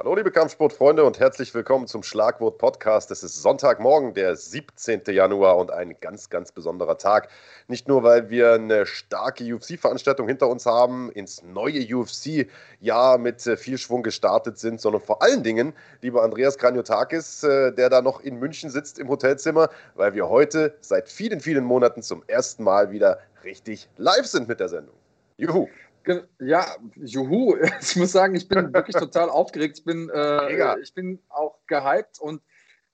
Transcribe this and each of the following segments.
Hallo liebe Kampfsportfreunde und herzlich willkommen zum Schlagwort Podcast. Es ist Sonntagmorgen, der 17. Januar und ein ganz, ganz besonderer Tag. Nicht nur, weil wir eine starke UFC-Veranstaltung hinter uns haben, ins neue UFC-Jahr mit äh, viel Schwung gestartet sind, sondern vor allen Dingen, lieber Andreas Kranjotakis, äh, der da noch in München sitzt im Hotelzimmer, weil wir heute seit vielen, vielen Monaten zum ersten Mal wieder richtig live sind mit der Sendung. Juhu! Ja, juhu. Ich muss sagen, ich bin wirklich total aufgeregt. Ich bin, äh, ich bin auch gehypt und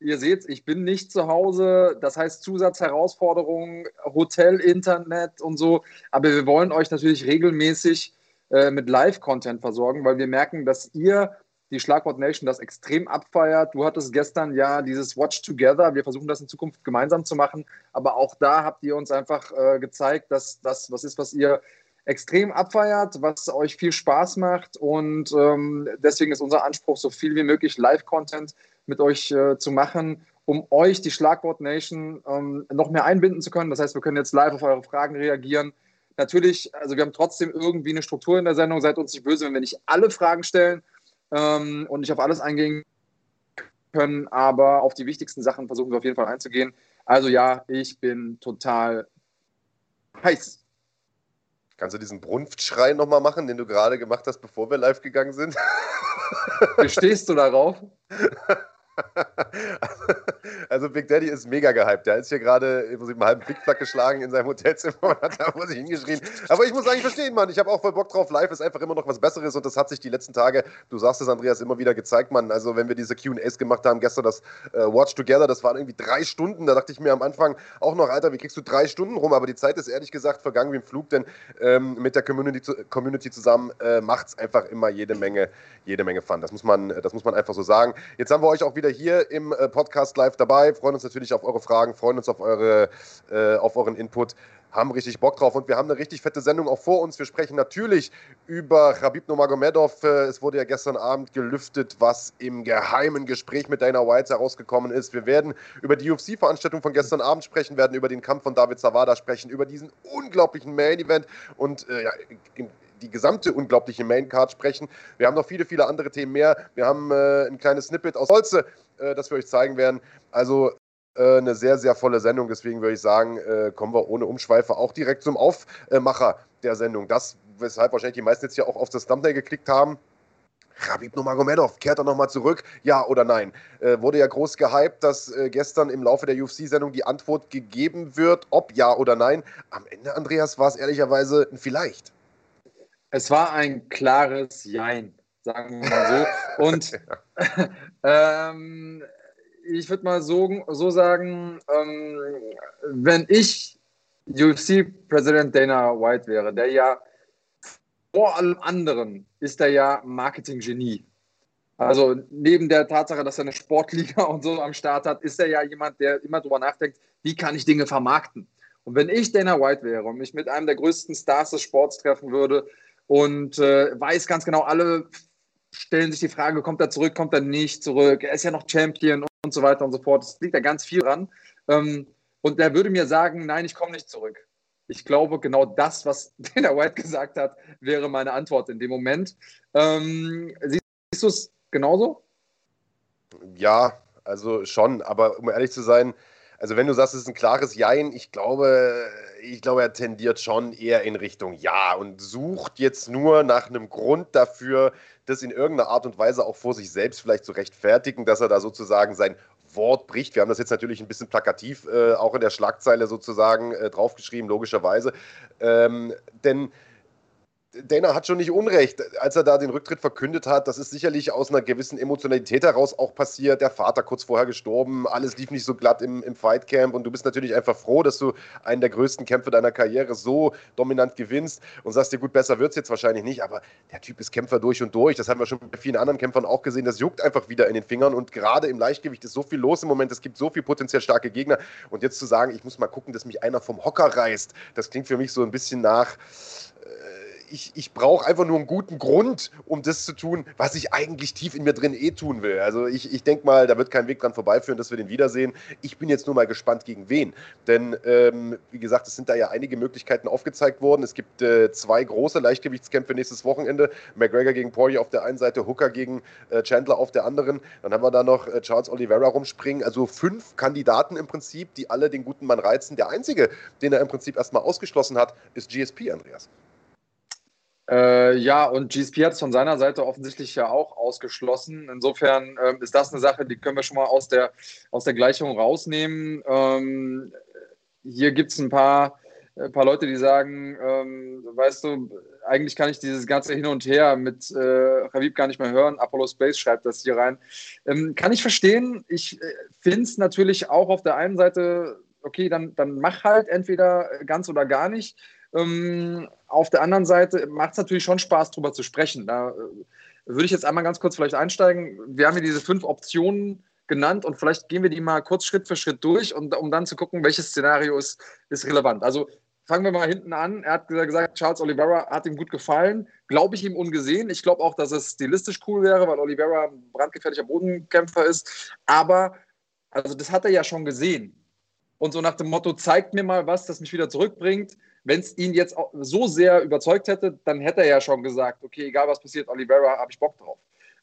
ihr seht, ich bin nicht zu Hause. Das heißt Zusatzherausforderungen, Hotel, Internet und so. Aber wir wollen euch natürlich regelmäßig äh, mit Live-Content versorgen, weil wir merken, dass ihr die Schlagwort Nation das extrem abfeiert. Du hattest gestern ja dieses Watch Together. Wir versuchen das in Zukunft gemeinsam zu machen. Aber auch da habt ihr uns einfach äh, gezeigt, dass das was ist, was ihr extrem abfeiert, was euch viel Spaß macht. Und ähm, deswegen ist unser Anspruch, so viel wie möglich Live-Content mit euch äh, zu machen, um euch, die Schlagwort Nation, ähm, noch mehr einbinden zu können. Das heißt, wir können jetzt live auf eure Fragen reagieren. Natürlich, also wir haben trotzdem irgendwie eine Struktur in der Sendung. Seid uns nicht böse, wenn wir nicht alle Fragen stellen ähm, und nicht auf alles eingehen können, aber auf die wichtigsten Sachen versuchen wir auf jeden Fall einzugehen. Also ja, ich bin total heiß. Kannst du diesen Brunftschrei nochmal machen, den du gerade gemacht hast, bevor wir live gegangen sind? Bestehst du darauf? also Big Daddy ist mega gehypt. Der ist hier gerade im Prinzip einen halben Blickflack geschlagen in seinem Hotelzimmer und hat da vor sich hingeschrien. Aber ich muss sagen, ich verstehe ihn, Mann. Ich habe auch voll Bock drauf. Live ist einfach immer noch was Besseres und das hat sich die letzten Tage, du sagst es, Andreas, immer wieder gezeigt, Mann. Also wenn wir diese Q&As gemacht haben, gestern das äh, Watch Together, das waren irgendwie drei Stunden. Da dachte ich mir am Anfang auch noch, Alter, wie kriegst du drei Stunden rum? Aber die Zeit ist ehrlich gesagt vergangen wie im Flug, denn ähm, mit der Community, Community zusammen äh, macht es einfach immer jede Menge, jede Menge Fun. Das muss, man, das muss man einfach so sagen. Jetzt haben wir euch auch wieder hier im äh, Podcast live dabei, freuen uns natürlich auf eure Fragen, freuen uns auf, eure, äh, auf euren Input, haben richtig Bock drauf und wir haben eine richtig fette Sendung auch vor uns. Wir sprechen natürlich über Khabib Nurmagomedov. Äh, es wurde ja gestern Abend gelüftet, was im geheimen Gespräch mit Dana White herausgekommen ist. Wir werden über die UFC-Veranstaltung von gestern Abend sprechen, werden über den Kampf von David Zawada sprechen, über diesen unglaublichen Main-Event und äh, ja, im, die gesamte unglaubliche Maincard sprechen. Wir haben noch viele, viele andere Themen mehr. Wir haben äh, ein kleines Snippet aus Holze, äh, das wir euch zeigen werden. Also äh, eine sehr, sehr volle Sendung. Deswegen würde ich sagen, äh, kommen wir ohne Umschweife auch direkt zum Aufmacher der Sendung. Das, weshalb wahrscheinlich die meisten jetzt hier auch auf das Thumbnail geklickt haben. Rabib Nurmagomedov, kehrt er nochmal zurück? Ja oder nein? Äh, wurde ja groß gehypt, dass äh, gestern im Laufe der UFC-Sendung die Antwort gegeben wird, ob ja oder nein. Am Ende, Andreas, war es ehrlicherweise ein Vielleicht. Es war ein klares Jein, sagen wir mal so. Und ähm, ich würde mal so, so sagen, ähm, wenn ich UFC-Präsident Dana White wäre, der ja vor allem anderen ist er ja Marketing-Genie. Also neben der Tatsache, dass er eine Sportliga und so am Start hat, ist er ja jemand, der immer darüber nachdenkt, wie kann ich Dinge vermarkten. Und wenn ich Dana White wäre und mich mit einem der größten Stars des Sports treffen würde, und äh, weiß ganz genau, alle stellen sich die Frage, kommt er zurück, kommt er nicht zurück, er ist ja noch Champion und so weiter und so fort. Es liegt da ganz viel dran. Ähm, und der würde mir sagen, nein, ich komme nicht zurück. Ich glaube, genau das, was Dana White gesagt hat, wäre meine Antwort in dem Moment. Ähm, siehst du es genauso? Ja, also schon, aber um ehrlich zu sein, also wenn du sagst, es ist ein klares Jein, ich glaube, ich glaube, er tendiert schon eher in Richtung Ja und sucht jetzt nur nach einem Grund dafür, das in irgendeiner Art und Weise auch vor sich selbst vielleicht zu rechtfertigen, dass er da sozusagen sein Wort bricht. Wir haben das jetzt natürlich ein bisschen plakativ äh, auch in der Schlagzeile sozusagen äh, draufgeschrieben, logischerweise. Ähm, denn Dana hat schon nicht Unrecht, als er da den Rücktritt verkündet hat. Das ist sicherlich aus einer gewissen Emotionalität heraus auch passiert. Der Vater kurz vorher gestorben, alles lief nicht so glatt im, im Fightcamp und du bist natürlich einfach froh, dass du einen der größten Kämpfe deiner Karriere so dominant gewinnst und sagst dir, gut, besser wird es jetzt wahrscheinlich nicht, aber der Typ ist Kämpfer durch und durch. Das haben wir schon bei vielen anderen Kämpfern auch gesehen. Das juckt einfach wieder in den Fingern und gerade im Leichtgewicht ist so viel los im Moment. Es gibt so viel potenziell starke Gegner und jetzt zu sagen, ich muss mal gucken, dass mich einer vom Hocker reißt, das klingt für mich so ein bisschen nach ich, ich brauche einfach nur einen guten Grund, um das zu tun, was ich eigentlich tief in mir drin eh tun will. Also ich, ich denke mal, da wird kein Weg dran vorbeiführen, dass wir den wiedersehen. Ich bin jetzt nur mal gespannt, gegen wen. Denn, ähm, wie gesagt, es sind da ja einige Möglichkeiten aufgezeigt worden. Es gibt äh, zwei große Leichtgewichtskämpfe nächstes Wochenende. McGregor gegen Poirier auf der einen Seite, Hooker gegen äh, Chandler auf der anderen. Dann haben wir da noch äh, Charles Oliveira rumspringen. Also fünf Kandidaten im Prinzip, die alle den guten Mann reizen. Der einzige, den er im Prinzip erstmal ausgeschlossen hat, ist GSP, Andreas. Äh, ja, und GSP hat es von seiner Seite offensichtlich ja auch ausgeschlossen. Insofern ähm, ist das eine Sache, die können wir schon mal aus der, aus der Gleichung rausnehmen. Ähm, hier gibt es ein paar, ein paar Leute, die sagen, ähm, weißt du, eigentlich kann ich dieses ganze Hin und Her mit äh, Habib gar nicht mehr hören. Apollo Space schreibt das hier rein. Ähm, kann ich verstehen. Ich äh, finde es natürlich auch auf der einen Seite, okay, dann, dann mach halt entweder ganz oder gar nicht. Ähm, auf der anderen Seite macht es natürlich schon Spaß, darüber zu sprechen. Da äh, würde ich jetzt einmal ganz kurz vielleicht einsteigen. Wir haben hier diese fünf Optionen genannt und vielleicht gehen wir die mal kurz Schritt für Schritt durch, und, um dann zu gucken, welches Szenario ist, ist relevant. Also fangen wir mal hinten an. Er hat gesagt, Charles Oliveira hat ihm gut gefallen. Glaube ich ihm ungesehen. Ich glaube auch, dass es stilistisch cool wäre, weil Oliveira ein brandgefährlicher Bodenkämpfer ist. Aber, also das hat er ja schon gesehen. Und so nach dem Motto, zeigt mir mal was, das mich wieder zurückbringt. Wenn es ihn jetzt so sehr überzeugt hätte, dann hätte er ja schon gesagt, okay, egal was passiert, Oliveira, habe ich Bock drauf.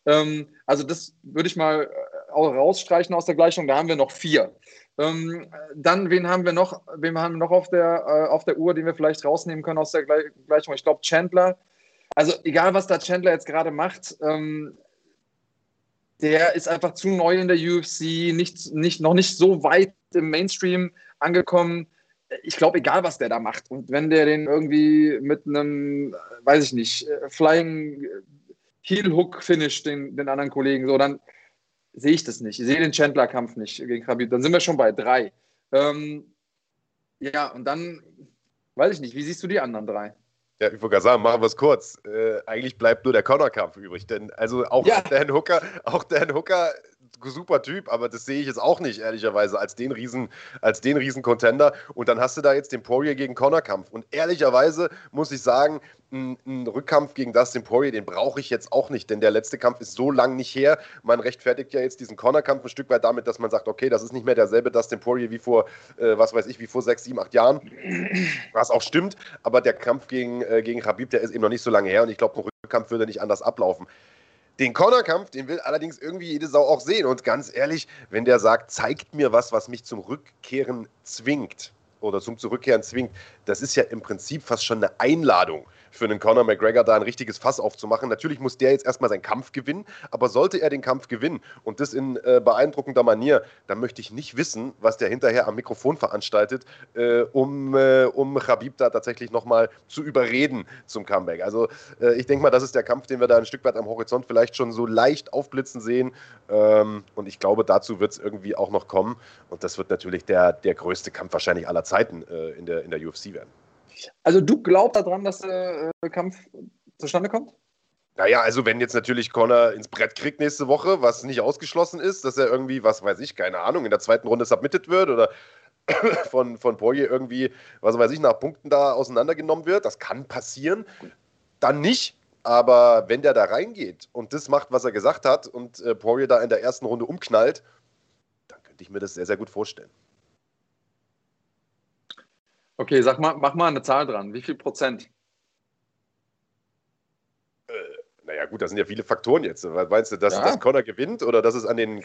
Ähm, also das würde ich mal äh, auch rausstreichen aus der Gleichung. Da haben wir noch vier. Ähm, dann, wen haben wir noch, wen haben wir noch auf der, äh, auf der Uhr, den wir vielleicht rausnehmen können aus der Gleichung? Ich glaube, Chandler. Also egal, was da Chandler jetzt gerade macht, ähm, der ist einfach zu neu in der UFC, nicht, nicht, noch nicht so weit im Mainstream angekommen ich glaube, egal was der da macht. Und wenn der den irgendwie mit einem, weiß ich nicht, äh, Flying Heel Hook finisht, den, den anderen Kollegen, so, dann sehe ich das nicht. Ich sehe den Chandler-Kampf nicht gegen Khabib. Dann sind wir schon bei drei. Ähm, ja, und dann, weiß ich nicht, wie siehst du die anderen drei? Ja, ich wollte gerade sagen, machen wir es kurz. Äh, eigentlich bleibt nur der Connor-Kampf übrig, denn also auch ja. Dan Hooker, auch Dan Hooker super Typ, aber das sehe ich jetzt auch nicht, ehrlicherweise, als den riesen, als den riesen Contender. Und dann hast du da jetzt den Poirier gegen Connor-Kampf. Und ehrlicherweise muss ich sagen, ein, Rückkampf gegen Dustin Poirier, den brauche ich jetzt auch nicht, denn der letzte Kampf ist so lang nicht her. Man rechtfertigt ja jetzt diesen Connor-Kampf ein Stück weit damit, dass man sagt, okay, das ist nicht mehr derselbe Dustin Poirier wie vor, äh, was weiß ich, wie vor sechs, sieben, acht Jahren. Was auch stimmt, aber der Kampf gegen, äh, gegen Habib, der ist eben noch nicht so lange her und ich glaube, ein Rückkampf würde nicht anders ablaufen. Den Connor-Kampf, den will allerdings irgendwie jede Sau auch sehen. Und ganz ehrlich, wenn der sagt, zeigt mir was, was mich zum Rückkehren zwingt oder zum Zurückkehren zwingt, das ist ja im Prinzip fast schon eine Einladung für einen Conor McGregor da ein richtiges Fass aufzumachen. Natürlich muss der jetzt erstmal seinen Kampf gewinnen, aber sollte er den Kampf gewinnen und das in äh, beeindruckender Manier, dann möchte ich nicht wissen, was der hinterher am Mikrofon veranstaltet, äh, um, äh, um Khabib da tatsächlich nochmal zu überreden zum Comeback. Also äh, ich denke mal, das ist der Kampf, den wir da ein Stück weit am Horizont vielleicht schon so leicht aufblitzen sehen ähm, und ich glaube, dazu wird es irgendwie auch noch kommen und das wird natürlich der, der größte Kampf wahrscheinlich aller Zeiten äh, in, der, in der UFC werden. Also du glaubst daran, dass der äh, Kampf zustande kommt? Naja, also wenn jetzt natürlich Connor ins Brett kriegt nächste Woche, was nicht ausgeschlossen ist, dass er irgendwie, was weiß ich, keine Ahnung, in der zweiten Runde submitted wird oder von, von Poirier irgendwie, was weiß ich, nach Punkten da auseinandergenommen wird, das kann passieren. Dann nicht, aber wenn der da reingeht und das macht, was er gesagt hat und äh, Poirier da in der ersten Runde umknallt, dann könnte ich mir das sehr, sehr gut vorstellen. Okay, sag mal, mach mal eine Zahl dran. Wie viel Prozent? Äh, naja, gut, da sind ja viele Faktoren jetzt. Meinst du, dass, ja. dass Connor gewinnt oder dass es an den.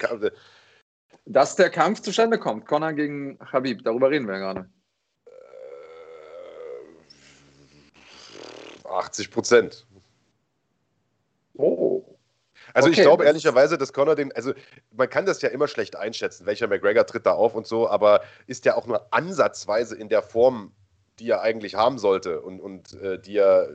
Dass der Kampf zustande kommt. Connor gegen Habib, darüber reden wir ja gerade. 80 äh, Prozent. Also okay, ich glaube ehrlicherweise, dass Conor den, also man kann das ja immer schlecht einschätzen, welcher McGregor tritt da auf und so, aber ist ja auch nur ansatzweise in der Form, die er eigentlich haben sollte und, und äh, die er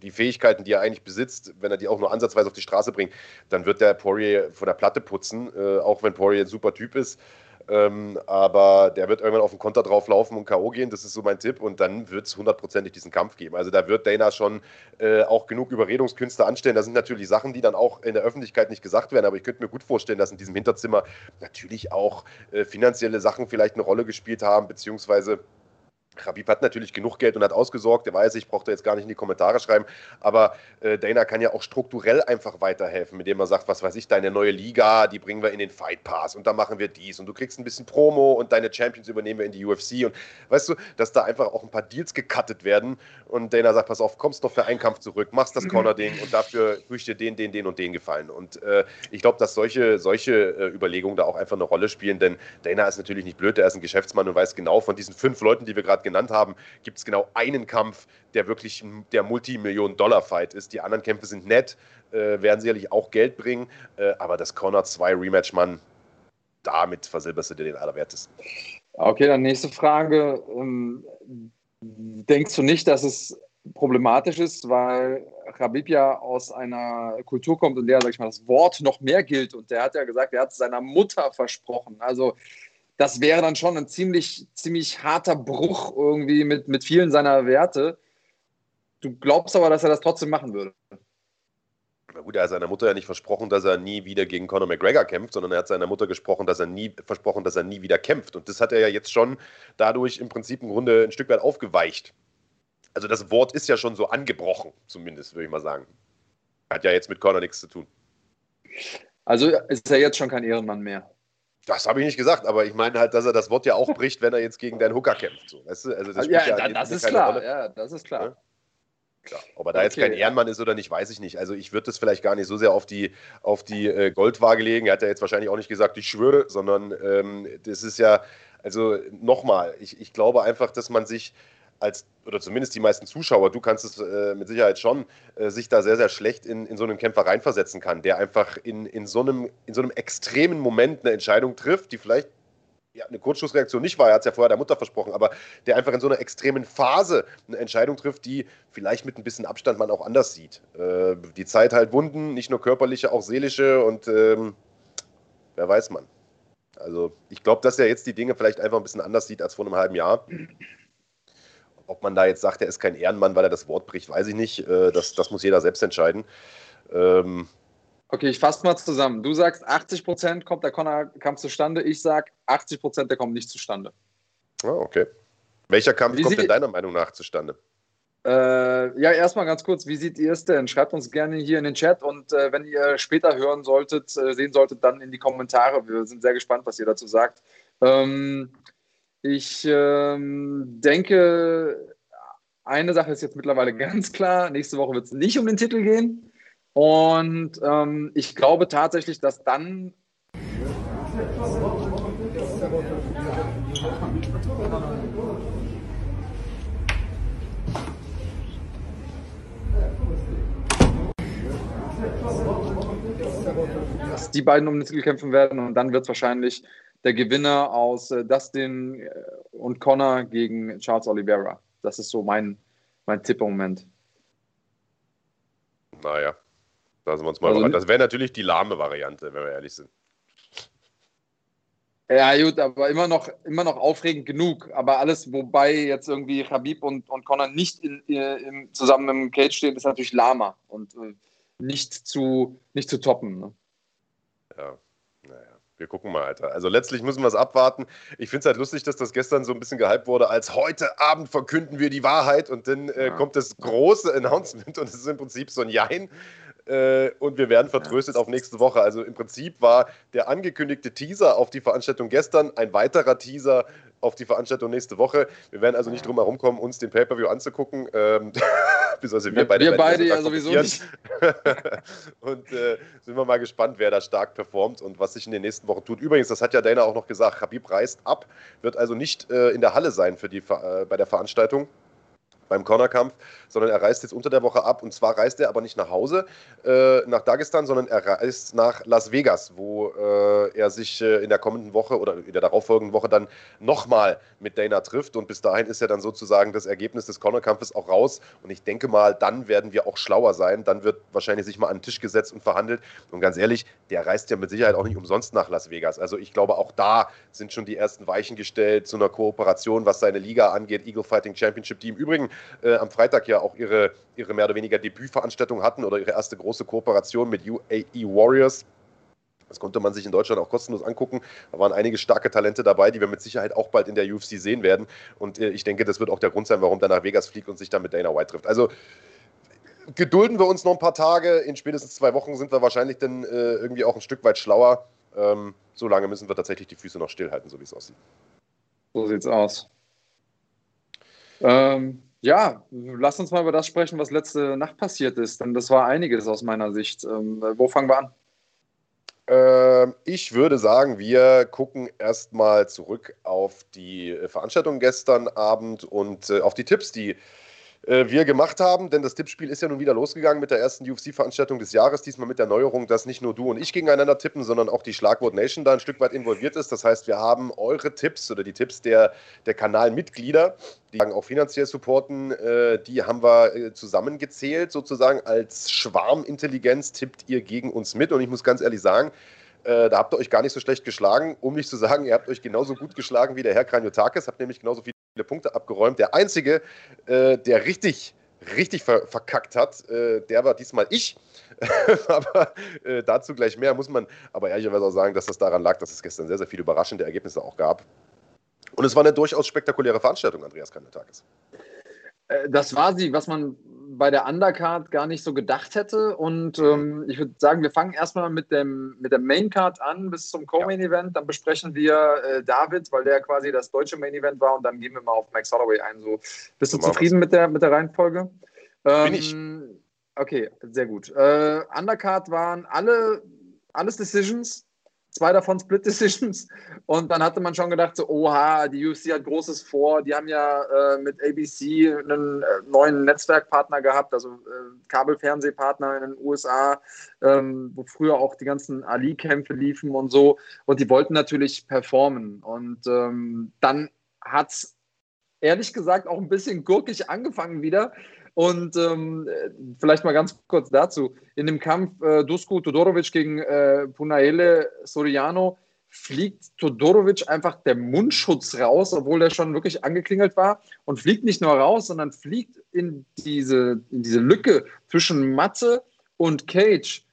die Fähigkeiten, die er eigentlich besitzt, wenn er die auch nur ansatzweise auf die Straße bringt, dann wird der Poirier von der Platte putzen, äh, auch wenn Poirier ein super Typ ist. Ähm, aber der wird irgendwann auf den Konter drauf laufen und K.O. gehen, das ist so mein Tipp. Und dann wird es hundertprozentig diesen Kampf geben. Also da wird Dana schon äh, auch genug Überredungskünste anstellen. Da sind natürlich Sachen, die dann auch in der Öffentlichkeit nicht gesagt werden. Aber ich könnte mir gut vorstellen, dass in diesem Hinterzimmer natürlich auch äh, finanzielle Sachen vielleicht eine Rolle gespielt haben, beziehungsweise Khabib hat natürlich genug Geld und hat ausgesorgt, der weiß, ich brauche da jetzt gar nicht in die Kommentare schreiben, aber äh, Dana kann ja auch strukturell einfach weiterhelfen, indem er sagt, was weiß ich, deine neue Liga, die bringen wir in den Fight Pass und da machen wir dies und du kriegst ein bisschen Promo und deine Champions übernehmen wir in die UFC und weißt du, dass da einfach auch ein paar Deals gecuttet werden und Dana sagt, pass auf, kommst doch für einen Kampf zurück, machst das Corner-Ding und dafür tue ich dir den, den, den und den gefallen und äh, ich glaube, dass solche, solche äh, Überlegungen da auch einfach eine Rolle spielen, denn Dana ist natürlich nicht blöd, er ist ein Geschäftsmann und weiß genau von diesen fünf Leuten, die wir gerade genannt haben, gibt es genau einen Kampf, der wirklich der Multimillionen-Dollar-Fight ist. Die anderen Kämpfe sind nett, äh, werden sicherlich auch Geld bringen, äh, aber das Corner 2 Rematch, Mann, damit versilberst du dir den Allerwertesten. Okay, dann nächste Frage. Ähm, denkst du nicht, dass es problematisch ist, weil Khabib ja aus einer Kultur kommt, in der, sag ich mal, das Wort noch mehr gilt und der hat ja gesagt, er hat es seiner Mutter versprochen. Also das wäre dann schon ein ziemlich, ziemlich harter Bruch irgendwie mit, mit vielen seiner Werte. Du glaubst aber, dass er das trotzdem machen würde. Na gut, er hat seiner Mutter ja nicht versprochen, dass er nie wieder gegen Conor McGregor kämpft, sondern er hat seiner Mutter gesprochen, dass er nie versprochen, dass er nie wieder kämpft. Und das hat er ja jetzt schon dadurch im Prinzip im Grunde ein Stück weit aufgeweicht. Also das Wort ist ja schon so angebrochen, zumindest, würde ich mal sagen. Hat ja jetzt mit Conor nichts zu tun. Also ist er jetzt schon kein Ehrenmann mehr. Das habe ich nicht gesagt, aber ich meine halt, dass er das Wort ja auch bricht, wenn er jetzt gegen deinen Hooker kämpft. So, weißt du? also das ja, ja, das ist klar. Rolle. Ja, das ist klar. Ja? Klar. Ob er da okay, jetzt kein Ehrenmann ist oder nicht, weiß ich nicht. Also ich würde das vielleicht gar nicht so sehr auf die, auf die äh, Goldwaage legen. Er hat ja jetzt wahrscheinlich auch nicht gesagt, ich schwöre, sondern ähm, das ist ja, also nochmal, ich, ich glaube einfach, dass man sich als, oder zumindest die meisten Zuschauer, du kannst es äh, mit Sicherheit schon, äh, sich da sehr, sehr schlecht in, in so einen Kämpfer reinversetzen kann, der einfach in, in, so einem, in so einem extremen Moment eine Entscheidung trifft, die vielleicht ja, eine Kurzschlussreaktion nicht war, er hat es ja vorher der Mutter versprochen, aber der einfach in so einer extremen Phase eine Entscheidung trifft, die vielleicht mit ein bisschen Abstand man auch anders sieht. Äh, die Zeit halt Wunden, nicht nur körperliche, auch seelische und ähm, wer weiß man. Also ich glaube, dass er jetzt die Dinge vielleicht einfach ein bisschen anders sieht als vor einem halben Jahr. Ob man da jetzt sagt, er ist kein Ehrenmann, weil er das Wort bricht, weiß ich nicht. Äh, das, das muss jeder selbst entscheiden. Ähm, okay, ich fasse mal zusammen. Du sagst, 80 Prozent kommt der Connor-Kampf zustande. Ich sage, 80 Prozent, der kommt nicht zustande. Ah, okay. Welcher Kampf wie kommt denn deiner Meinung nach zustande? Äh, ja, erstmal ganz kurz, wie seht ihr es denn? Schreibt uns gerne hier in den Chat und äh, wenn ihr später hören solltet, äh, sehen solltet, dann in die Kommentare. Wir sind sehr gespannt, was ihr dazu sagt. Ähm, ich ähm, denke, eine Sache ist jetzt mittlerweile ganz klar. Nächste Woche wird es nicht um den Titel gehen. Und ähm, ich glaube tatsächlich, dass dann. Dass die beiden um den Titel kämpfen werden und dann wird es wahrscheinlich der Gewinner aus äh, Dustin äh, und Connor gegen Charles Oliveira. Das ist so mein, mein Tipp im Moment. Naja, lassen wir uns mal also, Das wäre natürlich die lahme Variante, wenn wir ehrlich sind. Ja, gut, aber immer noch, immer noch aufregend genug. Aber alles, wobei jetzt irgendwie Habib und, und Connor nicht in, in, zusammen im Cage stehen, ist natürlich lahmer und äh, nicht, zu, nicht zu toppen. Ne? Ja, wir gucken mal, Alter. Also letztlich müssen wir es abwarten. Ich finde es halt lustig, dass das gestern so ein bisschen gehypt wurde, als heute Abend verkünden wir die Wahrheit und dann äh, ja. kommt das große Announcement und es ist im Prinzip so ein Jein. Äh, und wir werden vertröstet auf nächste Woche. Also im Prinzip war der angekündigte Teaser auf die Veranstaltung gestern ein weiterer Teaser auf die Veranstaltung nächste Woche. Wir werden also nicht drum herum kommen, uns den Pay-Per-View anzugucken. Ähm, also wir beide, wir beide ja sowieso nicht. und äh, sind wir mal gespannt, wer da stark performt und was sich in den nächsten Wochen tut. Übrigens, das hat ja Dana auch noch gesagt, Habib reist ab, wird also nicht äh, in der Halle sein für die, äh, bei der Veranstaltung beim Cornerkampf, sondern er reist jetzt unter der Woche ab. Und zwar reist er aber nicht nach Hause, äh, nach Dagestan, sondern er reist nach Las Vegas, wo äh, er sich äh, in der kommenden Woche oder in der darauffolgenden Woche dann nochmal mit Dana trifft. Und bis dahin ist ja dann sozusagen das Ergebnis des Cornerkampfes auch raus. Und ich denke mal, dann werden wir auch schlauer sein. Dann wird wahrscheinlich sich mal an den Tisch gesetzt und verhandelt. Und ganz ehrlich, der reist ja mit Sicherheit auch nicht umsonst nach Las Vegas. Also ich glaube, auch da sind schon die ersten Weichen gestellt zu einer Kooperation, was seine Liga angeht, Eagle Fighting Championship, die im Übrigen äh, am Freitag ja auch ihre, ihre mehr oder weniger Debütveranstaltung hatten oder ihre erste große Kooperation mit UAE Warriors. Das konnte man sich in Deutschland auch kostenlos angucken. Da waren einige starke Talente dabei, die wir mit Sicherheit auch bald in der UFC sehen werden. Und äh, ich denke, das wird auch der Grund sein, warum er nach Vegas fliegt und sich dann mit Dana White trifft. Also gedulden wir uns noch ein paar Tage. In spätestens zwei Wochen sind wir wahrscheinlich dann äh, irgendwie auch ein Stück weit schlauer. Ähm, so lange müssen wir tatsächlich die Füße noch stillhalten, so wie es aussieht. So sieht's aus. Ähm, ja, lass uns mal über das sprechen, was letzte Nacht passiert ist, denn das war einiges aus meiner Sicht. Ähm, wo fangen wir an? Ähm, ich würde sagen, wir gucken erstmal zurück auf die Veranstaltung gestern Abend und äh, auf die Tipps, die äh, wir gemacht haben, denn das Tippspiel ist ja nun wieder losgegangen mit der ersten UFC-Veranstaltung des Jahres, diesmal mit der Neuerung, dass nicht nur du und ich gegeneinander tippen, sondern auch die Schlagwort Nation da ein Stück weit involviert ist. Das heißt, wir haben eure Tipps oder die Tipps der, der Kanalmitglieder, die auch finanziell supporten, äh, die haben wir äh, zusammengezählt, sozusagen als Schwarmintelligenz tippt ihr gegen uns mit. Und ich muss ganz ehrlich sagen, äh, da habt ihr euch gar nicht so schlecht geschlagen, um nicht zu sagen, ihr habt euch genauso gut geschlagen wie der Herr Kranjotakis, habt nämlich genauso viele Punkte abgeräumt. Der Einzige, äh, der richtig, richtig ver verkackt hat, äh, der war diesmal ich. aber äh, dazu gleich mehr muss man aber ehrlicherweise auch sagen, dass das daran lag, dass es gestern sehr, sehr viele überraschende Ergebnisse auch gab. Und es war eine durchaus spektakuläre Veranstaltung, Andreas Kanjotakis. Äh, das war sie, was man bei der Undercard gar nicht so gedacht hätte. Und ähm, ich würde sagen, wir fangen erstmal mit, dem, mit der Maincard an bis zum Co-Main-Event. Dann besprechen wir äh, David, weil der quasi das deutsche Main-Event war. Und dann gehen wir mal auf Max Holloway ein. So, bist du zufrieden mit der, mit der Reihenfolge? Ähm, Bin ich. Okay, sehr gut. Äh, Undercard waren alle, alles Decisions zwei davon Split Decisions. Und dann hatte man schon gedacht, so, oha, die UFC hat Großes vor. Die haben ja äh, mit ABC einen äh, neuen Netzwerkpartner gehabt, also äh, Kabelfernsehpartner in den USA, ähm, wo früher auch die ganzen Ali-Kämpfe liefen und so. Und die wollten natürlich performen. Und ähm, dann hat es ehrlich gesagt auch ein bisschen gurkig angefangen wieder. Und ähm, vielleicht mal ganz kurz dazu. In dem Kampf äh, Dusko Todorovic gegen äh, Punaele Soriano fliegt Todorovic einfach der Mundschutz raus, obwohl der schon wirklich angeklingelt war. Und fliegt nicht nur raus, sondern fliegt in diese, in diese Lücke zwischen Matze und Cage.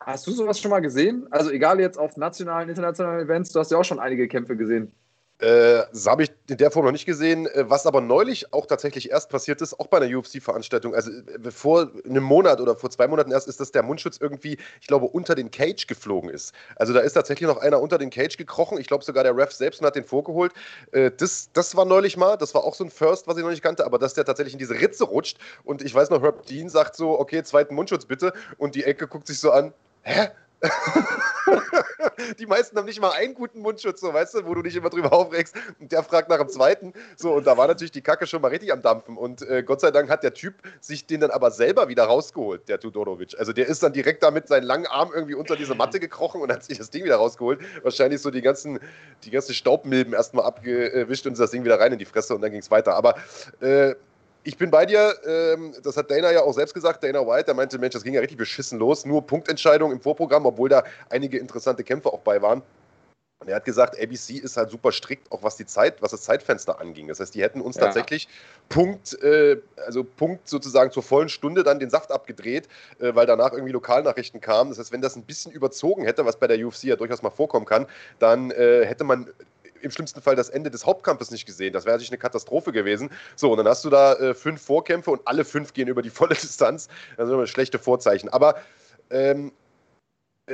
Hast du sowas schon mal gesehen? Also egal jetzt auf nationalen, internationalen Events, du hast ja auch schon einige Kämpfe gesehen. Äh, das habe ich in der Form noch nicht gesehen. Äh, was aber neulich auch tatsächlich erst passiert ist, auch bei einer UFC-Veranstaltung, also äh, vor einem Monat oder vor zwei Monaten erst, ist, dass der Mundschutz irgendwie, ich glaube, unter den Cage geflogen ist. Also da ist tatsächlich noch einer unter den Cage gekrochen. Ich glaube sogar der Ref selbst und hat den vorgeholt. Das, das war neulich mal, das war auch so ein First, was ich noch nicht kannte, aber dass der tatsächlich in diese Ritze rutscht und ich weiß noch, Herb Dean sagt so, okay, zweiten Mundschutz bitte und die Ecke guckt sich so an, hä? die meisten haben nicht mal einen guten Mundschutz, so, weißt du, wo du dich immer drüber aufregst. Und der fragt nach dem zweiten. So, und da war natürlich die Kacke schon mal richtig am Dampfen. Und äh, Gott sei Dank hat der Typ sich den dann aber selber wieder rausgeholt, der Tudorovic. Also der ist dann direkt da mit seinen langen Armen irgendwie unter diese Matte gekrochen und hat sich das Ding wieder rausgeholt. Wahrscheinlich so die ganzen, die ganzen Staubmilben erstmal abgewischt und das Ding wieder rein in die Fresse und dann ging es weiter. Aber äh, ich bin bei dir, ähm, das hat Dana ja auch selbst gesagt, Dana White, der meinte, Mensch, das ging ja richtig beschissen los, nur Punktentscheidung im Vorprogramm, obwohl da einige interessante Kämpfe auch bei waren. Und er hat gesagt, ABC ist halt super strikt, auch was die Zeit, was das Zeitfenster anging. Das heißt, die hätten uns ja. tatsächlich Punkt, äh, also Punkt sozusagen zur vollen Stunde dann den Saft abgedreht, äh, weil danach irgendwie Lokalnachrichten kamen. Das heißt, wenn das ein bisschen überzogen hätte, was bei der UFC ja durchaus mal vorkommen kann, dann äh, hätte man im schlimmsten Fall das Ende des Hauptkampfes nicht gesehen. Das wäre natürlich eine Katastrophe gewesen. So, und dann hast du da äh, fünf Vorkämpfe und alle fünf gehen über die volle Distanz. Das sind immer schlechte Vorzeichen. Aber ähm,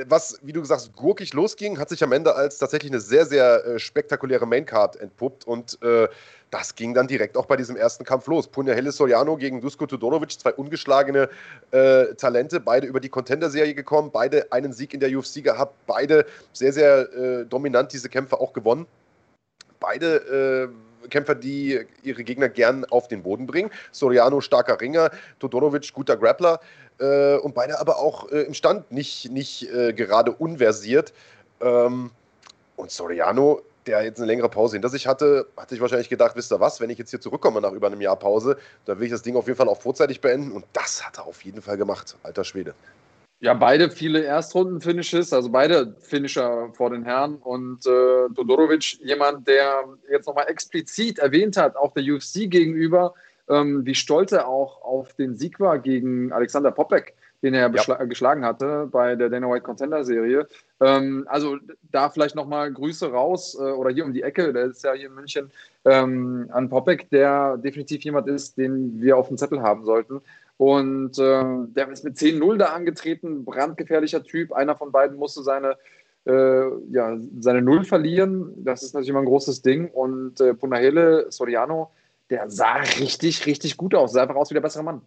was, wie du gesagt gurkig losging, hat sich am Ende als tatsächlich eine sehr, sehr äh, spektakuläre Maincard entpuppt und äh, das ging dann direkt auch bei diesem ersten Kampf los. Punja Helle Soriano gegen Dusko Todorovic, zwei ungeschlagene äh, Talente, beide über die Contender-Serie gekommen, beide einen Sieg in der UFC gehabt, beide sehr, sehr äh, dominant diese Kämpfe auch gewonnen beide äh, Kämpfer, die ihre Gegner gern auf den Boden bringen. Soriano starker Ringer, Todorovic guter Grappler äh, und beide aber auch äh, im Stand nicht, nicht äh, gerade unversiert. Ähm, und Soriano, der jetzt eine längere Pause hinter sich hatte, hat sich wahrscheinlich gedacht, wisst ihr was, wenn ich jetzt hier zurückkomme nach über einem Jahr Pause, dann will ich das Ding auf jeden Fall auch vorzeitig beenden. Und das hat er auf jeden Fall gemacht, alter Schwede. Ja, beide viele Erstrunden-Finishes, also beide Finisher vor den Herren. Und äh, Todorovic, jemand, der jetzt nochmal explizit erwähnt hat, auch der UFC gegenüber, ähm, wie stolz er auch auf den Sieg war gegen Alexander Popek, den er ja. geschlagen hatte bei der Dana White Contender Serie. Ähm, also da vielleicht nochmal Grüße raus äh, oder hier um die Ecke, der ist ja hier in München, ähm, an Popek, der definitiv jemand ist, den wir auf dem Zettel haben sollten. Und äh, der ist mit 10-0 da angetreten, brandgefährlicher Typ. Einer von beiden musste seine, äh, ja, seine Null verlieren. Das ist natürlich immer ein großes Ding. Und äh, Punahele Soriano, der sah richtig, richtig gut aus. Sah einfach aus wie der bessere Mann.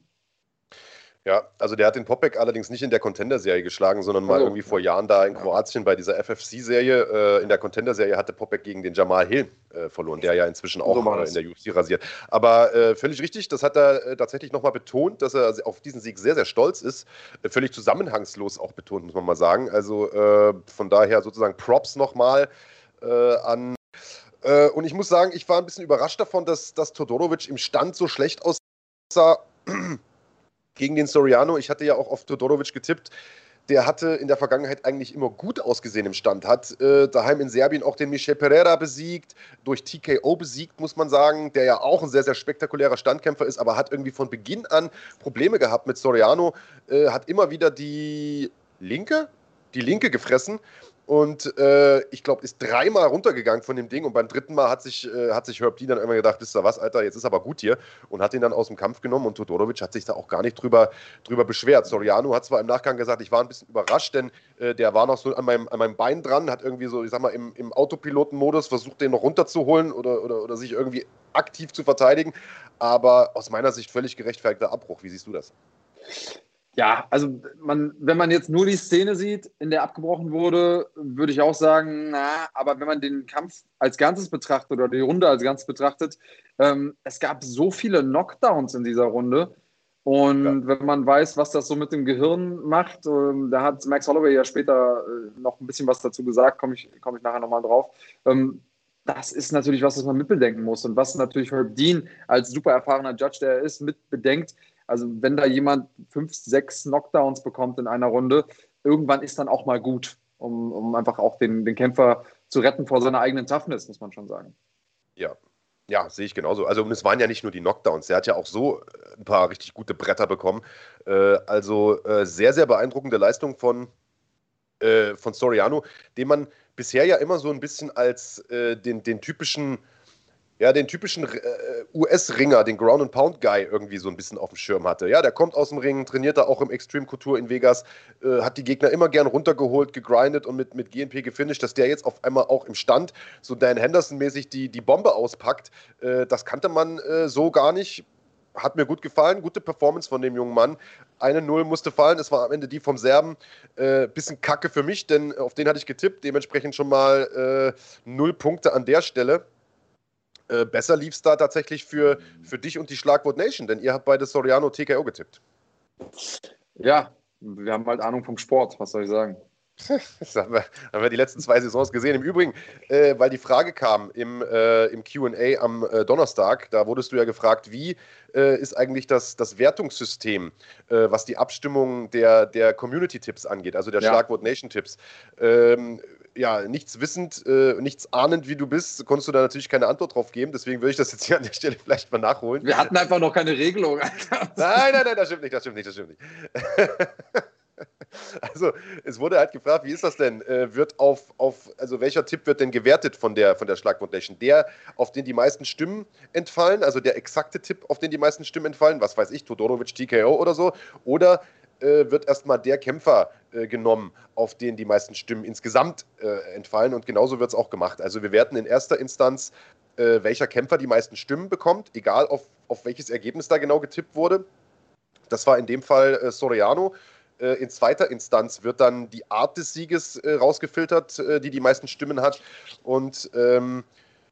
Ja, also der hat den Popek allerdings nicht in der Contender-Serie geschlagen, sondern mal oh. irgendwie vor Jahren da in Kroatien bei dieser FFC-Serie. Äh, in der Contender-Serie hatte Popek gegen den Jamal Hill äh, verloren, der ja inzwischen auch so äh, in der UFC rasiert. Aber äh, völlig richtig, das hat er äh, tatsächlich nochmal betont, dass er auf diesen Sieg sehr, sehr stolz ist. Äh, völlig zusammenhangslos auch betont, muss man mal sagen. Also von daher sozusagen Props nochmal an. und ich muss sagen, ich war ein bisschen überrascht davon, dass, dass Todorovic im Stand so schlecht aussah gegen den Soriano. Ich hatte ja auch auf Todorovic getippt. Der hatte in der Vergangenheit eigentlich immer gut ausgesehen im Stand. Hat äh, daheim in Serbien auch den Michel Pereira besiegt, durch TKO besiegt, muss man sagen, der ja auch ein sehr, sehr spektakulärer Standkämpfer ist, aber hat irgendwie von Beginn an Probleme gehabt mit Soriano. Äh, hat immer wieder die linke, die linke gefressen und äh, ich glaube, ist dreimal runtergegangen von dem Ding und beim dritten Mal hat sich, äh, hat sich Herb Dean dann immer gedacht, wisst ihr was, Alter, jetzt ist aber gut hier und hat ihn dann aus dem Kampf genommen und Todorovic hat sich da auch gar nicht drüber, drüber beschwert. Soriano hat zwar im Nachgang gesagt, ich war ein bisschen überrascht, denn äh, der war noch so an meinem, an meinem Bein dran, hat irgendwie so, ich sag mal, im, im Autopilotenmodus versucht, den noch runterzuholen oder, oder, oder sich irgendwie aktiv zu verteidigen, aber aus meiner Sicht völlig gerechtfertigter Abbruch. Wie siehst du das? Ja, also man, wenn man jetzt nur die Szene sieht, in der abgebrochen wurde, würde ich auch sagen, na, aber wenn man den Kampf als Ganzes betrachtet oder die Runde als Ganzes betrachtet, ähm, es gab so viele Knockdowns in dieser Runde. Und ja. wenn man weiß, was das so mit dem Gehirn macht, ähm, da hat Max Holloway ja später äh, noch ein bisschen was dazu gesagt, komme ich, komm ich nachher nochmal drauf. Ähm, das ist natürlich was, was man mitbedenken muss und was natürlich Herb Dean als super erfahrener Judge, der er ist, mitbedenkt also wenn da jemand fünf, sechs Knockdowns bekommt in einer Runde, irgendwann ist dann auch mal gut, um, um einfach auch den, den Kämpfer zu retten vor seiner eigenen Toughness, muss man schon sagen. Ja, ja, sehe ich genauso. Also, es waren ja nicht nur die Knockdowns. Er hat ja auch so äh, ein paar richtig gute Bretter bekommen. Äh, also, äh, sehr, sehr beeindruckende Leistung von, äh, von Soriano, den man bisher ja immer so ein bisschen als äh, den, den typischen ja, den typischen äh, US-Ringer, den Ground and Pound Guy irgendwie so ein bisschen auf dem Schirm hatte. Ja, der kommt aus dem Ring, trainiert da auch im Extreme Couture in Vegas, äh, hat die Gegner immer gern runtergeholt, gegrindet und mit, mit GNP gefinisht, dass der jetzt auf einmal auch im Stand so Dan Henderson-mäßig die, die Bombe auspackt. Äh, das kannte man äh, so gar nicht. Hat mir gut gefallen, gute Performance von dem jungen Mann. Eine Null musste fallen, es war am Ende die vom Serben. Äh, bisschen kacke für mich, denn auf den hatte ich getippt, dementsprechend schon mal äh, null Punkte an der Stelle. Äh, besser lief es da tatsächlich für, für dich und die Schlagwort Nation, denn ihr habt beide Soriano TKO getippt. Ja, wir haben halt Ahnung vom Sport, was soll ich sagen. Das haben wir, haben wir die letzten zwei Saisons gesehen. Im Übrigen, äh, weil die Frage kam im, äh, im QA am äh, Donnerstag, da wurdest du ja gefragt, wie äh, ist eigentlich das, das Wertungssystem, äh, was die Abstimmung der, der Community-Tipps angeht, also der ja. Schlagwort Nation-Tipps. Ähm, ja, nichts wissend, äh, nichts ahnend, wie du bist, konntest du da natürlich keine Antwort drauf geben. Deswegen würde ich das jetzt hier an der Stelle vielleicht mal nachholen. Wir hatten einfach noch keine Regelung. Alter. Nein, nein, nein, das stimmt nicht, das stimmt nicht, das stimmt nicht. Also, es wurde halt gefragt, wie ist das denn? Äh, wird auf, auf, also welcher Tipp wird denn gewertet von der, von der Schlag Foundation? Der, auf den die meisten Stimmen entfallen, also der exakte Tipp, auf den die meisten Stimmen entfallen, was weiß ich, Todorovic TKO oder so, oder äh, wird erstmal der Kämpfer äh, genommen, auf den die meisten Stimmen insgesamt äh, entfallen. Und genauso wird es auch gemacht. Also wir werten in erster Instanz, äh, welcher Kämpfer die meisten Stimmen bekommt, egal auf, auf welches Ergebnis da genau getippt wurde. Das war in dem Fall äh, Soriano. Äh, in zweiter Instanz wird dann die Art des Sieges rausgefiltert, die die meisten Stimmen hat. Und ähm,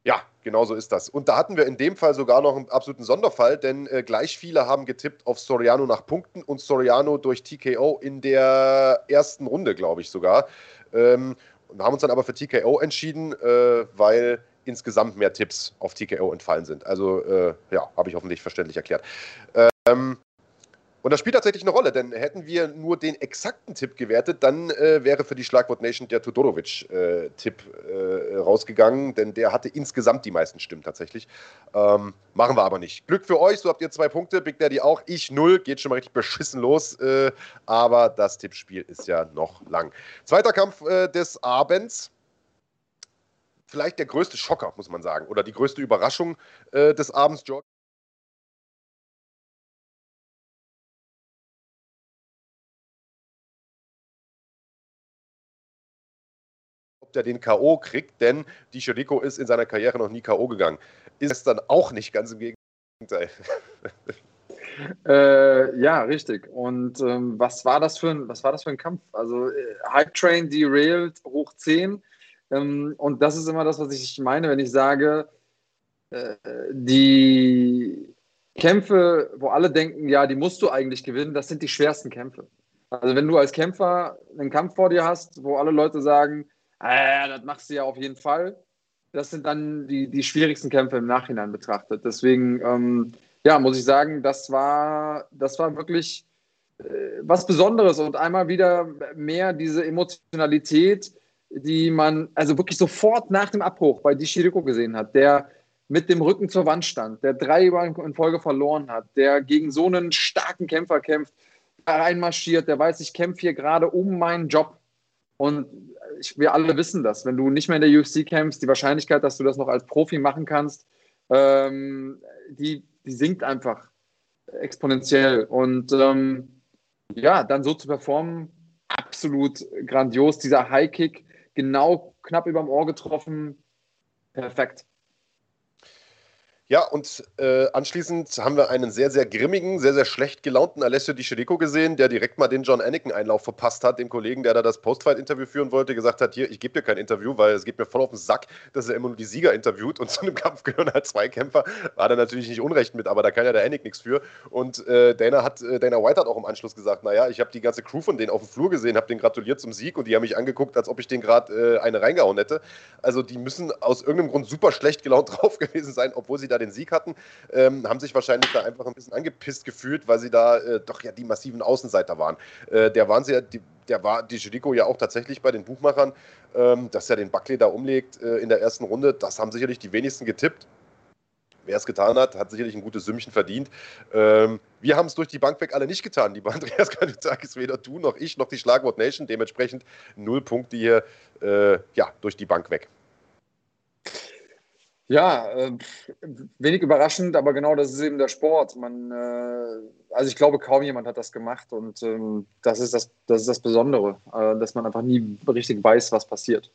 ja, genau so ist das. Und da hatten wir in dem Fall sogar noch einen absoluten Sonderfall, denn äh, gleich viele haben getippt auf Soriano nach Punkten und Soriano durch TKO in der ersten Runde, glaube ich sogar. Ähm, und haben uns dann aber für TKO entschieden, äh, weil insgesamt mehr Tipps auf TKO entfallen sind. Also, äh, ja, habe ich hoffentlich verständlich erklärt. Ähm, Und das spielt tatsächlich eine Rolle, denn hätten wir nur den exakten Tipp gewertet, dann äh, wäre für die Schlagwort Nation der Todorovic-Tipp äh, äh, rausgegangen, denn der hatte insgesamt die meisten Stimmen tatsächlich. Ähm, machen wir aber nicht. Glück für euch, so habt ihr zwei Punkte, Big Daddy auch, ich null, geht schon mal richtig beschissen los, äh, aber das Tippspiel ist ja noch lang. Zweiter Kampf äh, des Abends vielleicht der größte Schocker, muss man sagen, oder die größte Überraschung äh, des Abends, George. Der den K.O. kriegt, denn die Chirico ist in seiner Karriere noch nie K.O. gegangen. Ist es dann auch nicht ganz im Gegenteil. Äh, ja, richtig. Und ähm, was, war das für ein, was war das für ein Kampf? Also äh, Hype Train derailed hoch 10. Ähm, und das ist immer das, was ich meine, wenn ich sage, äh, die Kämpfe, wo alle denken, ja, die musst du eigentlich gewinnen, das sind die schwersten Kämpfe. Also wenn du als Kämpfer einen Kampf vor dir hast, wo alle Leute sagen, äh, das machst du ja auf jeden Fall. Das sind dann die, die schwierigsten Kämpfe im Nachhinein betrachtet. Deswegen, ähm, ja, muss ich sagen, das war, das war wirklich äh, was Besonderes und einmal wieder mehr diese Emotionalität, die man also wirklich sofort nach dem Abbruch bei Dishiriko gesehen hat, der mit dem Rücken zur Wand stand, der drei in Folge verloren hat, der gegen so einen starken Kämpfer kämpft, reinmarschiert, der weiß, ich kämpfe hier gerade um meinen Job. Und ich, wir alle wissen das. Wenn du nicht mehr in der UFC kämpfst, die Wahrscheinlichkeit, dass du das noch als Profi machen kannst, ähm, die, die sinkt einfach exponentiell. Und ähm, ja, dann so zu performen, absolut grandios. Dieser High-Kick, genau knapp über dem Ohr getroffen, perfekt. Ja, und äh, anschließend haben wir einen sehr, sehr grimmigen, sehr, sehr schlecht gelaunten Alessio Di Chirico gesehen, der direkt mal den John Anakin-Einlauf verpasst hat, dem Kollegen, der da das Postfight-Interview führen wollte, gesagt hat, hier, ich gebe dir kein Interview, weil es geht mir voll auf den Sack, dass er immer nur die Sieger interviewt und zu einem Kampf gehören halt zwei Kämpfer. War da natürlich nicht unrecht mit, aber da kann ja der Anik nichts für. Und äh, Dana, hat, äh, Dana White hat auch im Anschluss gesagt, naja, ich habe die ganze Crew von denen auf dem Flur gesehen, habe den gratuliert zum Sieg und die haben mich angeguckt, als ob ich den gerade äh, eine reingehauen hätte. Also die müssen aus irgendeinem Grund super schlecht gelaunt drauf gewesen sein, obwohl sie da den Sieg hatten ähm, haben sich wahrscheinlich da einfach ein bisschen angepisst gefühlt, weil sie da äh, doch ja die massiven Außenseiter waren. Äh, der waren sie ja, die, der war die Jericho ja auch tatsächlich bei den Buchmachern, ähm, dass er den Buckley da umlegt äh, in der ersten Runde. Das haben sicherlich die wenigsten getippt. Wer es getan hat, hat sicherlich ein gutes Sümmchen verdient. Ähm, wir haben es durch die Bank weg alle nicht getan. Lieber Andreas Kanutakis, weder du noch ich noch die Schlagwort Nation. Dementsprechend null Punkte hier äh, ja, durch die Bank weg. Ja, äh, wenig überraschend, aber genau das ist eben der Sport. Man, äh, also ich glaube, kaum jemand hat das gemacht und ähm, das, ist das, das ist das Besondere, äh, dass man einfach nie richtig weiß, was passiert.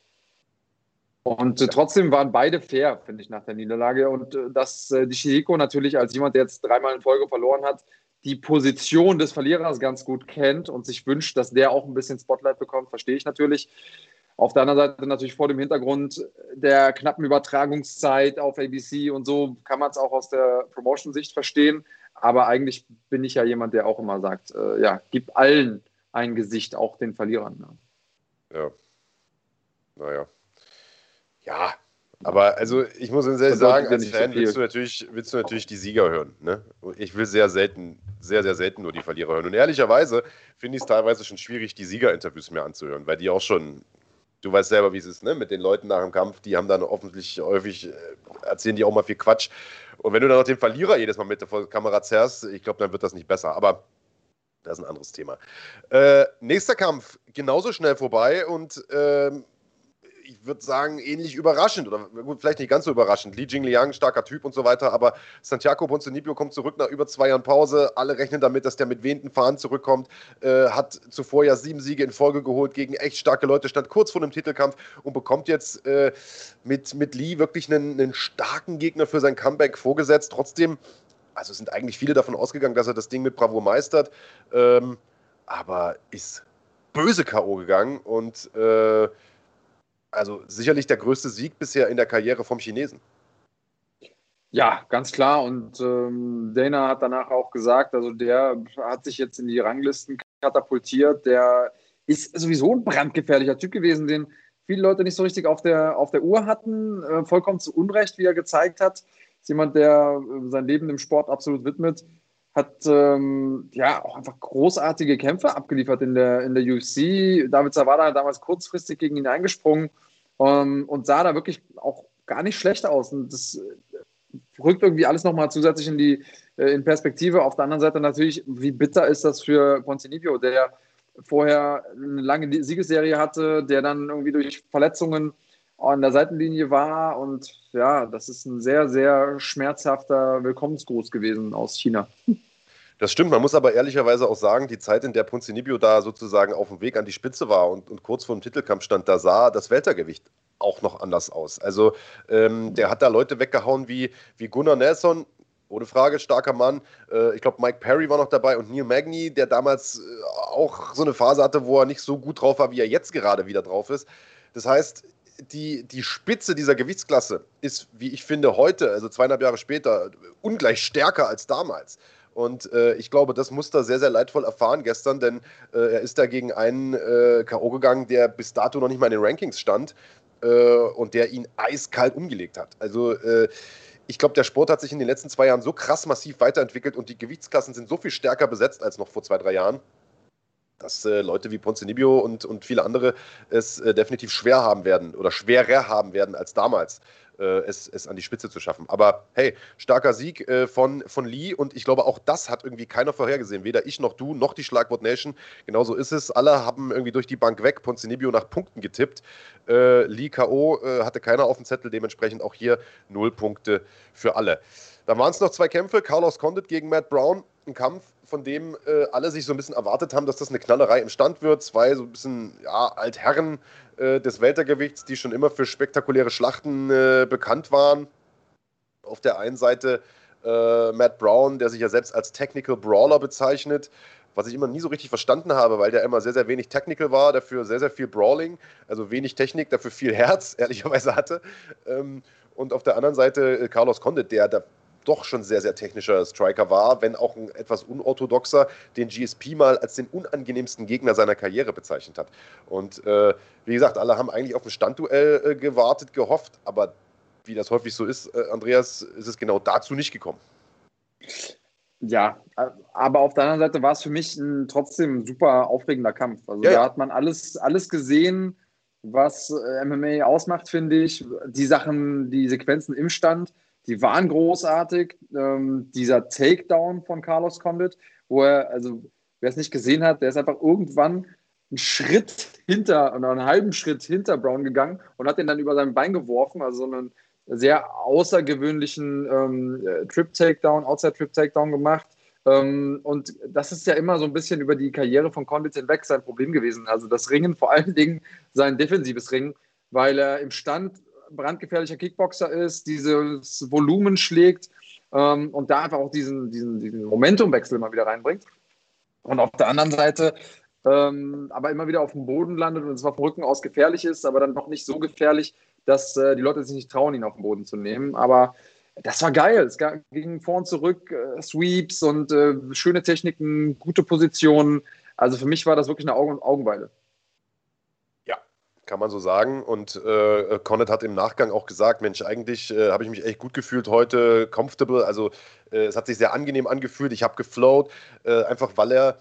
Und äh, trotzdem waren beide fair, finde ich, nach der Niederlage. Und äh, dass äh, die Shihiko natürlich als jemand, der jetzt dreimal in Folge verloren hat, die Position des Verlierers ganz gut kennt und sich wünscht, dass der auch ein bisschen Spotlight bekommt, verstehe ich natürlich. Auf der anderen Seite natürlich vor dem Hintergrund der knappen Übertragungszeit auf ABC und so kann man es auch aus der Promotion-Sicht verstehen. Aber eigentlich bin ich ja jemand, der auch immer sagt, äh, ja, gib allen ein Gesicht, auch den Verlierern. Ne? Ja. Naja. Ja, aber also ich muss ehrlich sagen, als Fan willst du, natürlich, willst du natürlich die Sieger hören. Ne? Ich will sehr selten, sehr, sehr selten nur die Verlierer hören. Und ehrlicherweise finde ich es teilweise schon schwierig, die Sieger-Interviews mir anzuhören, weil die auch schon du weißt selber, wie es ist, ne? Mit den Leuten nach dem Kampf, die haben dann offensichtlich häufig, äh, erzählen die auch mal viel Quatsch. Und wenn du dann noch den Verlierer jedes Mal mit der Kamera zerrst, ich glaube, dann wird das nicht besser. Aber das ist ein anderes Thema. Äh, nächster Kampf, genauso schnell vorbei und ähm, ich würde sagen, ähnlich überraschend oder gut, vielleicht nicht ganz so überraschend. Li Jingliang, starker Typ und so weiter, aber Santiago Ponzinibbio kommt zurück nach über zwei Jahren Pause. Alle rechnen damit, dass der mit wehenden Fahnen zurückkommt. Äh, hat zuvor ja sieben Siege in Folge geholt gegen echt starke Leute, stand kurz vor dem Titelkampf und bekommt jetzt äh, mit, mit Lee wirklich einen, einen starken Gegner für sein Comeback vorgesetzt. Trotzdem, also sind eigentlich viele davon ausgegangen, dass er das Ding mit Bravo meistert. Ähm, aber ist böse K.O. gegangen und äh, also sicherlich der größte Sieg bisher in der Karriere vom Chinesen. Ja, ganz klar. Und ähm, Dana hat danach auch gesagt, also der hat sich jetzt in die Ranglisten katapultiert. Der ist sowieso ein brandgefährlicher Typ gewesen, den viele Leute nicht so richtig auf der, auf der Uhr hatten. Äh, vollkommen zu Unrecht, wie er gezeigt hat. Ist jemand, der äh, sein Leben dem Sport absolut widmet hat ähm, ja auch einfach großartige Kämpfe abgeliefert in der, in der UFC. David Zawada hat damals kurzfristig gegen ihn eingesprungen ähm, und sah da wirklich auch gar nicht schlecht aus. Und das äh, rückt irgendwie alles nochmal zusätzlich in die äh, in Perspektive. Auf der anderen Seite natürlich, wie bitter ist das für Ponzinibbio, der vorher eine lange Siegesserie hatte, der dann irgendwie durch Verletzungen an der Seitenlinie war. Und ja, das ist ein sehr, sehr schmerzhafter Willkommensgruß gewesen aus China. Das stimmt, man muss aber ehrlicherweise auch sagen, die Zeit, in der Ponzinibio da sozusagen auf dem Weg an die Spitze war und, und kurz vor dem Titelkampf stand, da sah das Weltergewicht auch noch anders aus. Also ähm, der hat da Leute weggehauen wie, wie Gunnar Nelson, ohne Frage, starker Mann. Äh, ich glaube, Mike Perry war noch dabei und Neil Magny, der damals äh, auch so eine Phase hatte, wo er nicht so gut drauf war, wie er jetzt gerade wieder drauf ist. Das heißt, die, die Spitze dieser Gewichtsklasse ist, wie ich finde, heute, also zweieinhalb Jahre später, ungleich stärker als damals. Und äh, ich glaube, das musste er sehr, sehr leidvoll erfahren gestern, denn äh, er ist da gegen einen äh, K.O. gegangen, der bis dato noch nicht mal in den Rankings stand äh, und der ihn eiskalt umgelegt hat. Also äh, ich glaube, der Sport hat sich in den letzten zwei Jahren so krass massiv weiterentwickelt und die Gewichtsklassen sind so viel stärker besetzt als noch vor zwei, drei Jahren, dass äh, Leute wie Ponzinibbio und, und viele andere es äh, definitiv schwer haben werden oder schwerer haben werden als damals es, es an die Spitze zu schaffen. Aber hey, starker Sieg äh, von, von Lee und ich glaube, auch das hat irgendwie keiner vorhergesehen. Weder ich noch du noch die Schlagwort Nation. Genauso ist es. Alle haben irgendwie durch die Bank weg Ponzinibio nach Punkten getippt. Äh, Lee K.O. Äh, hatte keiner auf dem Zettel, dementsprechend auch hier null Punkte für alle. Dann waren es noch zwei Kämpfe. Carlos Condit gegen Matt Brown. Ein Kampf, von dem äh, alle sich so ein bisschen erwartet haben, dass das eine Knallerei im Stand wird. Zwei so ein bisschen ja, Altherren äh, des Weltergewichts, die schon immer für spektakuläre Schlachten äh, bekannt waren. Auf der einen Seite äh, Matt Brown, der sich ja selbst als Technical Brawler bezeichnet, was ich immer nie so richtig verstanden habe, weil der immer sehr, sehr wenig Technical war, dafür sehr, sehr viel Brawling, also wenig Technik, dafür viel Herz, ehrlicherweise hatte. Ähm, und auf der anderen Seite äh, Carlos Condit, der da doch schon sehr, sehr technischer Striker war, wenn auch ein etwas unorthodoxer, den GSP mal als den unangenehmsten Gegner seiner Karriere bezeichnet hat. Und äh, wie gesagt, alle haben eigentlich auf ein Standduell äh, gewartet, gehofft, aber wie das häufig so ist, äh, Andreas, ist es genau dazu nicht gekommen. Ja, aber auf der anderen Seite war es für mich ein trotzdem super aufregender Kampf. Also ja, da hat man alles, alles gesehen, was äh, MMA ausmacht, finde ich. Die Sachen, die Sequenzen im Stand die waren großartig. Ähm, dieser Takedown von Carlos Condit, wo er, also wer es nicht gesehen hat, der ist einfach irgendwann einen Schritt hinter, einen halben Schritt hinter Brown gegangen und hat den dann über sein Bein geworfen, also so einen sehr außergewöhnlichen ähm, Trip-Takedown, Outside-Trip-Takedown gemacht. Ähm, und das ist ja immer so ein bisschen über die Karriere von Condit hinweg sein Problem gewesen. Also das Ringen, vor allen Dingen sein defensives Ringen, weil er im Stand brandgefährlicher Kickboxer ist, dieses Volumen schlägt ähm, und da einfach auch diesen, diesen, diesen Momentumwechsel mal wieder reinbringt. Und auf der anderen Seite ähm, aber immer wieder auf dem Boden landet und zwar vom Rücken aus gefährlich ist, aber dann noch nicht so gefährlich, dass äh, die Leute sich nicht trauen, ihn auf den Boden zu nehmen. Aber das war geil. Es ging vor und zurück, äh, Sweeps und äh, schöne Techniken, gute Positionen. Also für mich war das wirklich eine Augen Augenweide. Kann man so sagen. Und äh, Connet hat im Nachgang auch gesagt: Mensch, eigentlich äh, habe ich mich echt gut gefühlt heute, comfortable. Also, äh, es hat sich sehr angenehm angefühlt. Ich habe geflowt, äh, einfach weil er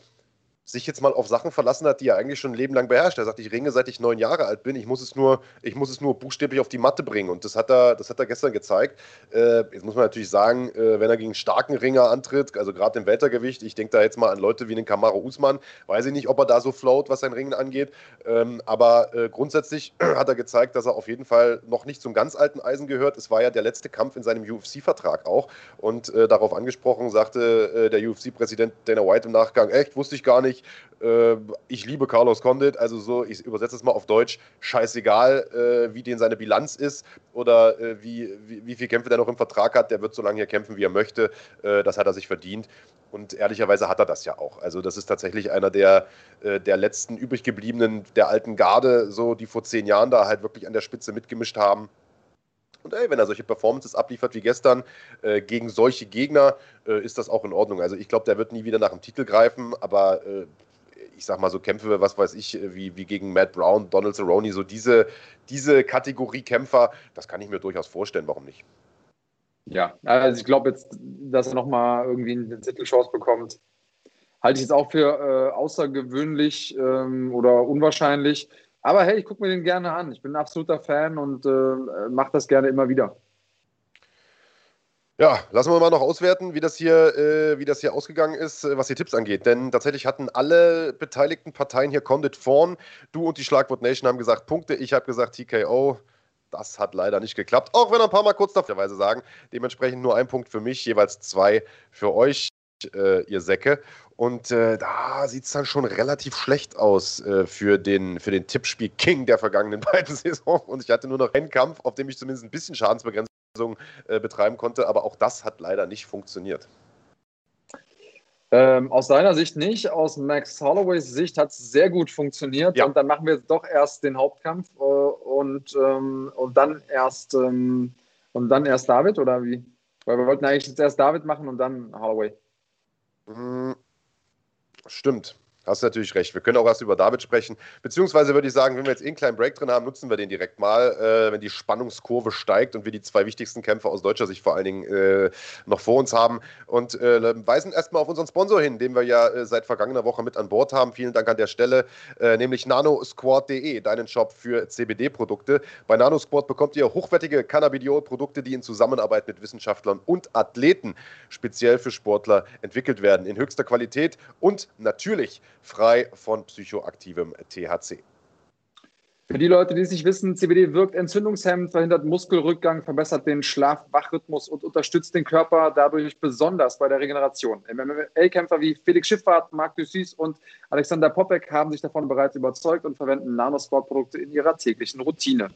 sich jetzt mal auf Sachen verlassen hat, die er eigentlich schon ein Leben lang beherrscht. Er sagt, ich ringe seit ich neun Jahre alt bin, ich muss es nur, ich muss es nur buchstäblich auf die Matte bringen. Und das hat er, das hat er gestern gezeigt. Äh, jetzt muss man natürlich sagen, äh, wenn er gegen starken Ringer antritt, also gerade im Weltergewicht, ich denke da jetzt mal an Leute wie den Kamaro Usman, weiß ich nicht, ob er da so float, was sein Ringen angeht. Ähm, aber äh, grundsätzlich hat er gezeigt, dass er auf jeden Fall noch nicht zum ganz alten Eisen gehört. Es war ja der letzte Kampf in seinem UFC-Vertrag auch. Und äh, darauf angesprochen sagte äh, der UFC-Präsident Dana White im Nachgang, echt, wusste ich gar nicht, nicht. Äh, ich liebe Carlos Condit, also so, ich übersetze es mal auf Deutsch, scheißegal, äh, wie denn seine Bilanz ist oder äh, wie, wie, wie viele Kämpfe der noch im Vertrag hat, der wird so lange hier kämpfen, wie er möchte. Äh, das hat er sich verdient. Und ehrlicherweise hat er das ja auch. Also, das ist tatsächlich einer der, äh, der letzten übrig gebliebenen, der alten Garde, so, die vor zehn Jahren da halt wirklich an der Spitze mitgemischt haben. Und ey, wenn er solche Performances abliefert wie gestern äh, gegen solche Gegner, äh, ist das auch in Ordnung. Also ich glaube, der wird nie wieder nach dem Titel greifen, aber äh, ich sag mal so Kämpfe, was weiß ich, wie, wie gegen Matt Brown, Donald Cerrone, so diese, diese Kategorie Kämpfer, das kann ich mir durchaus vorstellen, warum nicht. Ja, also ich glaube jetzt, dass er nochmal irgendwie eine Titelchance bekommt, halte ich jetzt auch für äh, außergewöhnlich ähm, oder unwahrscheinlich. Aber hey, ich gucke mir den gerne an. Ich bin ein absoluter Fan und äh, mache das gerne immer wieder. Ja, lassen wir mal noch auswerten, wie das hier, äh, wie das hier ausgegangen ist, äh, was die Tipps angeht. Denn tatsächlich hatten alle beteiligten Parteien hier Condit vorn. Du und die Schlagwort Nation haben gesagt Punkte. Ich habe gesagt TKO. Das hat leider nicht geklappt, auch wenn ein paar Mal kurz davor sagen. Dementsprechend nur ein Punkt für mich, jeweils zwei für euch, äh, ihr Säcke. Und äh, da sieht es dann schon relativ schlecht aus äh, für den, für den Tippspiel King der vergangenen beiden Saisons. Und ich hatte nur noch einen Kampf, auf dem ich zumindest ein bisschen Schadensbegrenzung äh, betreiben konnte, aber auch das hat leider nicht funktioniert. Ähm, aus seiner Sicht nicht, aus Max Holloways Sicht hat es sehr gut funktioniert. Ja. Und dann machen wir jetzt doch erst den Hauptkampf äh, und, ähm, und dann erst ähm, und dann erst David oder wie? Weil wir wollten eigentlich jetzt erst David machen und dann Holloway. Hm, stimmt. Hast natürlich recht. Wir können auch erst über David sprechen. Beziehungsweise würde ich sagen, wenn wir jetzt eh einen kleinen Break drin haben, nutzen wir den direkt mal, äh, wenn die Spannungskurve steigt und wir die zwei wichtigsten Kämpfer aus deutscher Sicht vor allen Dingen äh, noch vor uns haben. Und äh, weisen erstmal auf unseren Sponsor hin, den wir ja äh, seit vergangener Woche mit an Bord haben. Vielen Dank an der Stelle, äh, nämlich nanosquad.de, deinen Shop für CBD-Produkte. Bei Nanosquad bekommt ihr hochwertige Cannabidiol-Produkte, die in Zusammenarbeit mit Wissenschaftlern und Athleten speziell für Sportler entwickelt werden. In höchster Qualität und natürlich frei von psychoaktivem THC. Für die Leute, die es nicht wissen, CBD wirkt entzündungshemmend, verhindert Muskelrückgang, verbessert den Schlaf-Wachrhythmus und unterstützt den Körper dadurch besonders bei der Regeneration. MMA-Kämpfer wie Felix Schifffahrt, Marc Dussis und Alexander Popek haben sich davon bereits überzeugt und verwenden Nanosport-Produkte in ihrer täglichen Routine.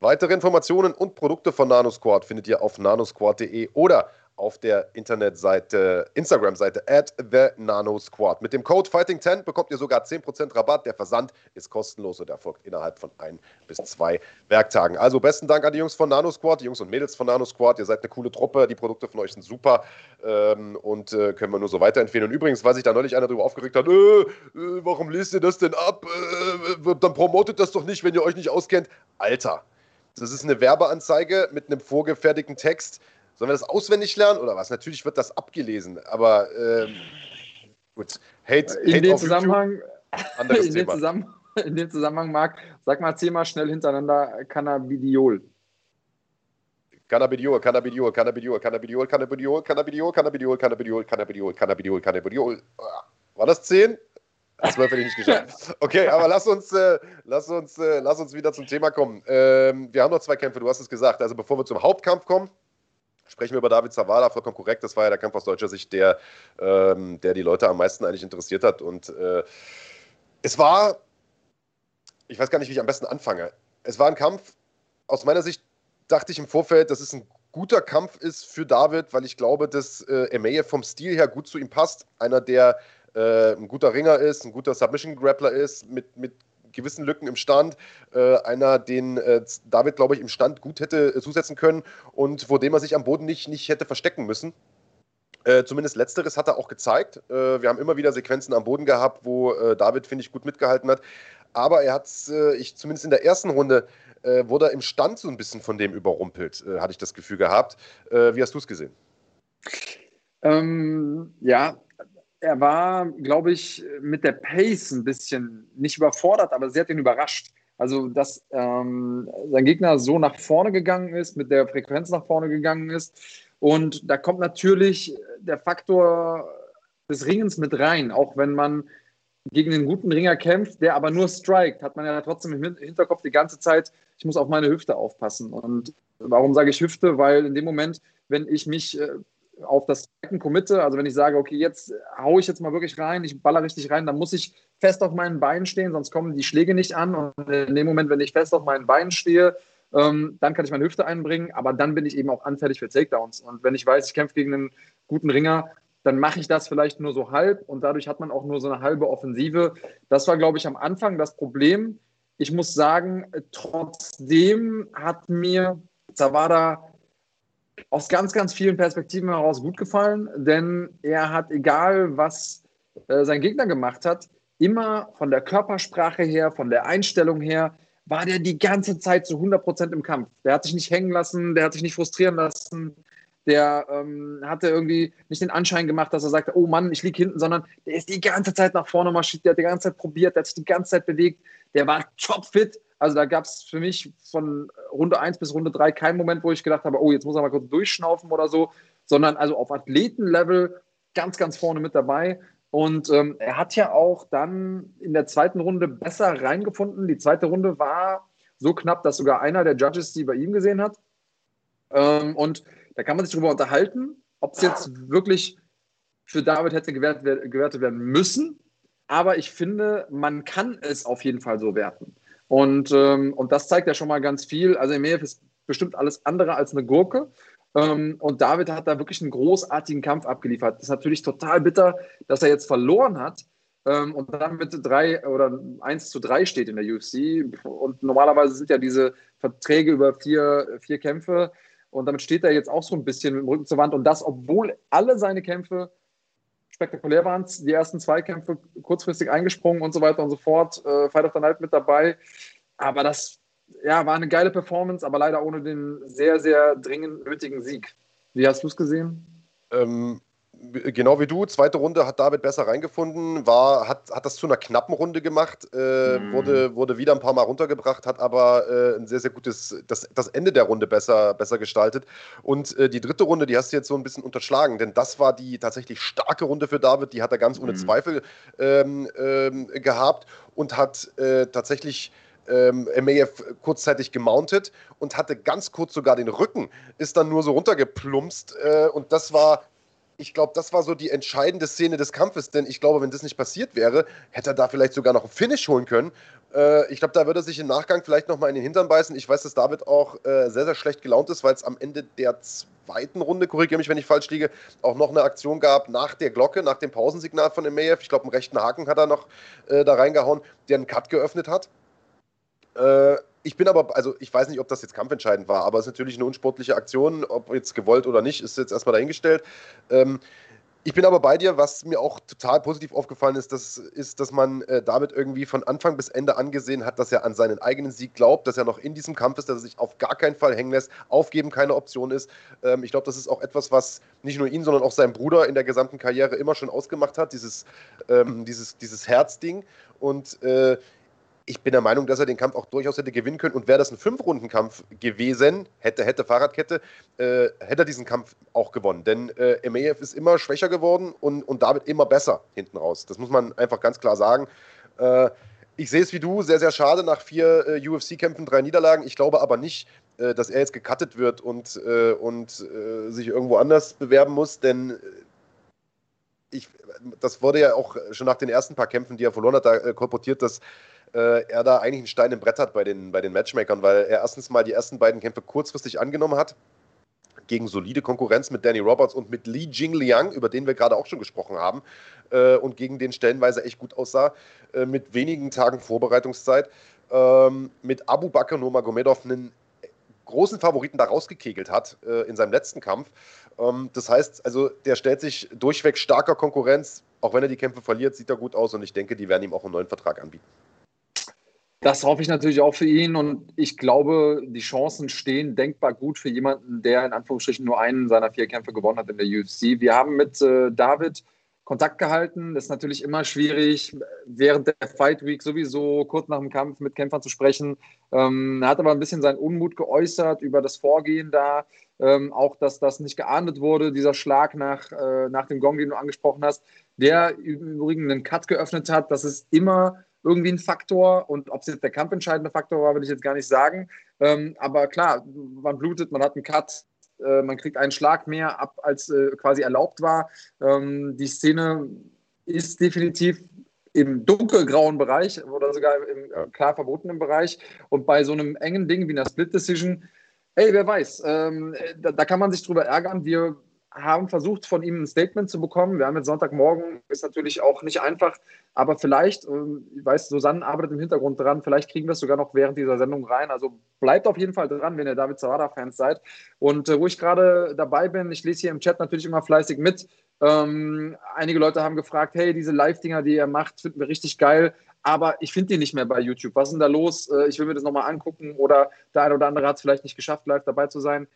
Weitere Informationen und Produkte von Nanosquad findet ihr auf nanosquad.de oder auf der Internetseite, Instagram-Seite at the Nano Squad. Mit dem Code Fighting10 bekommt ihr sogar 10% Rabatt. Der Versand ist kostenlos und erfolgt innerhalb von ein bis zwei Werktagen. Also besten Dank an die Jungs von Nano Squad, die Jungs und Mädels von Nano Squad. Ihr seid eine coole Truppe, die Produkte von euch sind super ähm, und äh, können wir nur so weiterempfehlen. Und übrigens, weil sich da neulich einer darüber aufgeregt hat, äh, äh, warum lest ihr das denn ab? Äh, äh, dann promotet das doch nicht, wenn ihr euch nicht auskennt. Alter, das ist eine Werbeanzeige mit einem vorgefertigten Text Sollen wir das auswendig lernen oder was? Natürlich wird das abgelesen, aber ähm, gut. Hate, in, dem Zusammenhang, in, dem Zusammenhang, in dem Zusammenhang, Marc, sag mal zehnmal schnell hintereinander Cannabidiol. Cannabidiol, Cannabidiol, Cannabidiol, Cannabidiol, Cannabidiol, Cannabidiol, Cannabidiol, Cannabidiol, Cannabidiol, Cannabidiol, Cannabidiol. War das zehn? Zwölf hätte ich nicht geschafft. Okay, aber lass uns, äh, lass, uns, äh, lass uns wieder zum Thema kommen. Ähm, wir haben noch zwei Kämpfe, du hast es gesagt. Also bevor wir zum Hauptkampf kommen, Sprechen wir über David Zavala, vollkommen korrekt. Das war ja der Kampf aus deutscher Sicht, der, ähm, der die Leute am meisten eigentlich interessiert hat. Und äh, es war, ich weiß gar nicht, wie ich am besten anfange. Es war ein Kampf, aus meiner Sicht dachte ich im Vorfeld, dass es ein guter Kampf ist für David, weil ich glaube, dass äh, Emaye vom Stil her gut zu ihm passt. Einer, der äh, ein guter Ringer ist, ein guter Submission-Grappler ist, mit, mit gewissen Lücken im Stand. Äh, einer, den äh, David, glaube ich, im Stand gut hätte äh, zusetzen können und vor dem er sich am Boden nicht, nicht hätte verstecken müssen. Äh, zumindest letzteres hat er auch gezeigt. Äh, wir haben immer wieder Sequenzen am Boden gehabt, wo äh, David, finde ich, gut mitgehalten hat. Aber er hat es, ich zumindest in der ersten Runde, wurde er im Stand so ein bisschen von dem überrumpelt, hatte ich das Gefühl gehabt. wie hast du es gesehen? Ähm, ja, er war, glaube ich, mit der Pace ein bisschen nicht überfordert, aber sie hat ihn überrascht. Also, dass ähm, sein Gegner so nach vorne gegangen ist, mit der Frequenz nach vorne gegangen ist. Und da kommt natürlich der Faktor des Ringens mit rein. Auch wenn man gegen einen guten Ringer kämpft, der aber nur strikt, hat man ja trotzdem im Hinterkopf die ganze Zeit, ich muss auf meine Hüfte aufpassen. Und warum sage ich Hüfte? Weil in dem Moment, wenn ich mich äh, auf das Strecken committe, also wenn ich sage, okay, jetzt haue ich jetzt mal wirklich rein, ich baller richtig rein, dann muss ich fest auf meinen Beinen stehen, sonst kommen die Schläge nicht an. Und in dem Moment, wenn ich fest auf meinen Beinen stehe, ähm, dann kann ich meine Hüfte einbringen, aber dann bin ich eben auch anfällig für Takedowns. Und wenn ich weiß, ich kämpfe gegen einen guten Ringer, dann mache ich das vielleicht nur so halb und dadurch hat man auch nur so eine halbe Offensive. Das war, glaube ich, am Anfang das Problem. Ich muss sagen, trotzdem hat mir Zawada aus ganz, ganz vielen Perspektiven heraus gut gefallen, denn er hat, egal was äh, sein Gegner gemacht hat, immer von der Körpersprache her, von der Einstellung her, war der die ganze Zeit zu 100% im Kampf. Der hat sich nicht hängen lassen, der hat sich nicht frustrieren lassen, der ähm, hatte irgendwie nicht den Anschein gemacht, dass er sagte, oh Mann, ich liege hinten, sondern der ist die ganze Zeit nach vorne marschiert, der hat die ganze Zeit probiert, der hat sich die ganze Zeit bewegt, der war topfit. Also da gab es für mich von Runde 1 bis Runde 3 keinen Moment, wo ich gedacht habe, oh, jetzt muss er mal kurz durchschnaufen oder so, sondern also auf Athletenlevel ganz, ganz vorne mit dabei. Und ähm, er hat ja auch dann in der zweiten Runde besser reingefunden. Die zweite Runde war so knapp, dass sogar einer der Judges die bei ihm gesehen hat. Ähm, und da kann man sich darüber unterhalten, ob es jetzt wirklich für David hätte gewertet, gewertet werden müssen. Aber ich finde, man kann es auf jeden Fall so werten. Und, ähm, und das zeigt ja schon mal ganz viel. Also Emeev ist bestimmt alles andere als eine Gurke. Ähm, und David hat da wirklich einen großartigen Kampf abgeliefert. Das ist natürlich total bitter, dass er jetzt verloren hat ähm, und dann mit drei oder eins zu drei steht in der UFC. Und normalerweise sind ja diese Verträge über vier, vier Kämpfe. Und damit steht er jetzt auch so ein bisschen mit dem Rücken zur Wand. Und das, obwohl alle seine Kämpfe spektakulär waren. Die ersten zwei Kämpfe kurzfristig eingesprungen und so weiter und so fort. Äh, Fight of the Night mit dabei. Aber das ja, war eine geile Performance, aber leider ohne den sehr, sehr dringend nötigen Sieg. Wie hast du es gesehen? Ähm, genau wie du, zweite Runde hat David besser reingefunden, war, hat, hat das zu einer knappen Runde gemacht, äh, mm. wurde, wurde wieder ein paar Mal runtergebracht, hat aber äh, ein sehr, sehr gutes, das, das Ende der Runde besser, besser gestaltet. Und äh, die dritte Runde, die hast du jetzt so ein bisschen unterschlagen, denn das war die tatsächlich starke Runde für David, die hat er ganz ohne mm. Zweifel ähm, ähm, gehabt und hat äh, tatsächlich ähm, MAF kurzzeitig gemountet und hatte ganz kurz sogar den Rücken, ist dann nur so runtergeplumpst äh, und das war ich glaube, das war so die entscheidende Szene des Kampfes, denn ich glaube, wenn das nicht passiert wäre, hätte er da vielleicht sogar noch einen Finish holen können. Äh, ich glaube, da würde er sich im Nachgang vielleicht nochmal in den Hintern beißen. Ich weiß, dass David auch äh, sehr, sehr schlecht gelaunt ist, weil es am Ende der zweiten Runde, korrigiere mich, wenn ich falsch liege, auch noch eine Aktion gab nach der Glocke, nach dem Pausensignal von MAF. Ich glaube, einen rechten Haken hat er noch äh, da reingehauen, der einen Cut geöffnet hat. Ich bin aber, also ich weiß nicht, ob das jetzt kampfentscheidend war, aber es ist natürlich eine unsportliche Aktion, ob jetzt gewollt oder nicht, ist jetzt erstmal dahingestellt. Ähm, ich bin aber bei dir, was mir auch total positiv aufgefallen ist, das ist, dass man äh, damit irgendwie von Anfang bis Ende angesehen hat, dass er an seinen eigenen Sieg glaubt, dass er noch in diesem Kampf ist, dass er sich auf gar keinen Fall hängen lässt, aufgeben keine Option ist. Ähm, ich glaube, das ist auch etwas, was nicht nur ihn, sondern auch sein Bruder in der gesamten Karriere immer schon ausgemacht hat, dieses, ähm, dieses, dieses Herzding. Und äh, ich bin der Meinung, dass er den Kampf auch durchaus hätte gewinnen können. Und wäre das ein Fünf-Runden-Kampf gewesen, hätte, hätte Fahrradkette, äh, hätte er diesen Kampf auch gewonnen. Denn äh, MAF ist immer schwächer geworden und, und damit immer besser hinten raus. Das muss man einfach ganz klar sagen. Äh, ich sehe es wie du, sehr, sehr schade nach vier äh, UFC-Kämpfen, drei Niederlagen. Ich glaube aber nicht, äh, dass er jetzt gecuttet wird und, äh, und sich irgendwo anders bewerben muss, denn ich, das wurde ja auch schon nach den ersten paar Kämpfen, die er verloren hat, da kolportiert, dass äh, er da eigentlich einen Stein im Brett hat bei den, bei den Matchmakern, weil er erstens mal die ersten beiden Kämpfe kurzfristig angenommen hat gegen solide Konkurrenz mit Danny Roberts und mit Li Jingliang, über den wir gerade auch schon gesprochen haben, äh, und gegen den stellenweise echt gut aussah, äh, mit wenigen Tagen Vorbereitungszeit, ähm, mit Abu Bakr Nurmagomedov einen großen Favoriten da rausgekegelt hat äh, in seinem letzten Kampf. Ähm, das heißt, also der stellt sich durchweg starker Konkurrenz, auch wenn er die Kämpfe verliert, sieht er gut aus und ich denke, die werden ihm auch einen neuen Vertrag anbieten. Das hoffe ich natürlich auch für ihn und ich glaube, die Chancen stehen denkbar gut für jemanden, der in Anführungsstrichen nur einen seiner vier Kämpfe gewonnen hat in der UFC. Wir haben mit äh, David Kontakt gehalten. Das ist natürlich immer schwierig, während der Fight Week sowieso kurz nach dem Kampf mit Kämpfern zu sprechen. Ähm, er hat aber ein bisschen seinen Unmut geäußert über das Vorgehen da. Ähm, auch, dass das nicht geahndet wurde, dieser Schlag nach, äh, nach dem Gong, den du angesprochen hast, der im Übrigen einen Cut geöffnet hat. Das ist immer irgendwie ein Faktor. Und ob es jetzt der kampfentscheidende Faktor war, will ich jetzt gar nicht sagen. Ähm, aber klar, man blutet, man hat einen Cut, äh, man kriegt einen Schlag mehr ab, als äh, quasi erlaubt war. Ähm, die Szene ist definitiv im dunkelgrauen Bereich oder sogar im äh, klar verbotenen Bereich. Und bei so einem engen Ding wie einer Split Decision, ey, wer weiß, ähm, da, da, kann man sich drüber ärgern. Wir haben versucht, von ihm ein Statement zu bekommen. Wir haben jetzt Sonntagmorgen, ist natürlich auch nicht einfach, aber vielleicht, ähm, ich weiß, Susanne arbeitet im Hintergrund dran, vielleicht kriegen wir es sogar noch während dieser Sendung rein. Also bleibt auf jeden Fall dran, wenn ihr David Zawada-Fans seid. Und äh, wo ich gerade dabei bin, ich lese hier im Chat natürlich immer fleißig mit. Ähm, einige Leute haben gefragt, hey, diese Live-Dinger, die ihr macht, finden wir richtig geil, aber ich finde die nicht mehr bei YouTube. Was ist denn da los? Äh, ich will mir das nochmal angucken oder der eine oder andere hat es vielleicht nicht geschafft, live dabei zu sein.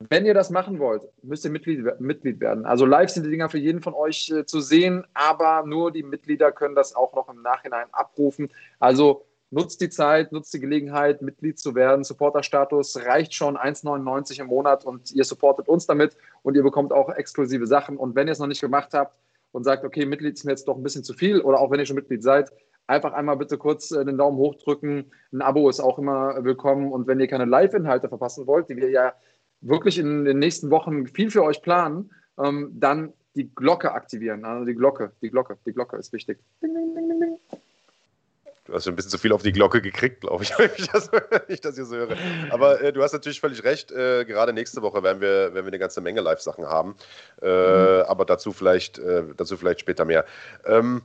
Wenn ihr das machen wollt, müsst ihr Mitglied, Mitglied werden. Also live sind die Dinger für jeden von euch äh, zu sehen, aber nur die Mitglieder können das auch noch im Nachhinein abrufen. Also nutzt die Zeit, nutzt die Gelegenheit, Mitglied zu werden. Supporterstatus reicht schon 1,99 im Monat und ihr supportet uns damit und ihr bekommt auch exklusive Sachen. Und wenn ihr es noch nicht gemacht habt und sagt, okay, Mitglied ist mir jetzt doch ein bisschen zu viel oder auch wenn ihr schon Mitglied seid, einfach einmal bitte kurz äh, den Daumen hoch drücken. Ein Abo ist auch immer willkommen. Und wenn ihr keine Live-Inhalte verpassen wollt, die wir ja wirklich in den nächsten Wochen viel für euch planen, ähm, dann die Glocke aktivieren. Also die Glocke, die Glocke, die Glocke ist wichtig. Ding, ding, ding, ding. Du hast schon ein bisschen zu viel auf die Glocke gekriegt, glaube ich, wenn ich das, ich das hier so höre. Aber äh, du hast natürlich völlig recht. Äh, gerade nächste Woche werden wir, werden wir eine ganze Menge Live-Sachen haben. Äh, mhm. Aber dazu vielleicht, äh, dazu vielleicht später mehr. Ähm,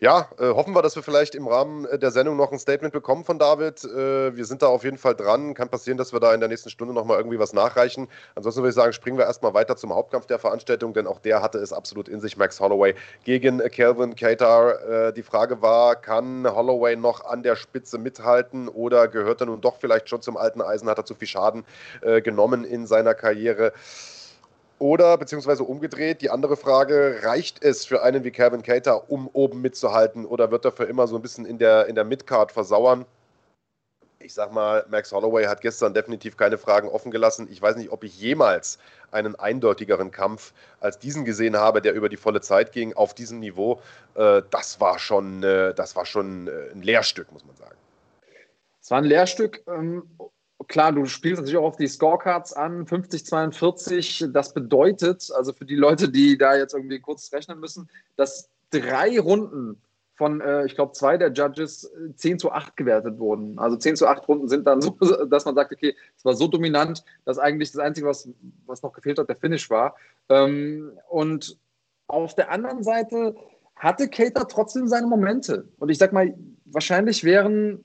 ja, äh, hoffen wir, dass wir vielleicht im Rahmen äh, der Sendung noch ein Statement bekommen von David. Äh, wir sind da auf jeden Fall dran. Kann passieren, dass wir da in der nächsten Stunde nochmal irgendwie was nachreichen. Ansonsten würde ich sagen, springen wir erstmal weiter zum Hauptkampf der Veranstaltung, denn auch der hatte es absolut in sich. Max Holloway gegen Calvin Cater. Äh, die Frage war, kann Holloway noch an der Spitze mithalten oder gehört er nun doch vielleicht schon zum alten Eisen? Hat er zu viel Schaden äh, genommen in seiner Karriere? Oder beziehungsweise umgedreht, die andere Frage, reicht es für einen wie Kevin Cater, um oben mitzuhalten oder wird er für immer so ein bisschen in der, in der Midcard versauern? Ich sag mal, Max Holloway hat gestern definitiv keine Fragen offen gelassen. Ich weiß nicht, ob ich jemals einen eindeutigeren Kampf als diesen gesehen habe, der über die volle Zeit ging, auf diesem Niveau. Äh, das war schon, das war schon äh, ein Lehrstück, muss man sagen. Es war ein Lehrstück ähm, klar, du spielst natürlich auch auf die Scorecards an, 50, 42. Das bedeutet, also für die Leute, die da jetzt irgendwie kurz rechnen müssen, dass drei Runden von, äh, ich glaube, zwei der Judges 10 äh, zu 8 gewertet wurden. Also 10 zu 8 Runden sind dann so, dass man sagt, okay, es war so dominant, dass eigentlich das Einzige, was, was noch gefehlt hat, der Finish war. Ähm, und auf der anderen Seite hatte Cater trotzdem seine Momente. Und ich sag mal, wahrscheinlich wären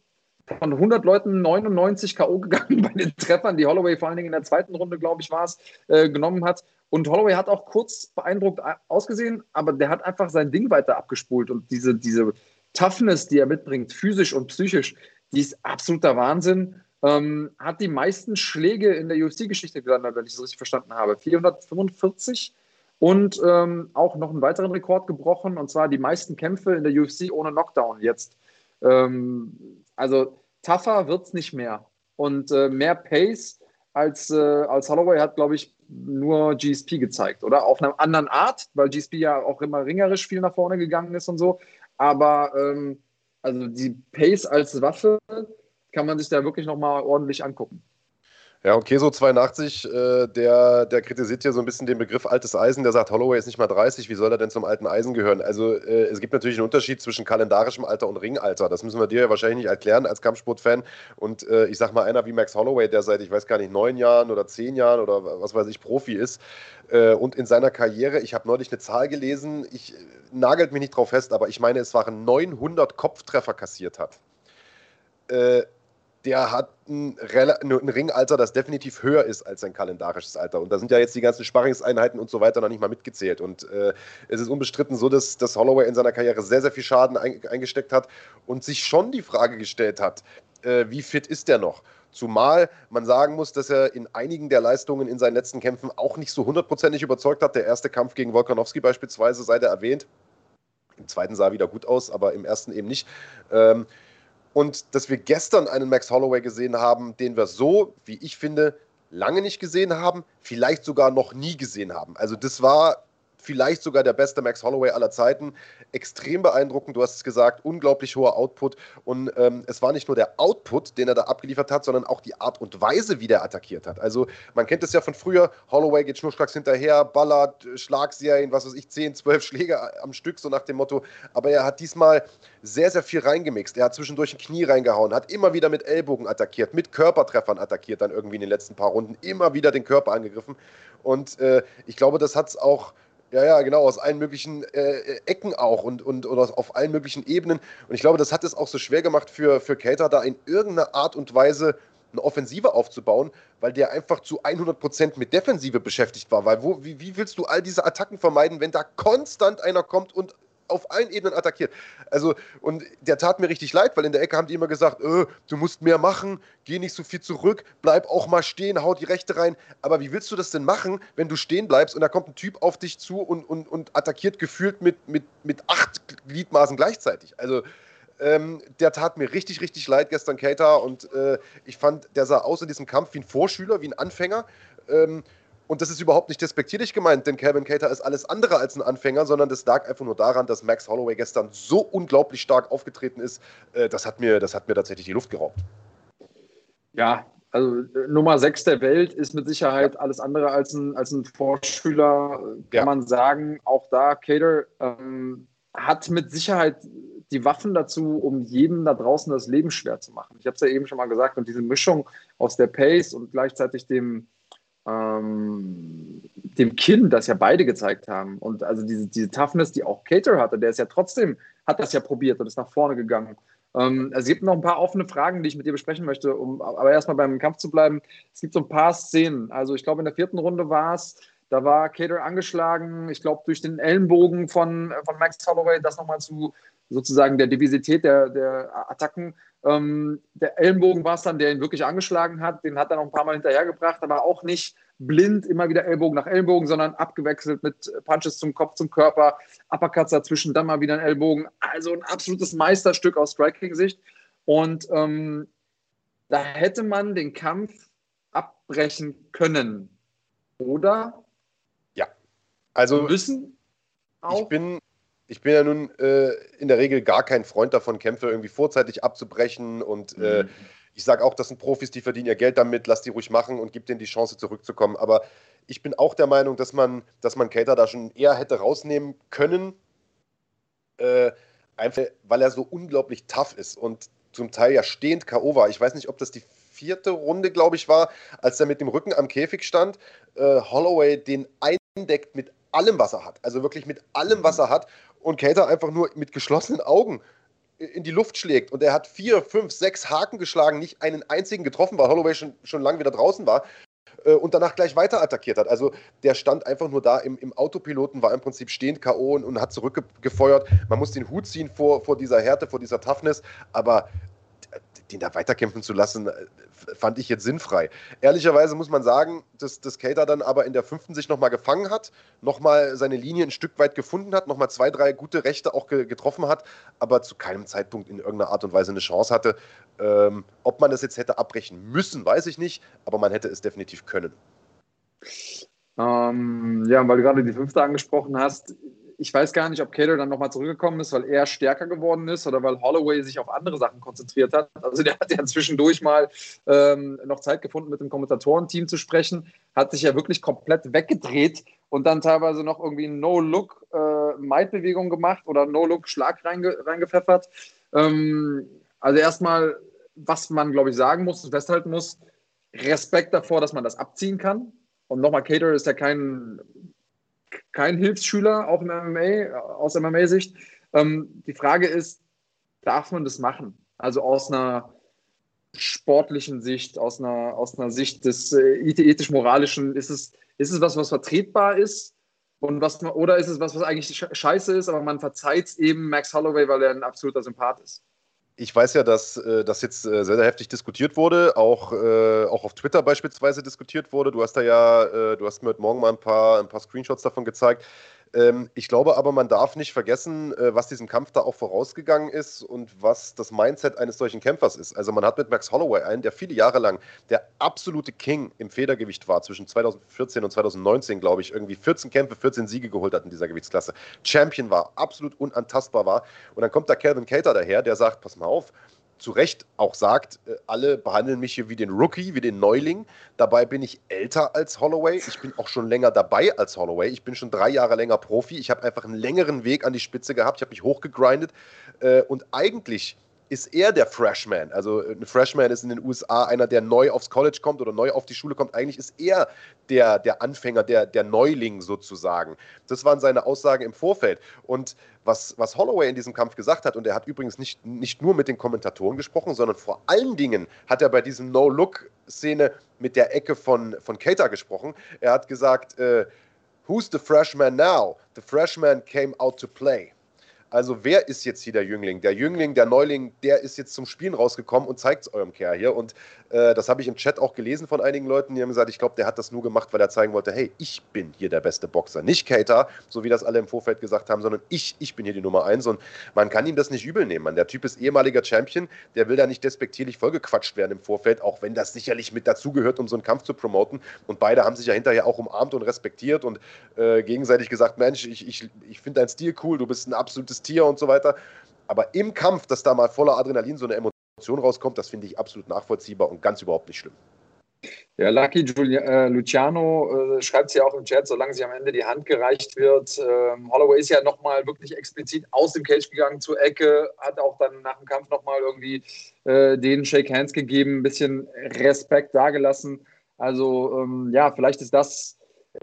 von 100 Leuten 99 K.O. gegangen bei den Treffern, die Holloway vor allen Dingen in der zweiten Runde, glaube ich, war es, äh, genommen hat. Und Holloway hat auch kurz beeindruckt ausgesehen, aber der hat einfach sein Ding weiter abgespult. Und diese, diese Toughness, die er mitbringt, physisch und psychisch, die ist absoluter Wahnsinn. Ähm, hat die meisten Schläge in der UFC-Geschichte gelandet, wenn ich es richtig verstanden habe. 445 und ähm, auch noch einen weiteren Rekord gebrochen, und zwar die meisten Kämpfe in der UFC ohne Knockdown jetzt. Ähm, also tougher wird es nicht mehr. Und äh, mehr Pace als, äh, als Holloway hat, glaube ich, nur GSP gezeigt, oder? Auf einer anderen Art, weil GSP ja auch immer ringerisch viel nach vorne gegangen ist und so. Aber ähm, also die Pace als Waffe kann man sich da wirklich nochmal ordentlich angucken. Ja, und Keso 82, äh, der, der kritisiert hier so ein bisschen den Begriff altes Eisen. Der sagt, Holloway ist nicht mal 30, wie soll er denn zum alten Eisen gehören? Also äh, es gibt natürlich einen Unterschied zwischen kalendarischem Alter und Ringalter. Das müssen wir dir ja wahrscheinlich nicht erklären als Kampfsportfan. Und äh, ich sag mal, einer wie Max Holloway, der seit, ich weiß gar nicht, neun Jahren oder zehn Jahren oder was weiß ich, Profi ist äh, und in seiner Karriere, ich habe neulich eine Zahl gelesen, ich äh, nagelt mich nicht drauf fest, aber ich meine, es waren 900 Kopftreffer kassiert hat. Äh, der hat ein, ein, Ringalter, das definitiv höher ist als sein kalendarisches Alter. Und da sind ja jetzt die ganzen Sparringseinheiten und so weiter noch nicht mal mitgezählt. Und äh, es ist unbestritten so, dass, dass Holloway in seiner Karriere sehr, sehr viel Schaden ein, eingesteckt hat und sich schon die Frage gestellt hat, äh, wie fit ist der noch? Zumal man sagen muss, dass er in einigen der Leistungen in seinen letzten Kämpfen auch nicht so hundertprozentig überzeugt hat. Der erste Kampf gegen Volkanowski beispielsweise, sei der erwähnt. Im zweiten sah er wieder gut aus, aber im ersten eben nicht. Ähm, und dass wir gestern einen Max Holloway gesehen haben, den wir so, wie ich finde, lange nicht gesehen haben, vielleicht sogar noch nie gesehen haben. Also das war vielleicht sogar der beste Max Holloway aller Zeiten. Extrem beeindruckend, du hast es gesagt, unglaublich hoher Output. Und ähm, es war nicht nur der Output, den er da abgeliefert hat, sondern auch die Art und Weise, wie der attackiert hat. Also man kennt es ja von früher, Holloway geht schnurstracks hinterher, ballert, Schlagserien, was weiß ich, 10, 12 Schläge am Stück, so nach dem Motto. Aber er hat diesmal sehr, sehr viel reingemixt. Er hat zwischendurch ein Knie reingehauen, hat immer wieder mit Ellbogen attackiert, mit Körpertreffern attackiert, dann irgendwie in den letzten paar Runden, immer wieder den Körper angegriffen. Und äh, ich glaube, das hat es auch ja, ja, genau, aus allen möglichen äh, Ecken auch und, und, und auf allen möglichen Ebenen. Und ich glaube, das hat es auch so schwer gemacht für, für Cater, da in irgendeiner Art und Weise eine Offensive aufzubauen, weil der einfach zu 100% mit Defensive beschäftigt war. Weil wo, wie, wie willst du all diese Attacken vermeiden, wenn da konstant einer kommt und auf allen Ebenen attackiert. Also, und der tat mir richtig leid, weil in der Ecke haben die immer gesagt, äh, du musst mehr machen, geh nicht so viel zurück, bleib auch mal stehen, hau die Rechte rein. Aber wie willst du das denn machen, wenn du stehen bleibst und da kommt ein Typ auf dich zu und, und, und attackiert gefühlt mit, mit, mit acht Gliedmaßen gleichzeitig? Also, ähm, der tat mir richtig, richtig leid gestern, Kater. Und äh, ich fand, der sah aus in diesem Kampf wie ein Vorschüler, wie ein Anfänger. Ähm, und das ist überhaupt nicht despektierlich gemeint, denn Calvin Cater ist alles andere als ein Anfänger, sondern das lag einfach nur daran, dass Max Holloway gestern so unglaublich stark aufgetreten ist. Äh, das, hat mir, das hat mir tatsächlich die Luft geraubt. Ja, also äh, Nummer 6 der Welt ist mit Sicherheit ja. alles andere als ein, als ein Vorschüler, kann ja. man sagen. Auch da, Cater ähm, hat mit Sicherheit die Waffen dazu, um jedem da draußen das Leben schwer zu machen. Ich habe es ja eben schon mal gesagt, und diese Mischung aus der Pace und gleichzeitig dem, ähm, dem Kinn, das ja beide gezeigt haben. Und also diese, diese Toughness, die auch Cater hatte, der ist ja trotzdem, hat das ja probiert und ist nach vorne gegangen. Ähm, also es gibt noch ein paar offene Fragen, die ich mit dir besprechen möchte, um aber erstmal beim Kampf zu bleiben. Es gibt so ein paar Szenen. Also ich glaube, in der vierten Runde war es, da war Cater angeschlagen, ich glaube, durch den Ellenbogen von, von Max Holloway, das nochmal zu sozusagen der Divisität der, der Attacken ähm, der Ellenbogen war es dann, der ihn wirklich angeschlagen hat. Den hat er noch ein paar Mal hinterhergebracht, aber auch nicht blind immer wieder Ellbogen nach Ellbogen, sondern abgewechselt mit Punches zum Kopf, zum Körper, Uppercuts dazwischen, dann mal wieder ein Ellbogen. Also ein absolutes Meisterstück aus Striking-Sicht. Und ähm, da hätte man den Kampf abbrechen können. Oder? Also müssen auch. Ich bin, ich bin ja nun äh, in der Regel gar kein Freund davon, Kämpfe irgendwie vorzeitig abzubrechen. Und äh, mhm. ich sage auch, das sind Profis, die verdienen ihr Geld damit, lass die ruhig machen und gib denen die Chance zurückzukommen. Aber ich bin auch der Meinung, dass man, dass man Cater da schon eher hätte rausnehmen können. Äh, einfach weil er so unglaublich tough ist und zum Teil ja stehend K.O. war. Ich weiß nicht, ob das die vierte Runde, glaube ich, war, als er mit dem Rücken am Käfig stand. Äh, Holloway den eindeckt mit allem, was er hat. Also wirklich mit allem, was er hat und Cater einfach nur mit geschlossenen Augen in die Luft schlägt. Und er hat vier, fünf, sechs Haken geschlagen, nicht einen einzigen getroffen, weil Holloway schon, schon lange wieder draußen war äh, und danach gleich weiter attackiert hat. Also der stand einfach nur da im, im Autopiloten, war im Prinzip stehend K.O. Und, und, hat zurückgefeuert. Man muss den Hut ziehen vor, vor dieser Härte, vor dieser Toughness, aber den da weiterkämpfen zu lassen, äh, fand ich jetzt sinnfrei. Ehrlicherweise muss man sagen, dass, dass Cater dann aber in der fünften sich nochmal gefangen hat, nochmal seine Linie ein Stück weit gefunden hat, nochmal zwei, drei gute Rechte auch ge getroffen hat, aber zu keinem Zeitpunkt in irgendeiner Art und Weise eine Chance hatte. Ähm, ob man das jetzt hätte abbrechen müssen, weiß ich nicht, aber man hätte es definitiv können. Ähm, ja, weil du gerade die fünfte angesprochen hast, ich weiß gar nicht, ob Cater dann nochmal zurückgekommen ist, weil er stärker geworden ist oder weil Holloway sich auf andere Sachen konzentriert hat. Also der hat ja zwischendurch mal ähm, noch Zeit gefunden, mit dem Kommentatorenteam zu sprechen, hat sich ja wirklich komplett weggedreht und dann teilweise noch irgendwie No-Look-Might-Bewegung äh, gemacht oder No-Look-Schlag reinge reingepfeffert. Ähm, also erstmal, was man, glaube ich, sagen muss und festhalten muss, Respekt davor, dass man das abziehen kann. Und nochmal, Cater ist ja kein kein Hilfsschüler, auch im MMA, aus MMA-Sicht. Ähm, die Frage ist, darf man das machen? Also aus einer sportlichen Sicht, aus einer, aus einer Sicht des äh, ethisch-moralischen, ist es, ist es was, was vertretbar ist? Und was man, oder ist es was, was eigentlich scheiße ist, aber man verzeiht es eben Max Holloway, weil er ein absoluter Sympath ist? Ich weiß ja, dass äh, das jetzt äh, sehr, sehr heftig diskutiert wurde, auch, äh, auch auf Twitter beispielsweise diskutiert wurde. Du hast da ja, äh, du hast mir heute Morgen mal ein paar, ein paar Screenshots davon gezeigt. Ähm, ich glaube aber, man darf nicht vergessen, äh, was diesem Kampf da auch vorausgegangen ist und was das Mindset eines solchen Kämpfers ist. Also man hat mit Max Holloway einen, der viele Jahre lang der absolute King im Federgewicht war, zwischen 2014 und 2019, glaube ich, irgendwie 14 Kämpfe, 14 Siege geholt hat in dieser Gewichtsklasse. Champion war, absolut unantastbar war. Und dann kommt da Calvin Cater daher, der sagt, pass mal auf, zu Recht auch sagt, äh, alle behandeln mich hier wie den Rookie, wie den Neuling. Dabei bin ich älter als Holloway. Ich bin auch schon länger dabei als Holloway. Ich bin schon drei Jahre länger Profi. Ich habe einfach einen längeren Weg an die Spitze gehabt. Ich habe mich hochgegrindet. Äh, und eigentlich ist er der Freshman. Also ein Freshman ist in den USA einer, der neu aufs College kommt oder neu auf die Schule kommt. Eigentlich ist er der, der Anfänger, der, der Neuling sozusagen. Das waren seine Aussagen im Vorfeld. Und was, was Holloway in diesem Kampf gesagt hat, und er hat übrigens nicht, nicht nur mit den Kommentatoren gesprochen, sondern vor allen Dingen hat er bei diesem No-Look-Szene mit der Ecke von, von Cater gesprochen. Er hat gesagt, äh, Who's the freshman now? The freshman came out to play. Also wer ist jetzt hier der Jüngling? Der Jüngling, der Neuling, der ist jetzt zum Spielen rausgekommen und zeigt es eurem Kerl hier. Und äh, das habe ich im Chat auch gelesen von einigen Leuten, die haben gesagt, ich glaube, der hat das nur gemacht, weil er zeigen wollte, hey, ich bin hier der beste Boxer. Nicht Cater, so wie das alle im Vorfeld gesagt haben, sondern ich, ich bin hier die Nummer eins. Und man kann ihm das nicht übel nehmen. Man. Der Typ ist ehemaliger Champion, der will da nicht despektierlich vollgequatscht werden im Vorfeld, auch wenn das sicherlich mit dazugehört, um so einen Kampf zu promoten. Und beide haben sich ja hinterher auch umarmt und respektiert und äh, gegenseitig gesagt, Mensch, ich, ich, ich finde deinen Stil cool, du bist ein absolutes Tier und so weiter. Aber im Kampf, dass da mal voller Adrenalin so eine Emotion rauskommt, das finde ich absolut nachvollziehbar und ganz überhaupt nicht schlimm. Ja, Lucky Giulia, äh, Luciano äh, schreibt es ja auch im Chat, solange sie am Ende die Hand gereicht wird. Ähm, Holloway ist ja nochmal wirklich explizit aus dem Cage gegangen zur Ecke, hat auch dann nach dem Kampf nochmal irgendwie äh, den Shake Hands gegeben, ein bisschen Respekt dagelassen. Also ähm, ja, vielleicht ist das äh,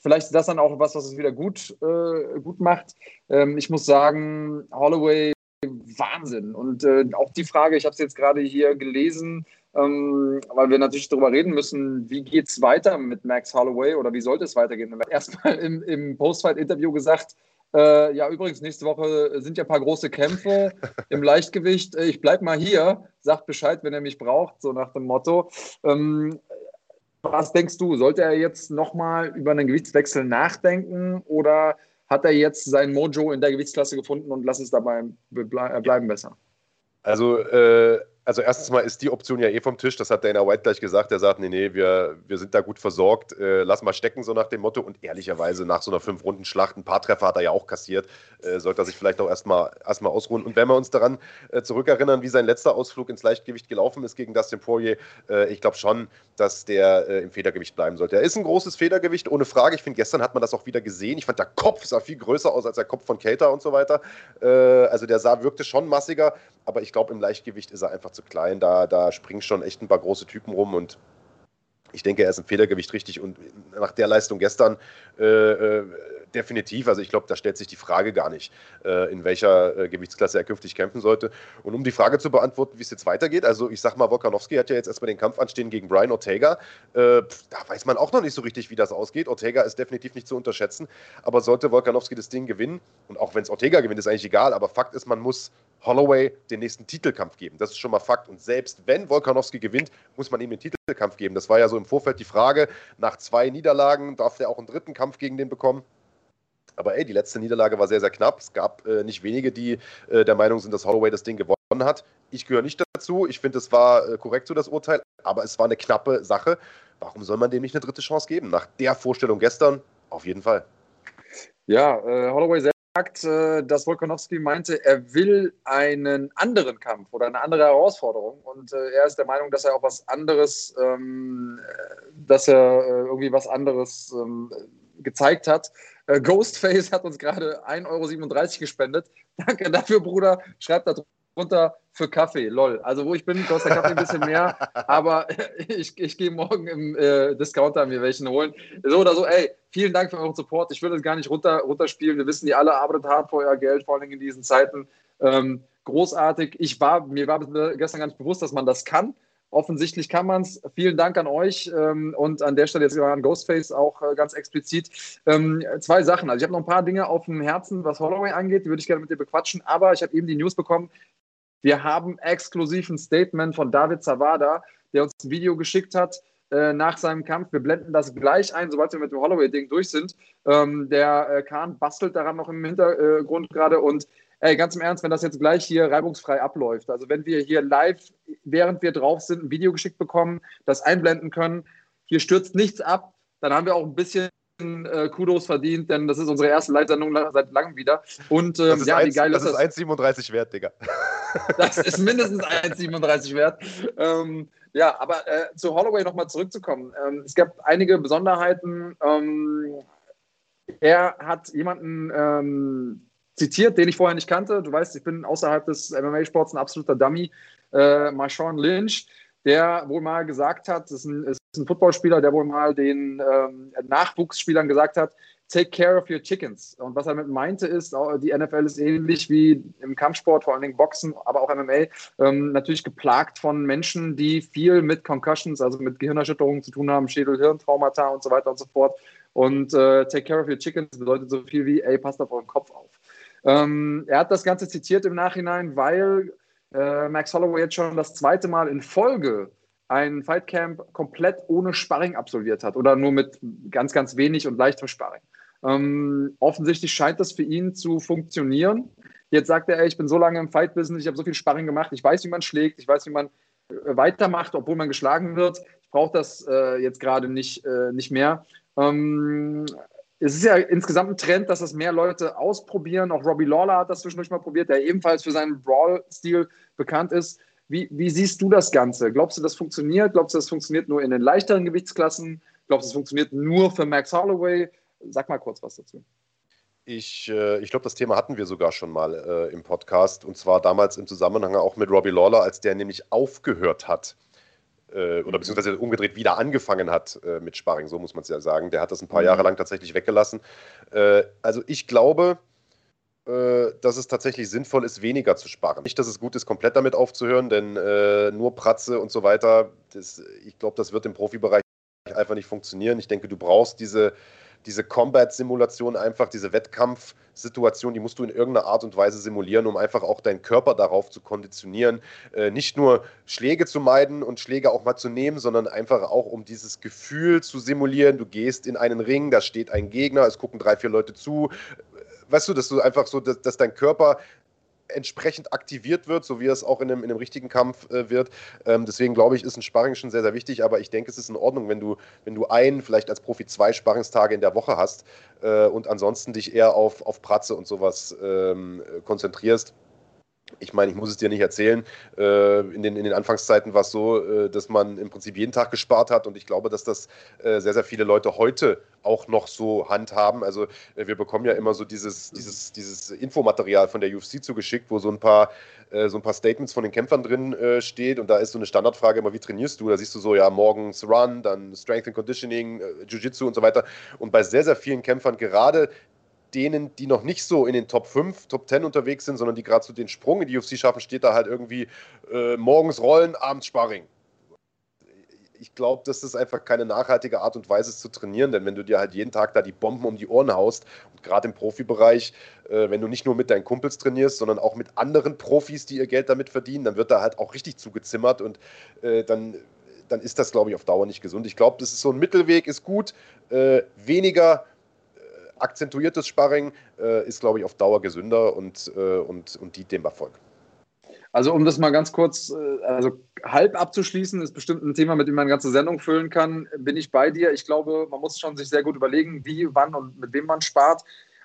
vielleicht ist das dann auch was, was es wieder gut, äh, gut macht. Ähm, ich muss sagen, Holloway, Wahnsinn. Und äh, auch die Frage, ich habe es jetzt gerade hier gelesen, ähm, weil wir natürlich darüber reden müssen, wie geht es weiter mit Max Holloway oder wie sollte es weitergehen? Er erstmal im, im Post-Fight-Interview gesagt, äh, ja, übrigens, nächste Woche sind ja ein paar große Kämpfe im Leichtgewicht. Äh, ich bleibe mal hier, sagt Bescheid, wenn er mich braucht, so nach dem Motto. Ähm, was denkst du, sollte er jetzt nochmal über einen Gewichtswechsel nachdenken oder hat er jetzt sein Mojo in der Gewichtsklasse gefunden und lass es dabei bleiben besser? Also äh, also erstens mal ist die Option ja eh vom Tisch, das hat Dana White gleich gesagt. Er sagt, nee, nee, wir, wir sind da gut versorgt, äh, lass mal stecken, so nach dem Motto. Und ehrlicherweise, nach so einer Fünf-Runden-Schlacht, ein paar Treffer hat er ja auch kassiert, äh, sollte er sich vielleicht auch erstmal erst mal ausruhen. Und wenn wir uns daran äh, zurückerinnern, wie sein letzter Ausflug ins Leichtgewicht gelaufen ist gegen Dustin Poirier, äh, ich glaube schon, dass der äh, im Federgewicht bleiben sollte. Er ist ein großes Federgewicht, ohne Frage. Ich finde, gestern hat man das auch wieder gesehen. Ich fand, der Kopf sah viel größer aus als der Kopf von Cater und so weiter. Äh, also der sah, wirkte schon massiger, aber ich glaube, im Leichtgewicht ist er einfach zu klein. Da da springen schon echt ein paar große Typen rum und ich denke, er ist im Federgewicht richtig und nach der Leistung gestern äh, äh, definitiv. Also ich glaube, da stellt sich die Frage gar nicht, äh, in welcher äh, Gewichtsklasse er künftig kämpfen sollte. Und um die Frage zu beantworten, wie es jetzt weitergeht, also ich sag mal, Wokanowski hat ja jetzt erstmal den Kampf anstehen gegen Brian Ortega. Äh, da weiß man auch noch nicht so richtig, wie das ausgeht. Ortega ist definitiv nicht zu unterschätzen, aber sollte Wokanowski das Ding gewinnen, und auch wenn es Ortega gewinnt, ist eigentlich egal, aber Fakt ist, man muss Holloway den nächsten Titelkampf geben. Das ist schon mal Fakt. Und selbst wenn Volkanowski gewinnt, muss man ihm den Titelkampf geben. Das war ja so im Vorfeld die Frage. Nach zwei Niederlagen darf er auch einen dritten Kampf gegen den bekommen. Aber ey, die letzte Niederlage war sehr, sehr knapp. Es gab äh, nicht wenige, die äh, der Meinung sind, dass Holloway das Ding gewonnen hat. Ich gehöre nicht dazu. Ich finde, es war äh, korrekt so das Urteil, aber es war eine knappe Sache. Warum soll man dem nicht eine dritte Chance geben? Nach der Vorstellung gestern auf jeden Fall. Ja, äh, Holloway sagt, äh, dass Volkanowski meinte, er will einen anderen Kampf oder eine andere Herausforderung. Und äh, er ist der Meinung, dass er auch was anderes, ähm, dass er irgendwie was anderes ähm, gezeigt hat. Äh, Ghostface hat uns gerade 1,37 Euro gespendet. Danke dafür, Bruder. Schreibt da drunter für Kaffee, lol. Also wo ich bin, kostet der Kaffee ein bisschen mehr, aber ich, ich gehe morgen im äh, Discounter mir welchen holen. So oder so, ey, vielen Dank für euren Support. Ich würde es gar nicht runter, runterspielen. Wir wissen, ihr alle arbeitet hart für euer Geld, vor allem in diesen Zeiten. Ähm, großartig. Ich war, mir war gestern gar nicht bewusst, dass man das kann. Offensichtlich kann man es. Vielen Dank an euch ähm, und an der Stelle jetzt an Ghostface auch äh, ganz explizit. Ähm, zwei Sachen. Also ich habe noch ein paar Dinge auf dem Herzen, was Holloway angeht, die würde ich gerne mit dir bequatschen. Aber ich habe eben die News bekommen. Wir haben exklusiv ein Statement von David Zavada, der uns ein Video geschickt hat äh, nach seinem Kampf. Wir blenden das gleich ein, sobald wir mit dem Holloway-Ding durch sind. Ähm, der äh, Kahn bastelt daran noch im Hintergrund gerade und ey, ganz im Ernst, wenn das jetzt gleich hier reibungsfrei abläuft, also wenn wir hier live, während wir drauf sind, ein Video geschickt bekommen, das einblenden können, hier stürzt nichts ab, dann haben wir auch ein bisschen äh, Kudos verdient, denn das ist unsere erste Live-Sendung seit langem wieder. Und ähm, ja, 1, wie geil das ist das? ist 1,37 wert, Digga. Das ist mindestens 1,37 wert. Ähm, ja, aber äh, zu Holloway nochmal zurückzukommen. Ähm, es gab einige Besonderheiten. Ähm, er hat jemanden ähm, zitiert, den ich vorher nicht kannte. Du weißt, ich bin außerhalb des MMA-Sports ein absoluter Dummy. Äh, Marshawn Lynch, der wohl mal gesagt hat, das ist ein, ist ein Footballspieler, der wohl mal den ähm, Nachwuchsspielern gesagt hat, take care of your chickens. Und was er damit meinte ist, die NFL ist ähnlich wie im Kampfsport, vor allen Dingen Boxen, aber auch MMA, ähm, natürlich geplagt von Menschen, die viel mit Concussions, also mit Gehirnerschütterungen zu tun haben, Schädel-Hirntraumata und so weiter und so fort. Und äh, take care of your chickens bedeutet so viel wie, ey, passt auf euren Kopf auf. Ähm, er hat das Ganze zitiert im Nachhinein, weil äh, Max Holloway jetzt schon das zweite Mal in Folge ein Fightcamp komplett ohne Sparring absolviert hat oder nur mit ganz, ganz wenig und leichtem Sparring. Ähm, offensichtlich scheint das für ihn zu funktionieren. Jetzt sagt er, ey, ich bin so lange im Fight-Business, ich habe so viel Sparring gemacht, ich weiß, wie man schlägt, ich weiß, wie man äh, weitermacht, obwohl man geschlagen wird. Ich brauche das äh, jetzt gerade nicht, äh, nicht mehr. Ähm, es ist ja insgesamt ein Trend, dass das mehr Leute ausprobieren. Auch Robbie Lawler hat das zwischendurch mal probiert, der ebenfalls für seinen Brawl-Stil bekannt ist. Wie, wie, siehst du das Ganze? Glaubst du, das funktioniert? Glaubst du, das funktioniert nur in den leichteren Gewichtsklassen? Glaubst du, es funktioniert nur für Max Holloway? Sag mal kurz was dazu. Ich, äh, ich glaube, das Thema hatten wir sogar schon mal äh, im Podcast und zwar damals im Zusammenhang auch mit Robbie Lawler, als der nämlich aufgehört hat oder beziehungsweise umgedreht wieder angefangen hat äh, mit Sparring, so muss man es ja sagen. Der hat das ein paar mhm. Jahre lang tatsächlich weggelassen. Äh, also ich glaube, äh, dass es tatsächlich sinnvoll ist, weniger zu sparen. Nicht, dass es gut ist, komplett damit aufzuhören, denn nur Pratze und so weiter, das, ich glaube, das wird im Profibereich einfach nicht funktionieren. Ich denke, du brauchst diese diese Combat-Simulation einfach, diese Wettkampfsituation, die musst du in irgendeiner Art und Weise simulieren, um einfach auch deinen Körper darauf zu konditionieren, äh, nicht nur Schläge zu meiden und Schläge auch mal zu nehmen, sondern einfach auch um dieses Gefühl zu simulieren. Du gehst in einen Ring, da steht ein Gegner, es gucken drei, vier Leute zu. Weißt du, dass du einfach so, dass, dass dein Körper entsprechend aktiviert wird, so wie es auch in einem, in einem richtigen Kampf äh, wird. Ähm, deswegen glaube ich, ist ein Sparring schon sehr, sehr wichtig, aber ich denke, es ist in Ordnung, wenn du, wenn du ein, vielleicht als Profi zwei Sparringstage in der Woche hast äh, und ansonsten dich eher auf, auf Pratze und sowas ähm, konzentrierst ich meine, ich muss es dir nicht erzählen. Äh, in, den, in den Anfangszeiten war es so, äh, dass man im Prinzip jeden Tag gespart hat und ich glaube, dass das äh, sehr, sehr viele Leute heute auch noch so handhaben. Also wir bekommen ja immer so dieses, dieses, dieses Infomaterial von der UFC zugeschickt, wo so ein paar so ein paar Statements von den Kämpfern drin steht und da ist so eine Standardfrage immer, wie trainierst du? Da siehst du so, ja, morgens Run, dann Strength and Conditioning, Jiu-Jitsu und so weiter. Und bei sehr, sehr vielen Kämpfern, gerade denen, die noch nicht so in den Top 5, Top 10 unterwegs sind, sondern die gerade so den Sprung in die UFC schaffen, steht da halt irgendwie äh, morgens Rollen, abends Sparring. Ich glaube, das ist einfach keine nachhaltige Art und Weise, zu trainieren, denn wenn du dir halt jeden Tag da die Bomben um die Ohren haust und gerade im Profibereich, äh, wenn du nicht nur mit deinen Kumpels trainierst, sondern auch mit anderen Profis, die ihr Geld damit verdienen, dann wird da halt auch richtig zugezimmert und äh, dann dann ist das, glaube ich, auf Dauer nicht gesund. Ich glaube, das ist so ein Mittelweg, ist gut. Äh, weniger akzentuiertes Sparring äh, ist, glaube ich, auf Dauer gesünder und, äh, und, und dient dem Erfolg. Also um das mal ganz kurz, äh, also halb abzuschließen, ist bestimmt ein Thema, mit dem man eine ganze Sendung füllen kann. Bin ich bei dir? Ich glaube, man muss schon sich sehr gut überlegen, wie, wann und mit wem man spart.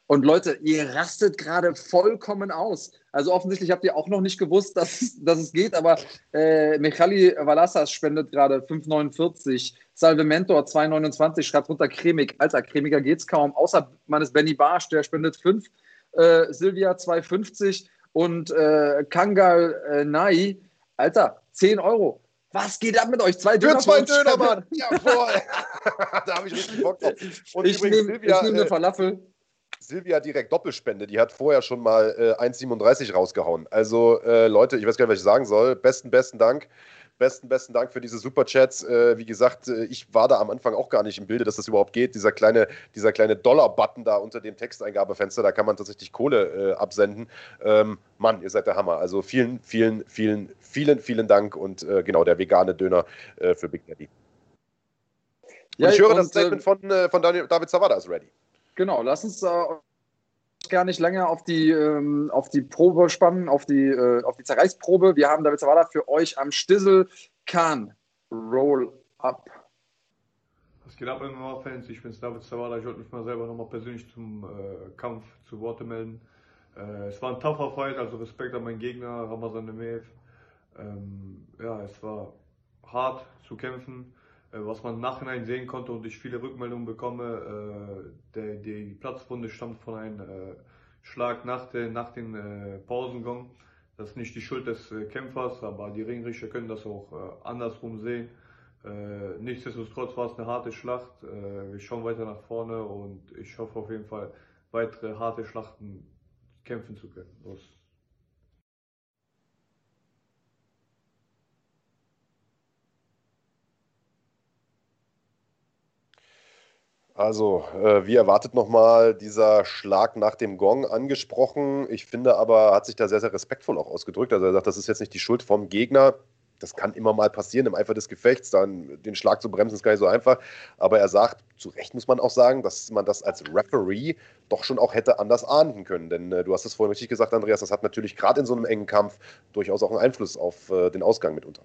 Und Leute, ihr rastet gerade vollkommen aus. Also offensichtlich habt ihr auch noch nicht gewusst, dass, dass es geht, aber äh, Michali Valassas spendet gerade 5,49. Salve Mentor 2,29 schreibt runter cremig. Alter, cremiger geht's kaum. Außer man ist Benny Barsch, der spendet 5. Äh, Silvia 2,50 und äh, Kangal äh, Nai, Alter, 10 Euro. Was geht ab mit euch? Zwei Döner. Für zwei Döner, Mann. Jawohl. da habe ich richtig Bock drauf. Und ich nehme nehm eine äh, Falafel. Silvia direkt Doppelspende. Die hat vorher schon mal äh, 1,37 rausgehauen. Also, äh, Leute, ich weiß gar nicht, was ich sagen soll. Besten, besten Dank. Besten, besten Dank für diese Superchats. Äh, wie gesagt, äh, ich war da am Anfang auch gar nicht im Bilde, dass das überhaupt geht. Dieser kleine, dieser kleine Dollar-Button da unter dem Texteingabefenster, da kann man tatsächlich Kohle äh, absenden. Ähm, Mann, ihr seid der Hammer. Also vielen, vielen, vielen, vielen, vielen Dank und äh, genau, der vegane Döner für Big Daddy. Ja, ich höre und, das Statement von, von David Zavada ist ready. Genau, lass uns äh, gar nicht länger auf die, ähm, auf die Probe spannen, auf die, äh, auf die Zerreißprobe. Wir haben David Zawada für euch am Stissel. Kahn, roll up. Was geht ab, MMA-Fans? Ich bin's David Zawada. Ich wollte mich mal selber nochmal persönlich zum äh, Kampf zu Worte melden. Äh, es war ein tougher Fight, also Respekt an meinen Gegner, Ramazan Nemev. Ähm, ja, es war hart zu kämpfen. Äh, was man im Nachhinein sehen konnte und ich viele Rückmeldungen bekomme, äh, der, die Platzwunde stammt von einem äh, Schlag nach, den, nach äh, Pausengong. Das ist nicht die Schuld des Kämpfers, aber die Ringrichter können das auch andersrum sehen. Nichtsdestotrotz war es eine harte Schlacht. Wir schauen weiter nach vorne und ich hoffe auf jeden Fall weitere harte Schlachten kämpfen zu können. Los. Also, äh, wie erwartet nochmal dieser Schlag nach dem Gong angesprochen. Ich finde aber, hat sich da sehr, sehr respektvoll auch ausgedrückt. Also er sagt, das ist jetzt nicht die Schuld vom Gegner. Das kann immer mal passieren im Eifer des Gefechts. Dann den Schlag zu bremsen ist gar nicht so einfach. Aber er sagt, zu Recht muss man auch sagen, dass man das als Referee doch schon auch hätte anders ahnden können. Denn äh, du hast es vorhin richtig gesagt, Andreas, das hat natürlich gerade in so einem engen Kampf durchaus auch einen Einfluss auf äh, den Ausgang mitunter.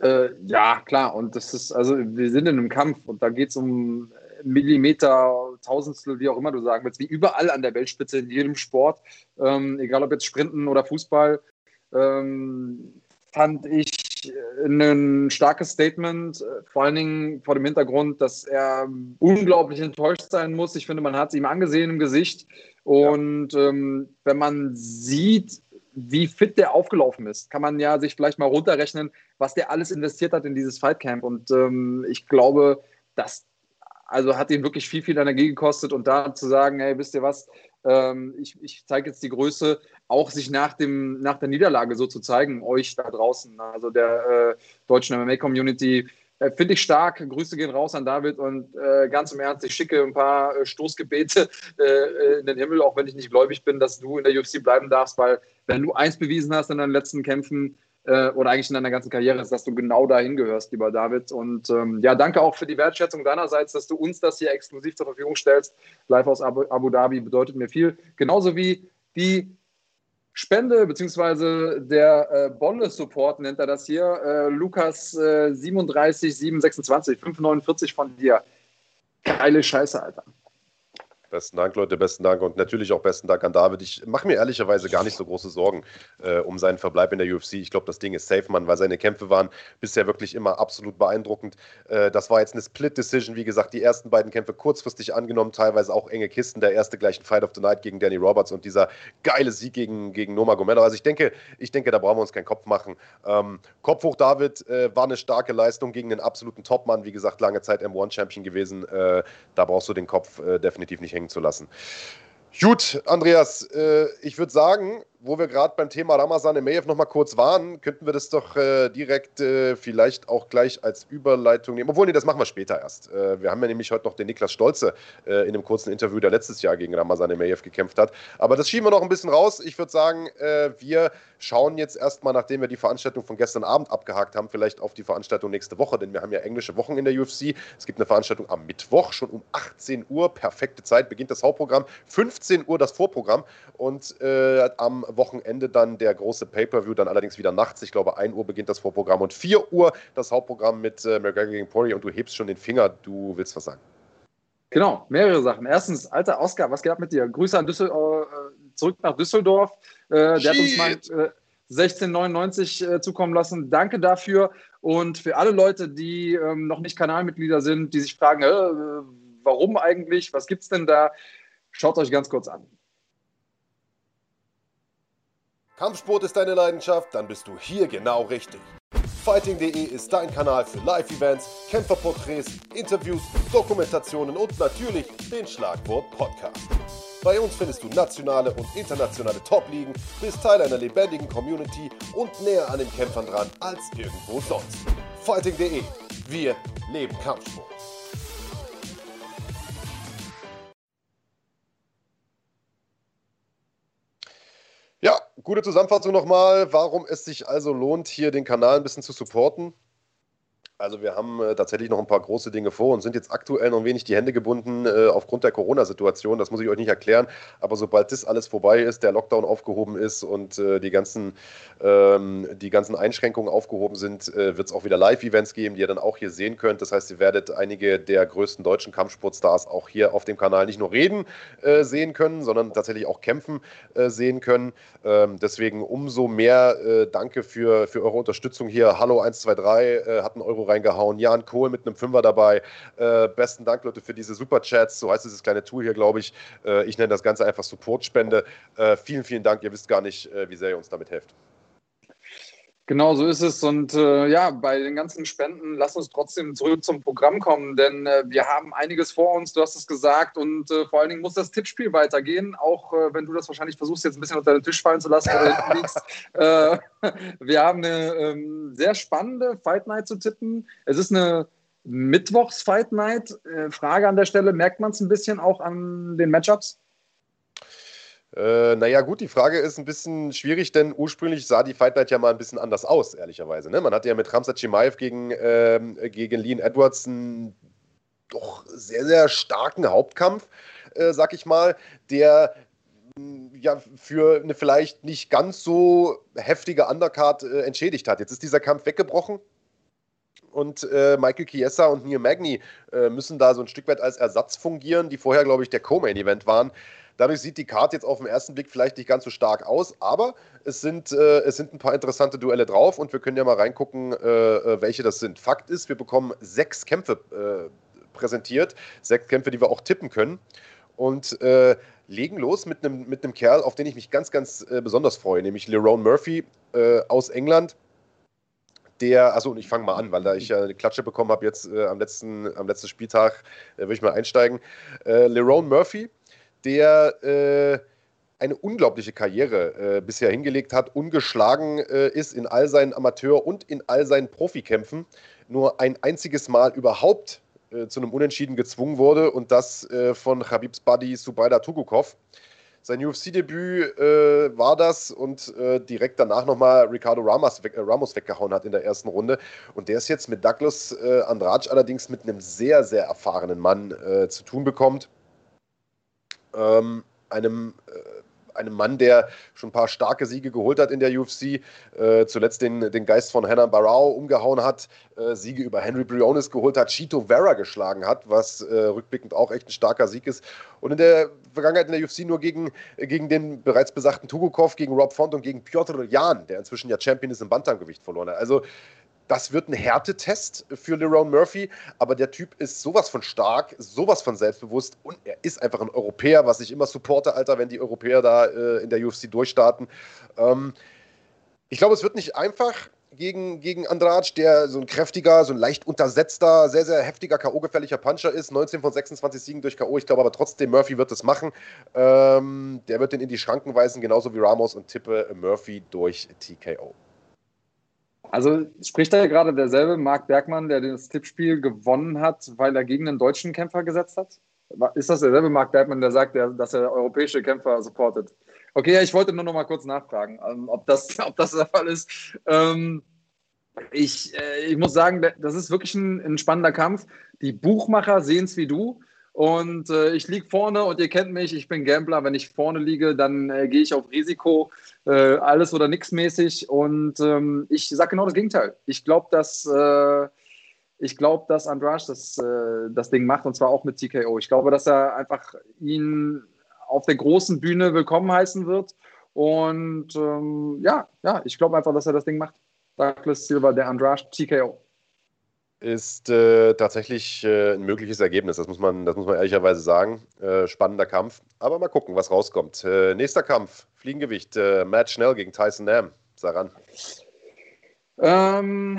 Äh, ja, klar. Und das ist, also wir sind in einem Kampf und da geht es um Millimeter, Tausendstel, wie auch immer du sagen willst, wie überall an der Weltspitze, in jedem Sport, ähm, egal ob jetzt Sprinten oder Fußball, ähm, fand ich ein starkes Statement, vor allen Dingen vor dem Hintergrund, dass er unglaublich enttäuscht sein muss. Ich finde, man hat es ihm angesehen im Gesicht. Und ja. ähm, wenn man sieht, wie fit der aufgelaufen ist, kann man ja sich vielleicht mal runterrechnen, was der alles investiert hat in dieses Fightcamp. Und ähm, ich glaube, das also hat ihn wirklich viel, viel Energie gekostet. Und da zu sagen, hey, wisst ihr was, ähm, ich, ich zeige jetzt die Größe, auch sich nach, dem, nach der Niederlage so zu zeigen, euch da draußen, also der äh, deutschen MMA-Community, äh, Finde ich stark. Grüße gehen raus an David und äh, ganz im Ernst, ich schicke ein paar äh, Stoßgebete äh, in den Himmel, auch wenn ich nicht gläubig bin, dass du in der UFC bleiben darfst, weil wenn du eins bewiesen hast in deinen letzten Kämpfen äh, oder eigentlich in deiner ganzen Karriere, ist, dass du genau dahin gehörst, lieber David. Und ähm, ja, danke auch für die Wertschätzung deinerseits, dass du uns das hier exklusiv zur Verfügung stellst. Live aus Abu, Abu Dhabi bedeutet mir viel. Genauso wie die Spende beziehungsweise der äh, Bolle-Support nennt er das hier. Äh, Lukas äh, 37 726 549 von dir. Geile Scheiße, Alter. Besten Dank, Leute, besten Dank und natürlich auch besten Dank an David. Ich mache mir ehrlicherweise gar nicht so große Sorgen äh, um seinen Verbleib in der UFC. Ich glaube, das Ding ist safe, Mann, weil seine Kämpfe waren bisher wirklich immer absolut beeindruckend. Äh, das war jetzt eine Split-Decision, wie gesagt, die ersten beiden Kämpfe kurzfristig angenommen, teilweise auch enge Kisten. Der erste gleich ein Fight of the Night gegen Danny Roberts und dieser geile Sieg gegen, gegen Noma Gomelo. Also ich denke, ich denke, da brauchen wir uns keinen Kopf machen. Ähm, Kopf hoch, David, äh, war eine starke Leistung gegen den absoluten Topmann. Wie gesagt, lange Zeit M1-Champion gewesen. Äh, da brauchst du den Kopf äh, definitiv nicht hängen zu lassen. Gut, Andreas, äh, ich würde sagen, wo wir gerade beim Thema Ramazan Emeyev noch mal kurz waren, könnten wir das doch äh, direkt äh, vielleicht auch gleich als Überleitung nehmen. Obwohl, nee, das machen wir später erst. Äh, wir haben ja nämlich heute noch den Niklas Stolze äh, in einem kurzen Interview, der letztes Jahr gegen Ramazan Emeyev gekämpft hat. Aber das schieben wir noch ein bisschen raus. Ich würde sagen, äh, wir schauen jetzt erstmal, nachdem wir die Veranstaltung von gestern Abend abgehakt haben, vielleicht auf die Veranstaltung nächste Woche, denn wir haben ja englische Wochen in der UFC. Es gibt eine Veranstaltung am Mittwoch, schon um 18 Uhr, perfekte Zeit, beginnt das Hauptprogramm, 15 Uhr das Vorprogramm und äh, am Wochenende dann der große Pay-Per-View, dann allerdings wieder nachts. Ich glaube, 1 Uhr beginnt das Vorprogramm und 4 Uhr das Hauptprogramm mit äh, McGregor gegen Poirier und du hebst schon den Finger, du willst was sagen. Genau, mehrere Sachen. Erstens, alter Oscar, was geht ab mit dir? Grüße an Düssel äh, zurück nach Düsseldorf. Äh, der hat uns mal äh, 1699 äh, zukommen lassen. Danke dafür. Und für alle Leute, die ähm, noch nicht Kanalmitglieder sind, die sich fragen, äh, warum eigentlich, was gibt es denn da? Schaut euch ganz kurz an. Kampfsport ist deine Leidenschaft, dann bist du hier genau richtig. Fighting.de ist dein Kanal für Live-Events, Kämpferporträts, Interviews, Dokumentationen und natürlich den Schlagwort Podcast. Bei uns findest du nationale und internationale Top-Ligen, bist Teil einer lebendigen Community und näher an den Kämpfern dran als irgendwo sonst. Fighting.de. Wir leben Kampfsport. Ja, gute Zusammenfassung nochmal, warum es sich also lohnt, hier den Kanal ein bisschen zu supporten. Also wir haben äh, tatsächlich noch ein paar große Dinge vor und sind jetzt aktuell noch ein wenig die Hände gebunden äh, aufgrund der Corona-Situation. Das muss ich euch nicht erklären. Aber sobald das alles vorbei ist, der Lockdown aufgehoben ist und äh, die, ganzen, ähm, die ganzen Einschränkungen aufgehoben sind, äh, wird es auch wieder Live-Events geben, die ihr dann auch hier sehen könnt. Das heißt, ihr werdet einige der größten deutschen Kampfsportstars auch hier auf dem Kanal nicht nur reden äh, sehen können, sondern tatsächlich auch kämpfen äh, sehen können. Ähm, deswegen umso mehr Danke für, für eure Unterstützung hier. Hallo 123 hatten eure reingehauen. Jan Kohl mit einem Fünfer dabei. Äh, besten Dank, Leute, für diese Superchats. So heißt dieses kleine Tool hier, glaube ich. Äh, ich nenne das Ganze einfach Supportspende. Äh, vielen, vielen Dank. Ihr wisst gar nicht, äh, wie sehr ihr uns damit helft. Genau, so ist es. Und äh, ja, bei den ganzen Spenden, lass uns trotzdem zurück zum Programm kommen, denn äh, wir haben einiges vor uns, du hast es gesagt, und äh, vor allen Dingen muss das Tippspiel weitergehen, auch äh, wenn du das wahrscheinlich versuchst, jetzt ein bisschen unter den Tisch fallen zu lassen oder. Äh, wir haben eine ähm, sehr spannende Fight Night zu tippen. Es ist eine Mittwochs-Fight Night. Äh, Frage an der Stelle, merkt man es ein bisschen auch an den Matchups? Äh, naja, gut, die Frage ist ein bisschen schwierig, denn ursprünglich sah die Fight Night ja mal ein bisschen anders aus, ehrlicherweise. Ne? Man hatte ja mit Ramsat Chimaev gegen, ähm, gegen Lean Edwards einen doch sehr, sehr starken Hauptkampf, äh, sag ich mal, der mm, ja für eine vielleicht nicht ganz so heftige Undercard äh, entschädigt hat. Jetzt ist dieser Kampf weggebrochen und äh, Michael Chiesa und Neil Magny äh, müssen da so ein Stück weit als Ersatz fungieren, die vorher, glaube ich, der Co-Main-Event waren. Dadurch sieht die Karte jetzt auf den ersten Blick vielleicht nicht ganz so stark aus, aber es sind, äh, es sind ein paar interessante Duelle drauf und wir können ja mal reingucken, äh, äh welche das sind. Fakt ist, wir bekommen sechs Kämpfe äh, präsentiert, sechs Kämpfe, die wir auch tippen können. Und äh, legen los mit einem mit Kerl, auf den ich mich ganz, ganz besonders freue, nämlich Lerone Murphy aus England der, also ich fange mal an, weil da ich ja eine Klatsche bekommen habe jetzt äh, am, letzten, am letzten Spieltag, äh, würde ich mal einsteigen. Äh, Lerone Murphy der äh, eine unglaubliche Karriere äh, bisher hingelegt hat, ungeschlagen äh, ist in all seinen Amateur- und in all seinen Profikämpfen, nur ein einziges Mal überhaupt äh, zu einem Unentschieden gezwungen wurde und das äh, von Habibs Buddy Subaida Tugukov. Sein UFC-Debüt äh, war das und direkt danach nochmal Ricardo Ramos, weg, Ramos, weggehauen hat in der ersten Runde. Und der ist jetzt mit Douglas Andrade allerdings mit einem sehr, sehr erfahrenen Mann zu tun bekommt ähm, einem, äh, einem Mann, der schon ein paar starke Siege geholt hat in der UFC, äh, zuletzt den, den Geist von Hannah Barrow umgehauen hat, äh, Siege über Henry Briones geholt hat, Chito Vera geschlagen hat, was äh, rückblickend auch echt ein starker Sieg ist. Und in der Vergangenheit in der UFC nur gegen, gegen den bereits besagten Tugukov, gegen Rob Font und gegen Piotr Jan, der inzwischen ja Champion ist im Bantamgewicht verloren hat. Also das wird ein Härtetest für Lerone Murphy, aber der Typ ist sowas von stark, sowas von selbstbewusst und er ist einfach ein Europäer, was ich immer supporte, Alter, wenn die Europäer da äh, in der UFC durchstarten. Ähm, ich glaube, es wird nicht einfach gegen, gegen Andrade, der so ein kräftiger, so ein leicht untersetzter, sehr, sehr heftiger, K.O.-gefährlicher Puncher ist. 19 von 26 Siegen durch K.O. Ich glaube aber trotzdem, Murphy wird es machen. Ähm, der wird den in die Schranken weisen, genauso wie Ramos und tippe Murphy durch TKO. Also spricht da ja gerade derselbe Marc Bergmann, der das Tippspiel gewonnen hat, weil er gegen einen deutschen Kämpfer gesetzt hat? Ist das derselbe Marc Bergmann, der sagt, dass er europäische Kämpfer supportet? Okay, ja, ich wollte nur noch mal kurz nachfragen, ähm, ob das, ob das der Fall ist. Ähm, ich, äh, ich muss sagen, das ist wirklich ein, ein spannender Kampf. Die Buchmacher sehen es wie du. Und äh, ich liege vorne und ihr kennt mich, ich bin Gambler. Wenn ich vorne liege, dann äh, gehe ich auf Risiko, äh, alles oder nichts mäßig. Und ähm, ich sage genau das Gegenteil. Ich glaube, dass, äh, glaub, dass Andrade das, äh, das Ding macht und zwar auch mit TKO. Ich glaube, dass er einfach ihn auf der großen Bühne willkommen heißen wird. Und ähm, ja, ja, ich glaube einfach, dass er das Ding macht. Douglas Silva, der Andrade, TKO ist äh, tatsächlich äh, ein mögliches Ergebnis. Das muss man, das muss man ehrlicherweise sagen. Äh, spannender Kampf. Aber mal gucken, was rauskommt. Äh, nächster Kampf: Fliegengewicht. Äh, Matt Schnell gegen Tyson Nam. Saran. Ähm,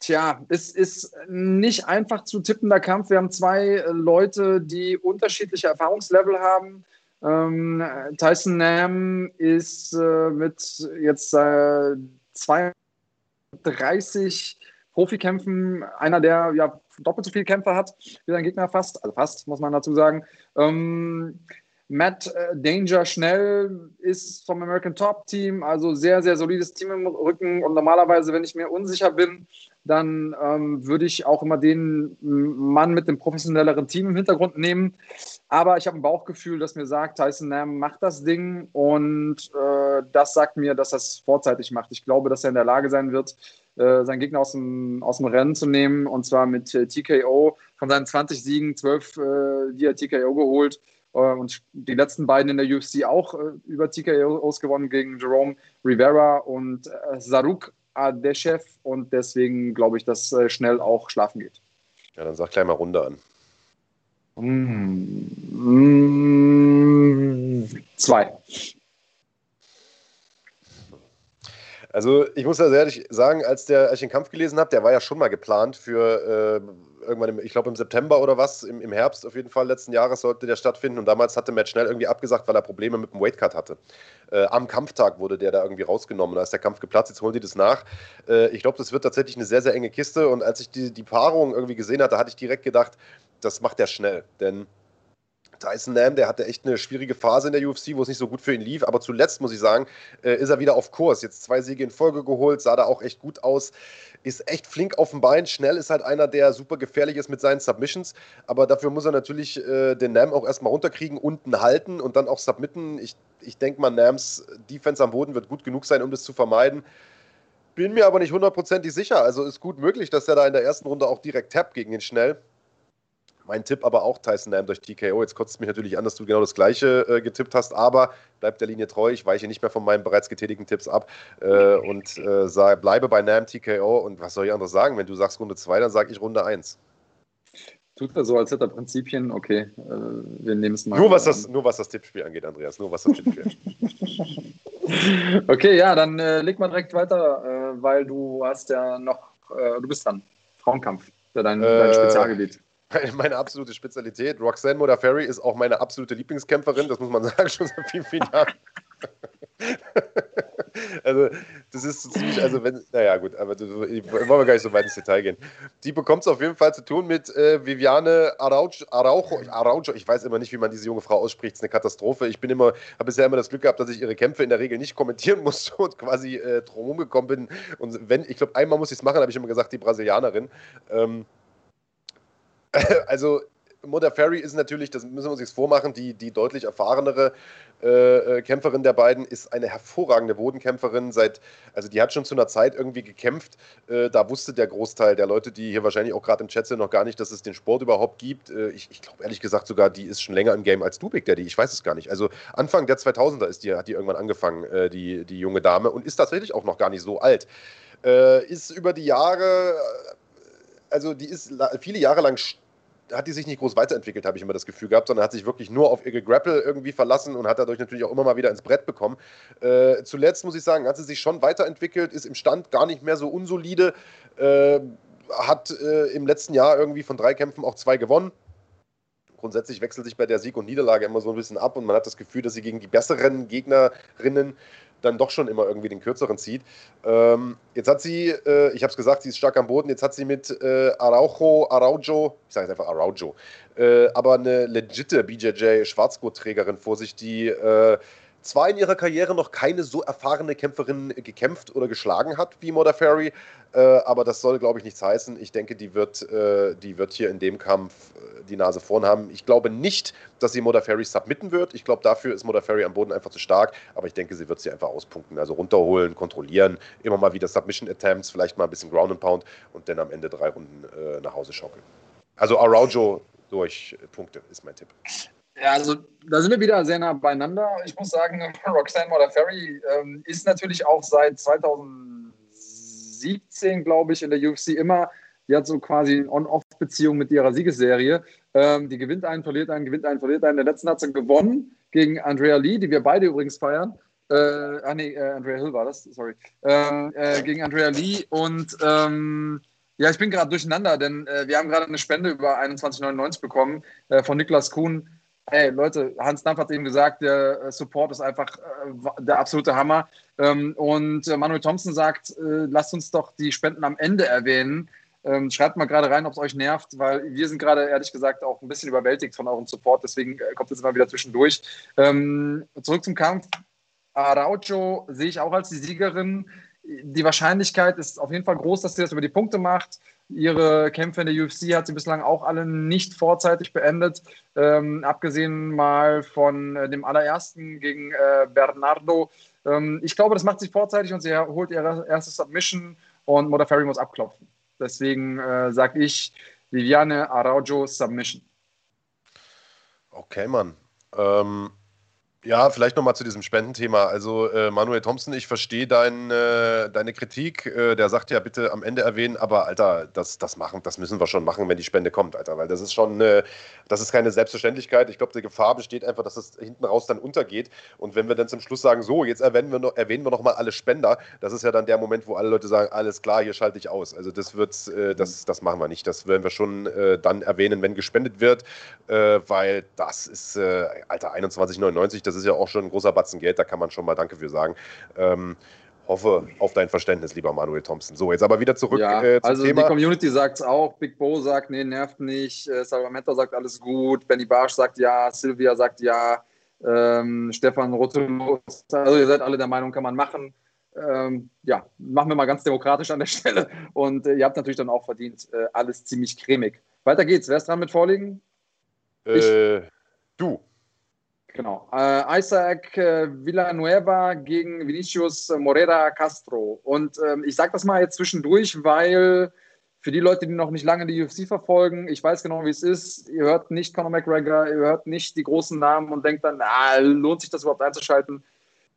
tja, es ist nicht einfach zu tippender Kampf. Wir haben zwei Leute, die unterschiedliche Erfahrungslevel haben. Ähm, Tyson Nam ist äh, mit jetzt 32 Profikämpfen einer, der ja doppelt so viele Kämpfe hat wie sein Gegner fast, also fast, muss man dazu sagen. Ähm, Matt äh, Danger schnell ist vom American Top Team, also sehr, sehr solides Team im Rücken. Und normalerweise, wenn ich mir unsicher bin, dann ähm, würde ich auch immer den Mann mit dem professionelleren Team im Hintergrund nehmen. Aber ich habe ein Bauchgefühl, das mir sagt, Tyson Nam macht das Ding und äh, das sagt mir, dass er es vorzeitig macht. Ich glaube, dass er in der Lage sein wird, äh, seinen Gegner aus dem, aus dem Rennen zu nehmen und zwar mit äh, TKO. Von seinen 20 Siegen, 12, äh, die er TKO geholt und die letzten beiden in der UFC auch äh, über TKOs gewonnen gegen Jerome Rivera und Saruk Adeshev und deswegen glaube ich, dass äh, schnell auch schlafen geht. Ja, dann sag gleich mal Runde an. Mm, zwei. Also ich muss sehr ehrlich sagen, als, der, als ich den Kampf gelesen habe, der war ja schon mal geplant für äh, irgendwann, im, ich glaube im September oder was, im, im Herbst auf jeden Fall letzten Jahres sollte der stattfinden und damals hatte Matt schnell irgendwie abgesagt, weil er Probleme mit dem Weightcut hatte. Äh, am Kampftag wurde der da irgendwie rausgenommen, da ist der Kampf geplatzt, jetzt holen die das nach. Äh, ich glaube, das wird tatsächlich eine sehr, sehr enge Kiste und als ich die, die Paarung irgendwie gesehen hatte, hatte ich direkt gedacht, das macht er schnell, denn Tyson Nam, der hatte echt eine schwierige Phase in der UFC, wo es nicht so gut für ihn lief. Aber zuletzt, muss ich sagen, äh, ist er wieder auf Kurs. Jetzt zwei Siege in Folge geholt, sah da auch echt gut aus. Ist echt flink auf dem Bein. Schnell ist halt einer, der super gefährlich ist mit seinen Submissions. Aber dafür muss er natürlich äh, den Nam auch erstmal runterkriegen, unten halten und dann auch submitten. Ich, ich denke mal, Nams Defense am Boden wird gut genug sein, um das zu vermeiden. Bin mir aber nicht hundertprozentig sicher. Also ist gut möglich, dass er da in der ersten Runde auch direkt tappt gegen den Schnell. Mein Tipp aber auch Tyson Nam durch TKO. Jetzt kotzt es mich natürlich an, dass du genau das gleiche äh, getippt hast, aber bleib der Linie treu. Ich weiche nicht mehr von meinen bereits getätigten Tipps ab äh, und äh, sag, bleibe bei Nam TKO. Und was soll ich anderes sagen? Wenn du sagst Runde 2, dann sage ich Runde 1. Tut er so, als hätte er Prinzipien. Okay, äh, wir nehmen es mal. Nur was, das, nur was das Tippspiel angeht, Andreas. Nur was das Tippspiel angeht. okay, ja, dann äh, leg mal direkt weiter, äh, weil du hast ja noch, du bist dran. Frauenkampf, dein, dein Spezialgebiet meine absolute Spezialität. Roxanne Modafferi ist auch meine absolute Lieblingskämpferin, das muss man sagen, schon seit vielen, vielen Jahren. also, das ist so ziemlich, also wenn, naja, gut, aber das, wollen wir gar nicht so weit ins Detail gehen. Die bekommt es auf jeden Fall zu tun mit äh, Viviane Araujo, Araujo, ich weiß immer nicht, wie man diese junge Frau ausspricht, es ist eine Katastrophe. Ich bin immer, habe bisher immer das Glück gehabt, dass ich ihre Kämpfe in der Regel nicht kommentieren musste und quasi äh, drumherum gekommen bin. Und wenn, ich glaube, einmal muss ich es machen, habe ich immer gesagt, die Brasilianerin. Ähm, also Ferry ist natürlich, das müssen wir uns jetzt vormachen, die, die deutlich erfahrenere äh, äh, Kämpferin der beiden, ist eine hervorragende Bodenkämpferin. Seit, also die hat schon zu einer Zeit irgendwie gekämpft. Äh, da wusste der Großteil der Leute, die hier wahrscheinlich auch gerade im Chat sind, noch gar nicht, dass es den Sport überhaupt gibt. Äh, ich, ich glaube ehrlich gesagt sogar, die ist schon länger im Game als du, Big Daddy. Ich weiß es gar nicht. Also Anfang der 2000er ist die, hat die irgendwann angefangen, äh, die, die junge Dame, und ist tatsächlich auch noch gar nicht so alt. Äh, ist über die Jahre also die ist viele Jahre lang hat die sich nicht groß weiterentwickelt, habe ich immer das Gefühl gehabt, sondern hat sich wirklich nur auf ihr Grapple irgendwie verlassen und hat dadurch natürlich auch immer mal wieder ins Brett bekommen. Äh, zuletzt muss ich sagen, hat sie sich schon weiterentwickelt, ist im Stand gar nicht mehr so unsolide, äh, hat äh, im letzten Jahr irgendwie von drei Kämpfen auch zwei gewonnen grundsätzlich wechselt sich bei der Sieg und Niederlage immer so ein bisschen ab und man hat das Gefühl, dass sie gegen die besseren Gegnerinnen dann doch schon immer irgendwie den kürzeren zieht. Ähm, jetzt hat sie, äh, ich habe es gesagt, sie ist stark am Boden, jetzt hat sie mit äh, Araujo, Araujo, ich sage jetzt einfach Araujo, äh, aber eine legitte BJJ-Schwarzgurtträgerin vor sich, die äh, zwar in ihrer Karriere noch keine so erfahrene Kämpferin gekämpft oder geschlagen hat wie Modafferi, äh, aber das soll, glaube ich, nichts heißen. Ich denke, die wird, äh, die wird hier in dem Kampf äh, die Nase vorn haben. Ich glaube nicht, dass sie Modafferi submitten wird. Ich glaube, dafür ist Modafferi am Boden einfach zu stark, aber ich denke, sie wird sie einfach auspunkten. Also runterholen, kontrollieren, immer mal wieder Submission-Attempts, vielleicht mal ein bisschen Ground and Pound und dann am Ende drei Runden äh, nach Hause schaukeln. Also Araujo durch Punkte ist mein Tipp. Ja, also da sind wir wieder sehr nah beieinander. Ich muss sagen, Roxanne Modafferi ähm, ist natürlich auch seit 2017, glaube ich, in der UFC immer, die hat so quasi eine On-Off-Beziehung mit ihrer Siegesserie. Ähm, die gewinnt einen, verliert einen, gewinnt einen, verliert einen. Der letzten hat sie gewonnen gegen Andrea Lee, die wir beide übrigens feiern. Äh, ah nee, äh, Andrea Hill war das, sorry. Ähm, äh, gegen Andrea Lee und ähm, ja, ich bin gerade durcheinander, denn äh, wir haben gerade eine Spende über 21,99 bekommen äh, von Niklas Kuhn Ey, Leute, Hans Dampf hat eben gesagt, der äh, Support ist einfach äh, der absolute Hammer. Ähm, und äh, Manuel Thompson sagt, lasst uns doch die Spenden am Ende erwähnen. Ähm, schreibt mal gerade rein, ob es euch nervt, weil wir sind gerade ehrlich gesagt auch ein bisschen überwältigt von eurem Support. Deswegen kommt jetzt mal wieder zwischendurch. Ähm, zurück zum Kampf. Araujo sehe ich auch als die Siegerin. Die Wahrscheinlichkeit ist auf jeden Fall groß, dass sie das über die Punkte macht. Ihre Kämpfe in der UFC hat sie bislang auch alle nicht vorzeitig beendet, ähm, abgesehen mal von äh, dem allerersten gegen äh, Bernardo. Ähm, ich glaube, das macht sie vorzeitig und sie holt ihre erste Submission und Modafferi muss abklopfen. Deswegen äh, sage ich Viviane Araujo Submission. Okay, Mann. Ähm, Ja, vielleicht nochmal zu diesem Spendenthema. Also äh, Manuel Thompson, ich verstehe dein, äh, deine Kritik. Äh, der sagt ja bitte am Ende erwähnen, aber Alter, das, das machen, das müssen wir schon machen, wenn die Spende kommt, Alter, weil das ist schon, das ist keine Selbstverständlichkeit. Ich glaube, die Gefahr besteht einfach, dass es hinten raus dann untergeht. Und wenn wir dann zum Schluss sagen, so, jetzt erwähnen wir noch, erwähnen wir noch mal alle Spender, das ist ja dann der Moment, wo alle Leute sagen, alles klar, hier schalte ich aus. Also das wird, äh, das, das machen wir nicht. Das werden wir schon äh, dann erwähnen, wenn gespendet wird, äh, weil das ist, Alter, 21,99, das ist ja auch schon ein großer Batzen Geld, da kann man schon mal Danke für sagen. Ähm, hoffe auf dein Verständnis, lieber Manuel Thompson. So, jetzt aber wieder zurück ja, äh, zum also Thema. die Community sagt es auch. Big Bo sagt, nee, nervt nicht. Äh, Salvamento sagt alles gut. Benny Barsch sagt ja. Silvia sagt ja. Ähm, Stefan Rotolo. Also ihr seid alle der Meinung, kann man machen. Ähm, ja, machen wir mal ganz demokratisch an der Stelle. Und äh, ihr habt natürlich dann auch verdient. Äh, alles ziemlich cremig. Weiter geht's. Wer ist dran mit Vorliegen? Äh, du. Genau. Äh, Isaac äh, Villanueva gegen Vinicius Morera Castro. Und ähm, ich sage das mal jetzt zwischendurch, weil für die Leute, die noch nicht lange die UFC verfolgen, ich weiß genau, wie es ist. Ihr hört nicht Conor McGregor, ihr hört nicht die großen Namen und denkt dann, ah, lohnt sich das überhaupt einzuschalten?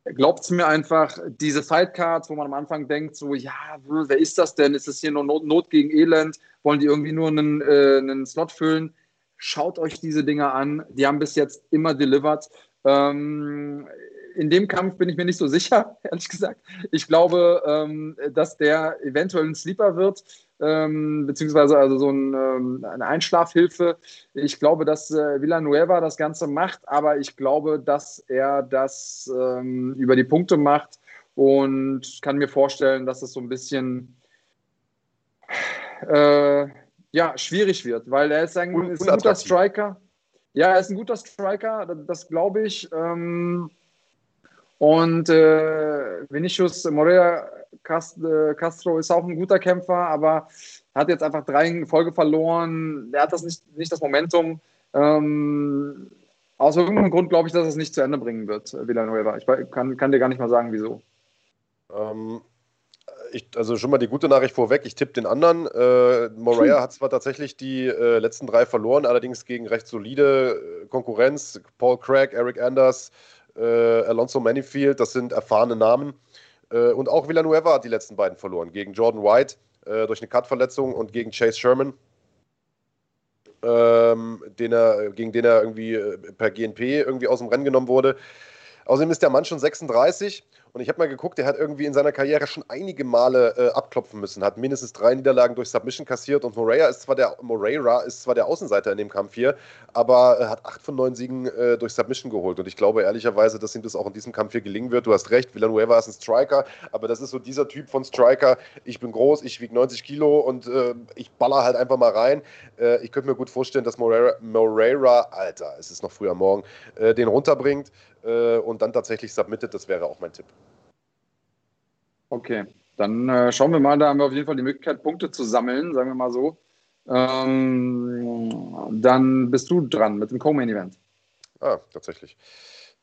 Glaubt es mir einfach, diese Fightcards, wo man am Anfang denkt, so, ja, wer ist das denn? Ist es hier nur Not, Not, gegen Elend? Wollen die irgendwie nur einen, äh, einen Slot füllen? Schaut euch diese Dinger an. Die haben bis jetzt immer delivered. Ähm, in dem Kampf bin ich mir nicht so sicher, ehrlich gesagt. Ich glaube, ähm, dass der eventuell ein Sleeper wird, ähm, beziehungsweise also so ein, ähm, eine Einschlafhilfe. Ich glaube, dass äh, Villanueva das Ganze macht, aber ich glaube, dass er das ähm, über die Punkte macht und kann mir vorstellen, dass es so ein bisschen äh, ja, schwierig wird, weil er ist ein, ist ein guter Striker. Ja, er ist ein guter Striker, das, das glaube ich. Ähm, und äh, Vinicius Moreira äh, Castro ist auch ein guter Kämpfer, aber hat jetzt einfach drei in Folge verloren. Er hat das nicht, nicht das Momentum. Ähm, aus irgendeinem Grund glaube ich, dass er es nicht zu Ende bringen wird, Villanueva. Ich kann, kann dir gar nicht mal sagen, wieso. Ähm, ich, also schon mal die gute Nachricht vorweg, ich tippe den anderen. Äh, Morea hat zwar tatsächlich die äh, letzten drei verloren, allerdings gegen recht solide äh, Konkurrenz. Paul Craig, Eric Anders, äh, Alonso Manifield, das sind erfahrene Namen. Äh, und auch Villanueva hat die letzten beiden verloren. Gegen Jordan White äh, durch eine Cut-Verletzung und gegen Chase Sherman. Ähm, den er, gegen den er irgendwie per GNP irgendwie aus dem Rennen genommen wurde. Außerdem ist der Mann schon 36 und ich habe mal geguckt, der hat irgendwie in seiner Karriere schon einige Male äh, abklopfen müssen, hat mindestens drei Niederlagen durch Submission kassiert und Moreira ist zwar der Moreira ist zwar der Außenseiter in dem Kampf hier, aber äh, hat acht von neun Siegen äh, durch Submission geholt und ich glaube ehrlicherweise, dass ihm das auch in diesem Kampf hier gelingen wird. Du hast recht, Villanueva ist ein Striker, aber das ist so dieser Typ von Striker. Ich bin groß, ich wiege 90 Kilo und äh, ich baller halt einfach mal rein. Äh, ich könnte mir gut vorstellen, dass Moreira, Moreira Alter, es ist noch früh am Morgen, äh, den runterbringt und dann tatsächlich submittet. Das wäre auch mein Tipp. Okay, dann äh, schauen wir mal. Da haben wir auf jeden Fall die Möglichkeit, Punkte zu sammeln, sagen wir mal so. Ähm, dann bist du dran mit dem Co-Main-Event. Ah, tatsächlich.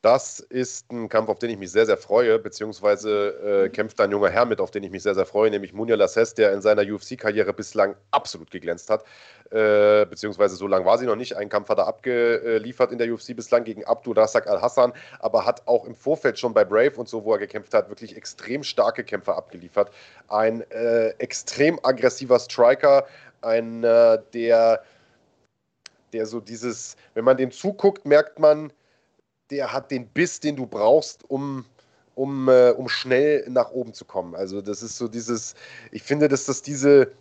Das ist ein Kampf, auf den ich mich sehr, sehr freue, beziehungsweise äh, kämpft ein junger Herr mit, auf den ich mich sehr, sehr freue, nämlich Munir Lasses, der in seiner UFC-Karriere bislang absolut geglänzt hat. Äh, beziehungsweise so lange war sie noch nicht. Einen Kampf hat er abgeliefert in der UFC bislang gegen Abdul Razak Al-Hassan, aber hat auch im Vorfeld schon bei Brave und so, wo er gekämpft hat, wirklich extrem starke Kämpfe abgeliefert. Ein äh, extrem aggressiver Striker, ein, der, der so dieses, wenn man dem zuguckt, merkt man, der hat den Biss, den du brauchst, um, um, äh, um schnell nach oben zu kommen. Also das ist so dieses, ich finde, dass das diese,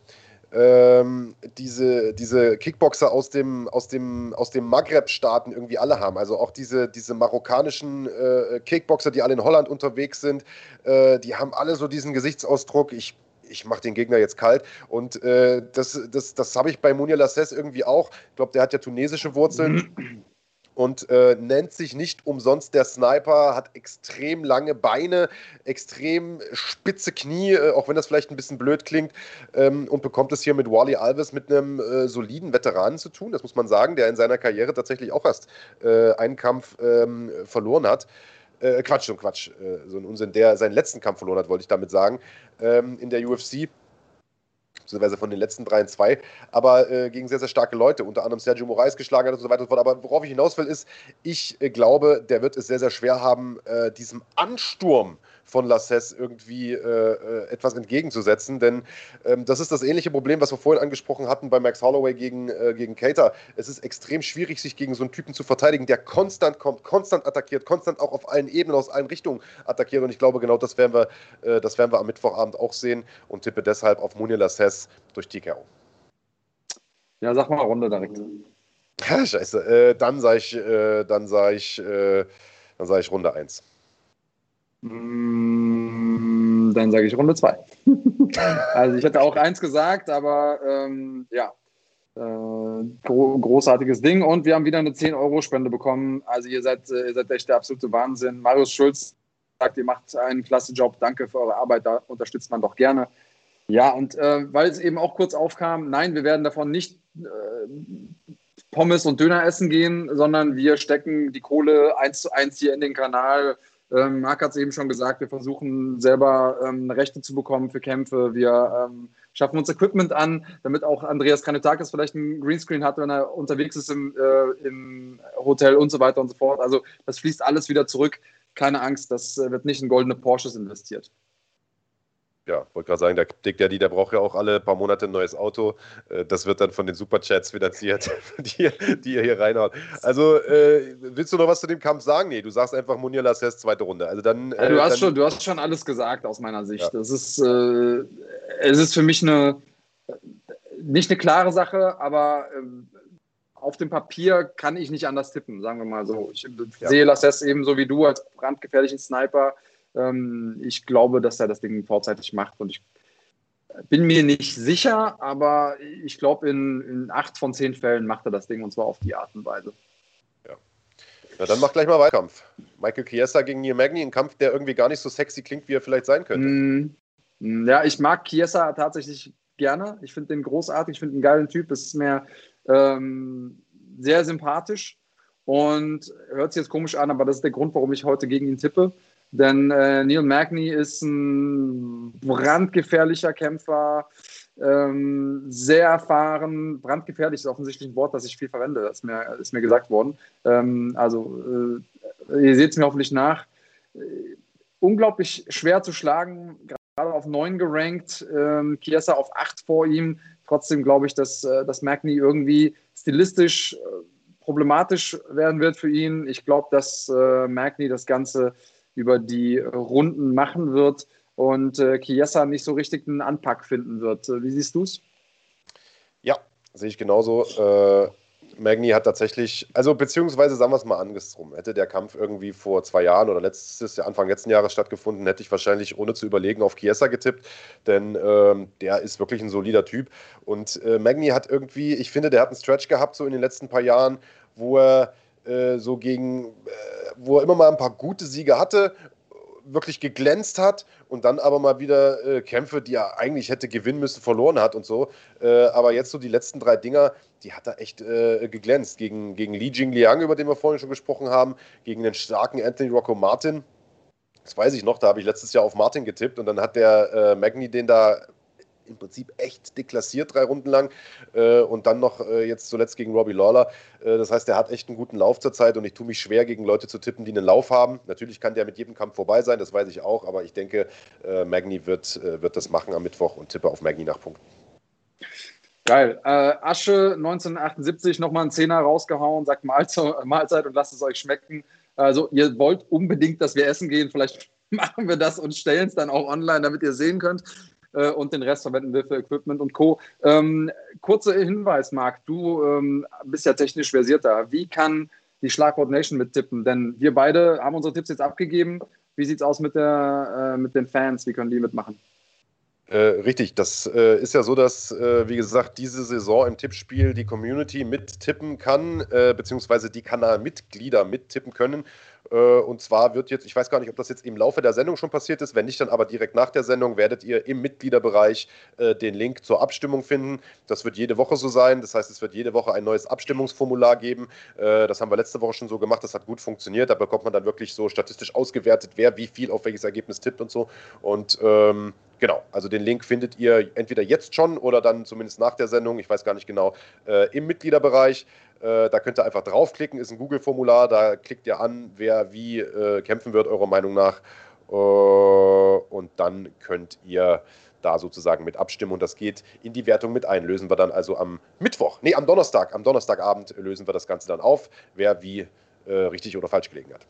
ähm, diese, diese Kickboxer aus dem, aus dem, aus dem Maghreb-Staaten irgendwie alle haben. Also auch diese, diese marokkanischen äh, Kickboxer, die alle in Holland unterwegs sind, äh, die haben alle so diesen Gesichtsausdruck. Ich ich mache den Gegner jetzt kalt. Und äh, das, das, das habe ich bei Munir Lasses irgendwie auch. Ich glaube, der hat ja tunesische Wurzeln und äh, nennt sich nicht umsonst der Sniper, hat extrem lange Beine, extrem spitze Knie, äh, auch wenn das vielleicht ein bisschen blöd klingt, ähm, und bekommt es hier mit Wally Alves mit einem äh, soliden Veteranen zu tun, das muss man sagen, der in seiner Karriere tatsächlich auch erst äh, einen Kampf ähm, verloren hat. Äh, Quatsch, so ein Quatsch, äh, so ein Unsinn, der seinen letzten Kampf verloren hat, wollte ich damit sagen, ähm, in der UFC. Beziehungsweise von den letzten drei in zwei, aber äh, gegen sehr, sehr starke Leute, unter anderem Sergio Moraes geschlagen hat und so weiter und so fort. Aber worauf ich hinaus will, ist, ich äh, glaube, der wird es sehr, sehr schwer haben, äh, diesem Ansturm von Lasses irgendwie äh, äh, etwas entgegenzusetzen. Denn ähm, das ist das ähnliche Problem, was wir vorhin angesprochen hatten bei Max Holloway gegen, äh, gegen Cater. Es ist extrem schwierig, sich gegen so einen Typen zu verteidigen, der konstant kommt, konstant attackiert, konstant auch auf allen Ebenen, aus allen Richtungen attackiert. Und ich glaube, genau das werden wir, äh, das werden wir am Mittwochabend auch sehen und tippe deshalb auf Munir Lasses durch TKO. Ja, sag mal Runde direkt. scheiße. Äh, dann sage ich, äh, dann sage ich, äh, dann sage ich Runde 1. Mm, dann sage ich Runde 2. also ich hätte auch eins gesagt, aber ähm, ja, äh, gro großartiges Ding. Und wir haben wieder eine 10-Euro-Spende bekommen. Also ihr seid, äh, ihr seid echt der absolute Wahnsinn. Marius Schulz sagt, ihr macht einen klasse Job. Danke für eure Arbeit. Da unterstützt man doch gerne. Ja, und äh, weil es eben auch kurz aufkam, nein, wir werden davon nicht äh, Pommes und Döner essen gehen, sondern wir stecken die Kohle eins zu eins hier in den Kanal ähm, Marc hat es eben schon gesagt, wir versuchen selber ähm, Rechte zu bekommen für Kämpfe. Wir ähm, schaffen uns Equipment an, damit auch Andreas Kanetakis vielleicht einen Greenscreen hat, wenn er unterwegs ist im, äh, im Hotel und so weiter und so fort. Also das fließt alles wieder zurück. Keine Angst, das äh, wird nicht in goldene Porsches investiert ja, wollte gerade sagen, der Dick Daddy, der braucht ja auch alle paar Monate ein neues Auto. Äh, das wird dann von den Superchats finanziert, die, die ihr hier reinhaut. Also, äh, willst du noch was zu dem Kampf sagen? Nee, du sagst einfach Munir Lasses zweite Runde. Also dann, äh, du, hast dann, schon, du hast schon alles gesagt aus meiner Sicht. Ja. Das ist, äh, es ist für mich eine, nicht eine klare Sache, aber ähm, auf dem Papier kann ich nicht anders tippen, sagen wir mal so. Ich ja. sehe Lasses ebenso wie du als brandgefährlichen Sniper ich glaube, dass er das Ding vorzeitig macht und ich bin mir nicht sicher, aber ich glaube, in, in acht von zehn Fällen macht er das Ding und zwar auf die Art und Weise. Ja. Na, dann mach gleich mal Weitkampf. Michael Chiesa gegen Neil Magny, ein Kampf, der irgendwie gar nicht so sexy klingt, wie er vielleicht sein könnte. Mm, ja, ich mag Chiesa tatsächlich gerne. Ich finde den großartig, ich finde einen geilen Typ. Es ist mir ähm, sehr sympathisch und hört sich jetzt komisch an, aber das ist der Grund, warum ich heute gegen ihn tippe. Denn äh, Neil Magny ist ein brandgefährlicher Kämpfer, ähm, sehr erfahren. Brandgefährlich ist offensichtlich ein Wort, das ich viel verwende, das ist mir, ist mir gesagt worden. Ähm, also, äh, ihr seht es mir hoffentlich nach. Äh, unglaublich schwer zu schlagen, gerade auf 9 gerankt, ähm, Chiesa auf 8 vor ihm. Trotzdem glaube ich, dass, äh, dass Magny irgendwie stilistisch äh, problematisch werden wird für ihn. Ich glaube, dass äh, Magny das Ganze über die Runden machen wird und äh, Chiesa nicht so richtig einen Anpack finden wird. Äh, wie siehst du es? Ja, sehe ich genauso. Äh, Magni hat tatsächlich, also beziehungsweise sagen wir es mal andersrum, hätte der Kampf irgendwie vor zwei Jahren oder letztes Jahr, Anfang letzten Jahres stattgefunden, hätte ich wahrscheinlich ohne zu überlegen auf Chiesa getippt, denn ähm, der ist wirklich ein solider Typ und äh, Magni hat irgendwie, ich finde, der hat einen Stretch gehabt so in den letzten paar Jahren, wo er äh, so gegen, äh, wo er immer mal ein paar gute Siege hatte, wirklich geglänzt hat und dann aber mal wieder äh, Kämpfe, die er eigentlich hätte gewinnen müssen, verloren hat und so. Äh, aber jetzt so die letzten drei Dinger, die hat er echt äh, geglänzt. Gegen, gegen Li Jingliang, über den wir vorhin schon gesprochen haben, gegen den starken Anthony Rocco Martin. Das weiß ich noch, da habe ich letztes Jahr auf Martin getippt und dann hat der Magni den da im Prinzip echt deklassiert, drei Runden lang. Äh, und dann noch äh, jetzt zuletzt gegen Robbie Lawler. Äh, das heißt, er hat echt einen guten Lauf zurzeit und ich tue mich schwer, gegen Leute zu tippen, die einen Lauf haben. Natürlich kann der mit jedem Kampf vorbei sein, das weiß ich auch, aber ich denke, äh, Magni wird, äh, wird das machen am Mittwoch und tippe auf Magni nach Punkten. Geil. Äh, Asche 1978 nochmal einen Zehner rausgehauen, sagt Mahlzeit und lasst es euch schmecken. Also, ihr wollt unbedingt, dass wir essen gehen. Vielleicht machen wir das und stellen es dann auch online, damit ihr sehen könnt äh, und den Rest verwenden wir für Equipment und Co. Ähm, kurzer Hinweis, Marc, du ähm, bist ja technisch versierter. Wie kann die Schlagwort Nation mittippen? Denn wir beide haben unsere Tipps jetzt abgegeben. Wie sieht es aus mit, der, äh, mit den Fans? Wie können die mitmachen? Äh, richtig, das äh, ist ja so, dass, äh, wie gesagt, diese Saison im Tippspiel die Community mittippen kann, äh, beziehungsweise die Kanalmitglieder mittippen können. Äh, und zwar wird jetzt, ich weiß gar nicht, ob das jetzt im Laufe der Sendung schon passiert ist, wenn nicht, dann aber direkt nach der Sendung werdet ihr im Mitgliederbereich äh, den Link zur Abstimmung finden. Das wird jede Woche so sein. Das heißt, es wird jede Woche ein neues Abstimmungsformular geben. das haben wir letzte Woche schon so gemacht. Das hat gut funktioniert. Da bekommt man dann wirklich so statistisch ausgewertet, wer wie viel auf welches Ergebnis tippt und so. Und ähm, Genau, also den Link findet ihr entweder jetzt schon oder dann zumindest nach der Sendung, ich weiß gar nicht genau, äh, im Mitgliederbereich. Äh, da könnt ihr einfach draufklicken, ist ein Google-Formular, da klickt ihr an, wer wie äh, kämpfen wird, eurer Meinung nach. Äh, und dann könnt ihr da sozusagen mit abstimmen und das geht in die Wertung mit ein. Lösen wir dann also am Mittwoch, nee, am Donnerstag, am Donnerstagabend lösen wir das Ganze dann auf, wer wie äh, richtig oder falsch gelegen hat.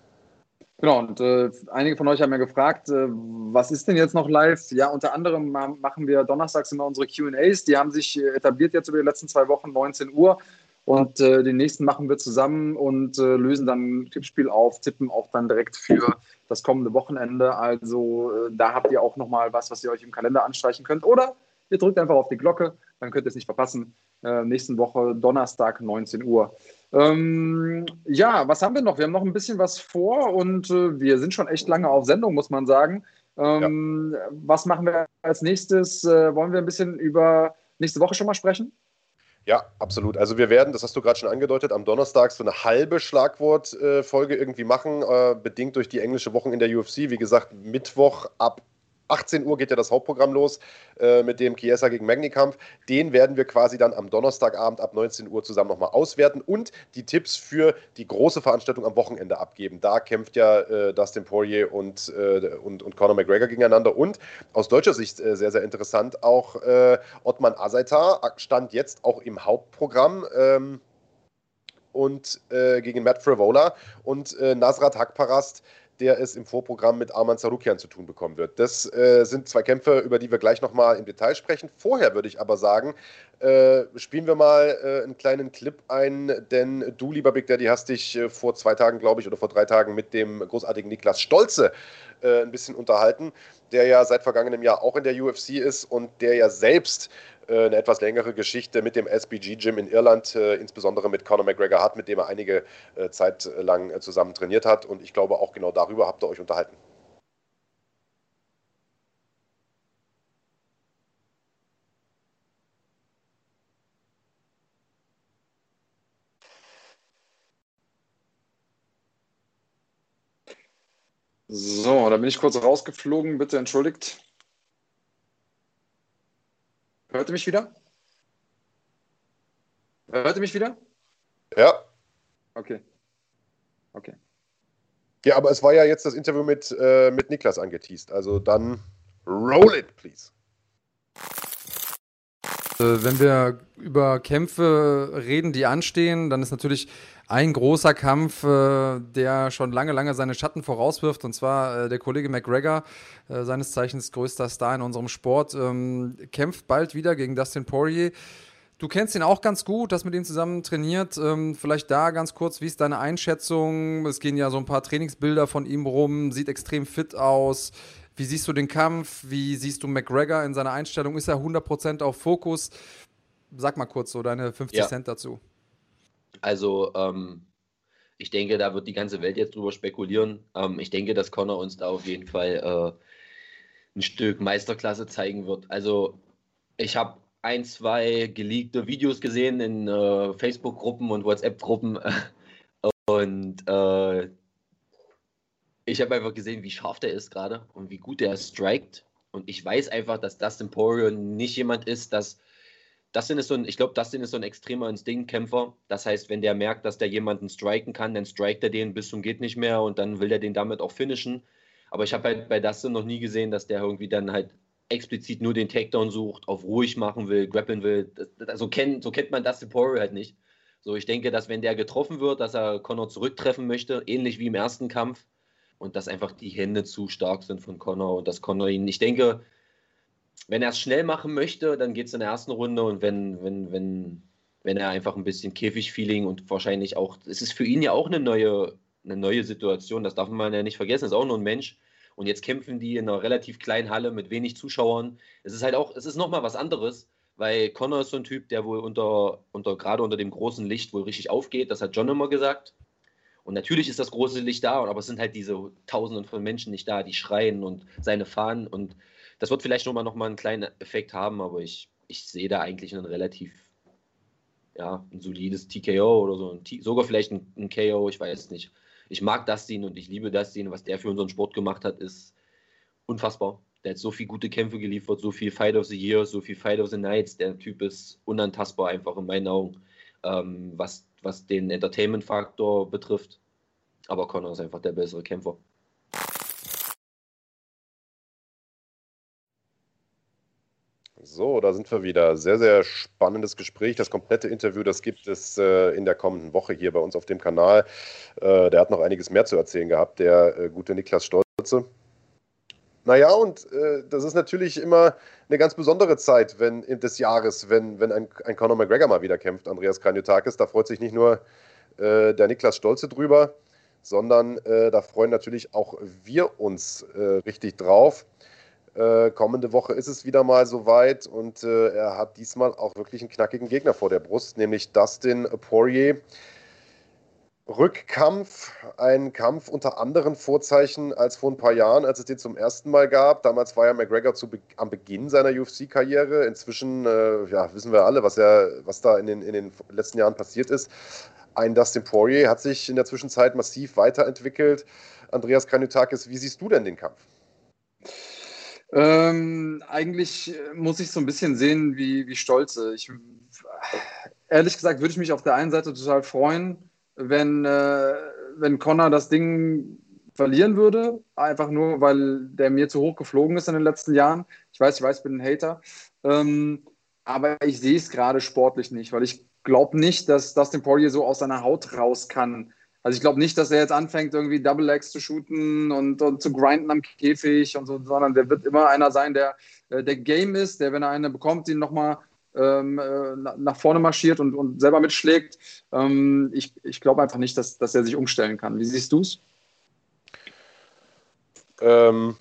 Genau, und äh, einige von euch haben ja gefragt, äh, was ist denn jetzt noch live? Ja, unter anderem machen wir donnerstags immer unsere QAs. Die haben sich etabliert jetzt über die letzten zwei Wochen, 19 Uhr. Und äh, den nächsten machen wir zusammen und äh, lösen dann ein Tippspiel auf, tippen auch dann direkt für das kommende Wochenende. Also äh, da habt ihr auch nochmal was, was ihr euch im Kalender anstreichen könnt. Oder ihr drückt einfach auf die Glocke, dann könnt ihr es nicht verpassen. Äh, nächsten Woche, Donnerstag, 19 Uhr. Ähm, ja, was haben wir noch? Wir haben noch ein bisschen was vor und äh, wir sind schon echt lange auf Sendung, muss man sagen. Ähm, ja. Was machen wir als nächstes? Äh, wollen wir ein bisschen über nächste Woche schon mal sprechen? Ja, absolut. Also wir werden, das hast du gerade schon angedeutet, am Donnerstag so eine halbe Schlagwortfolge äh, irgendwie machen, äh, bedingt durch die englische Woche in der UFC. Wie gesagt, Mittwoch ab 18 Uhr geht ja das Hauptprogramm los äh, mit dem Chiesa gegen Magni-Kampf. Den werden wir quasi dann am Donnerstagabend ab 19 Uhr zusammen nochmal auswerten und die Tipps für die große Veranstaltung am Wochenende abgeben. Da kämpft ja äh, Dustin Poirier und, äh, und, und Conor McGregor gegeneinander. Und aus deutscher Sicht äh, sehr, sehr interessant auch äh, Ottman Azaitar stand jetzt auch im Hauptprogramm. Ähm, und äh, gegen Matt Frivola und Nasrat Hakparast der es im Vorprogramm mit Arman Sarukian zu tun bekommen wird. Das äh, sind zwei Kämpfe, über die wir gleich nochmal im Detail sprechen. Vorher würde ich aber sagen, äh, spielen wir mal äh, einen kleinen Clip ein, denn du, lieber Big Daddy, hast dich äh, vor zwei Tagen, glaube ich, oder vor drei Tagen mit dem großartigen Niklas Stolze äh, ein bisschen unterhalten, der ja seit vergangenem Jahr auch in der UFC ist und der ja selbst äh, eine etwas längere Geschichte mit dem SBG Gym in Irland, äh, insbesondere mit Conor McGregor hat, mit dem er einige äh, Zeit lang zusammen trainiert hat. Und ich glaube, auch genau darüber habt ihr euch unterhalten. So, da bin ich kurz rausgeflogen. Bitte entschuldigt. Hört ihr mich wieder? Hört ihr mich wieder? Ja. Okay. Okay. Ja, aber es war ja jetzt das Interview mit, äh, mit Niklas angeteased. Also dann roll it, please. Äh, wenn wir über Kämpfe reden, die anstehen, dann ist natürlich ein großer Kampf, äh, der schon lange, lange seine Schatten vorauswirft, und zwar äh, der Kollege McGregor, seines Zeichens größter Star in unserem Sport, ähm, kämpft bald wieder gegen Dustin Poirier. Du kennst ihn auch ganz gut, hast mit ihm zusammen trainiert. Ähm, vielleicht da ganz kurz, wie ist deine Einschätzung? Es gehen ja so ein paar Trainingsbilder von ihm rum, sieht extrem fit aus. Wie siehst du den Kampf? Wie siehst du McGregor in seiner Einstellung? Ist er 100% auf Fokus? Sag mal kurz so deine 50 ja. Cent dazu. Also, ähm, ich denke, da wird die ganze Welt jetzt drüber spekulieren. Ähm, ich denke, dass Connor uns da auf jeden Fall äh, ein Stück Meisterklasse zeigen wird. Also, ich habe ein, zwei geleakte Videos gesehen in äh, Facebook-Gruppen und WhatsApp-Gruppen. und äh, ich habe einfach gesehen, wie scharf der ist gerade und wie gut der strikt. Und ich weiß einfach, dass Dustin Poirier nicht jemand ist, das Dustin ist so ein, ich glaube, Dustin ist so ein extremer Instinktkämpfer. Das heißt, wenn der merkt, dass der jemanden striken kann, dann strikt er den bis zum geht nicht mehr und dann will er den damit auch finishen. Aber ich habe halt bei Dustin noch nie gesehen, dass der irgendwie dann halt explizit nur den Takedown sucht, auf ruhig machen will, grappeln will. Das, so, kennt, so kennt man Dustin Poirier halt nicht. So, ich denke, dass wenn der getroffen wird, dass er Connor zurücktreffen möchte, ähnlich wie im ersten Kampf. Und dass einfach die Hände zu stark sind von Connor und dass Connor ihn, ich denke, wenn er es schnell machen möchte, dann geht es in der ersten Runde und wenn, wenn, wenn, wenn er einfach ein bisschen Käfig-Feeling und wahrscheinlich auch, es ist für ihn ja auch eine neue, eine neue Situation, das darf man ja nicht vergessen, ist auch nur ein Mensch. Und jetzt kämpfen die in einer relativ kleinen Halle mit wenig Zuschauern. Es ist halt auch, es ist nochmal was anderes, weil Connor ist so ein Typ, der wohl unter, unter, gerade unter dem großen Licht wohl richtig aufgeht. Das hat John immer gesagt. Und natürlich ist das große Licht da, aber es sind halt diese Tausenden von Menschen nicht da, die schreien und seine Fahnen und das wird vielleicht nochmal noch mal einen kleinen Effekt haben, aber ich, ich sehe da eigentlich ein relativ, ja, ein solides TKO oder so, ein sogar vielleicht ein, ein, KO, ich weiß nicht. Ich mag Dustin und ich liebe Dustin. Was der für unseren Sport gemacht hat, ist unfassbar. Der hat so viele gute Kämpfe geliefert, so viel Fight of the Year, so viel Fight of the Nights. Der Typ ist unantastbar einfach in meinen Augen, ähm, was, was den Entertainment-Faktor betrifft. Aber Conor ist einfach der bessere Kämpfer. So, da sind wir wieder. Sehr, sehr spannendes Gespräch. Das komplette Interview, das gibt es äh, in der kommenden Woche hier bei uns auf dem Kanal. Äh, der hat noch einiges mehr zu erzählen gehabt, der äh, gute Niklas Stolze. Naja, und äh, das ist natürlich immer eine ganz besondere Zeit wenn, des Jahres, wenn, wenn ein, ein Conor McGregor mal wieder kämpft, Andreas Kranjotakis. Da freut sich nicht nur äh, der Niklas Stolze drüber, sondern äh, da freuen natürlich auch wir uns richtig drauf. Äh, kommende Woche ist es wieder mal soweit und äh, er hat diesmal auch wirklich einen knackigen Gegner vor der Brust, nämlich Dustin Poirier. Rückkampf, ein Kampf unter anderen Vorzeichen als vor ein paar Jahren, als es den zum ersten Mal gab. Damals war ja McGregor zu, am Beginn seiner UFC-Karriere. Inzwischen äh, ja, wissen wir alle, was, er, was da in den, in den letzten Jahren passiert ist. Ein Dustin Poirier hat sich in der Zwischenzeit massiv weiterentwickelt. Andreas Kanutakis, wie siehst du denn den Kampf? Ähm, eigentlich muss ich so ein bisschen sehen wie, wie Stolze. Ich, ehrlich gesagt würde ich mich auf der einen Seite total freuen, wenn, äh, wenn Connor das Ding verlieren würde, einfach nur, weil der mir zu hoch geflogen ist in den letzten Jahren. Ich weiß, ich weiß, ich bin ein Hater. Ähm, aber ich sehe es gerade sportlich nicht, weil ich glaube nicht, dass Dustin Poirier so aus seiner Haut raus kann. Also ich glaube nicht, dass er jetzt anfängt, irgendwie Double Legs zu shooten und, und, zu grinden am Käfig und so, sondern der wird immer einer sein, der äh, der Game ist, der, wenn er eine bekommt, ihn nochmal ähm, äh, nach vorne marschiert und, und selber mitschlägt. Ähm, ich ich glaube einfach nicht, dass, dass er sich umstellen kann. Wie siehst du es? Ähm,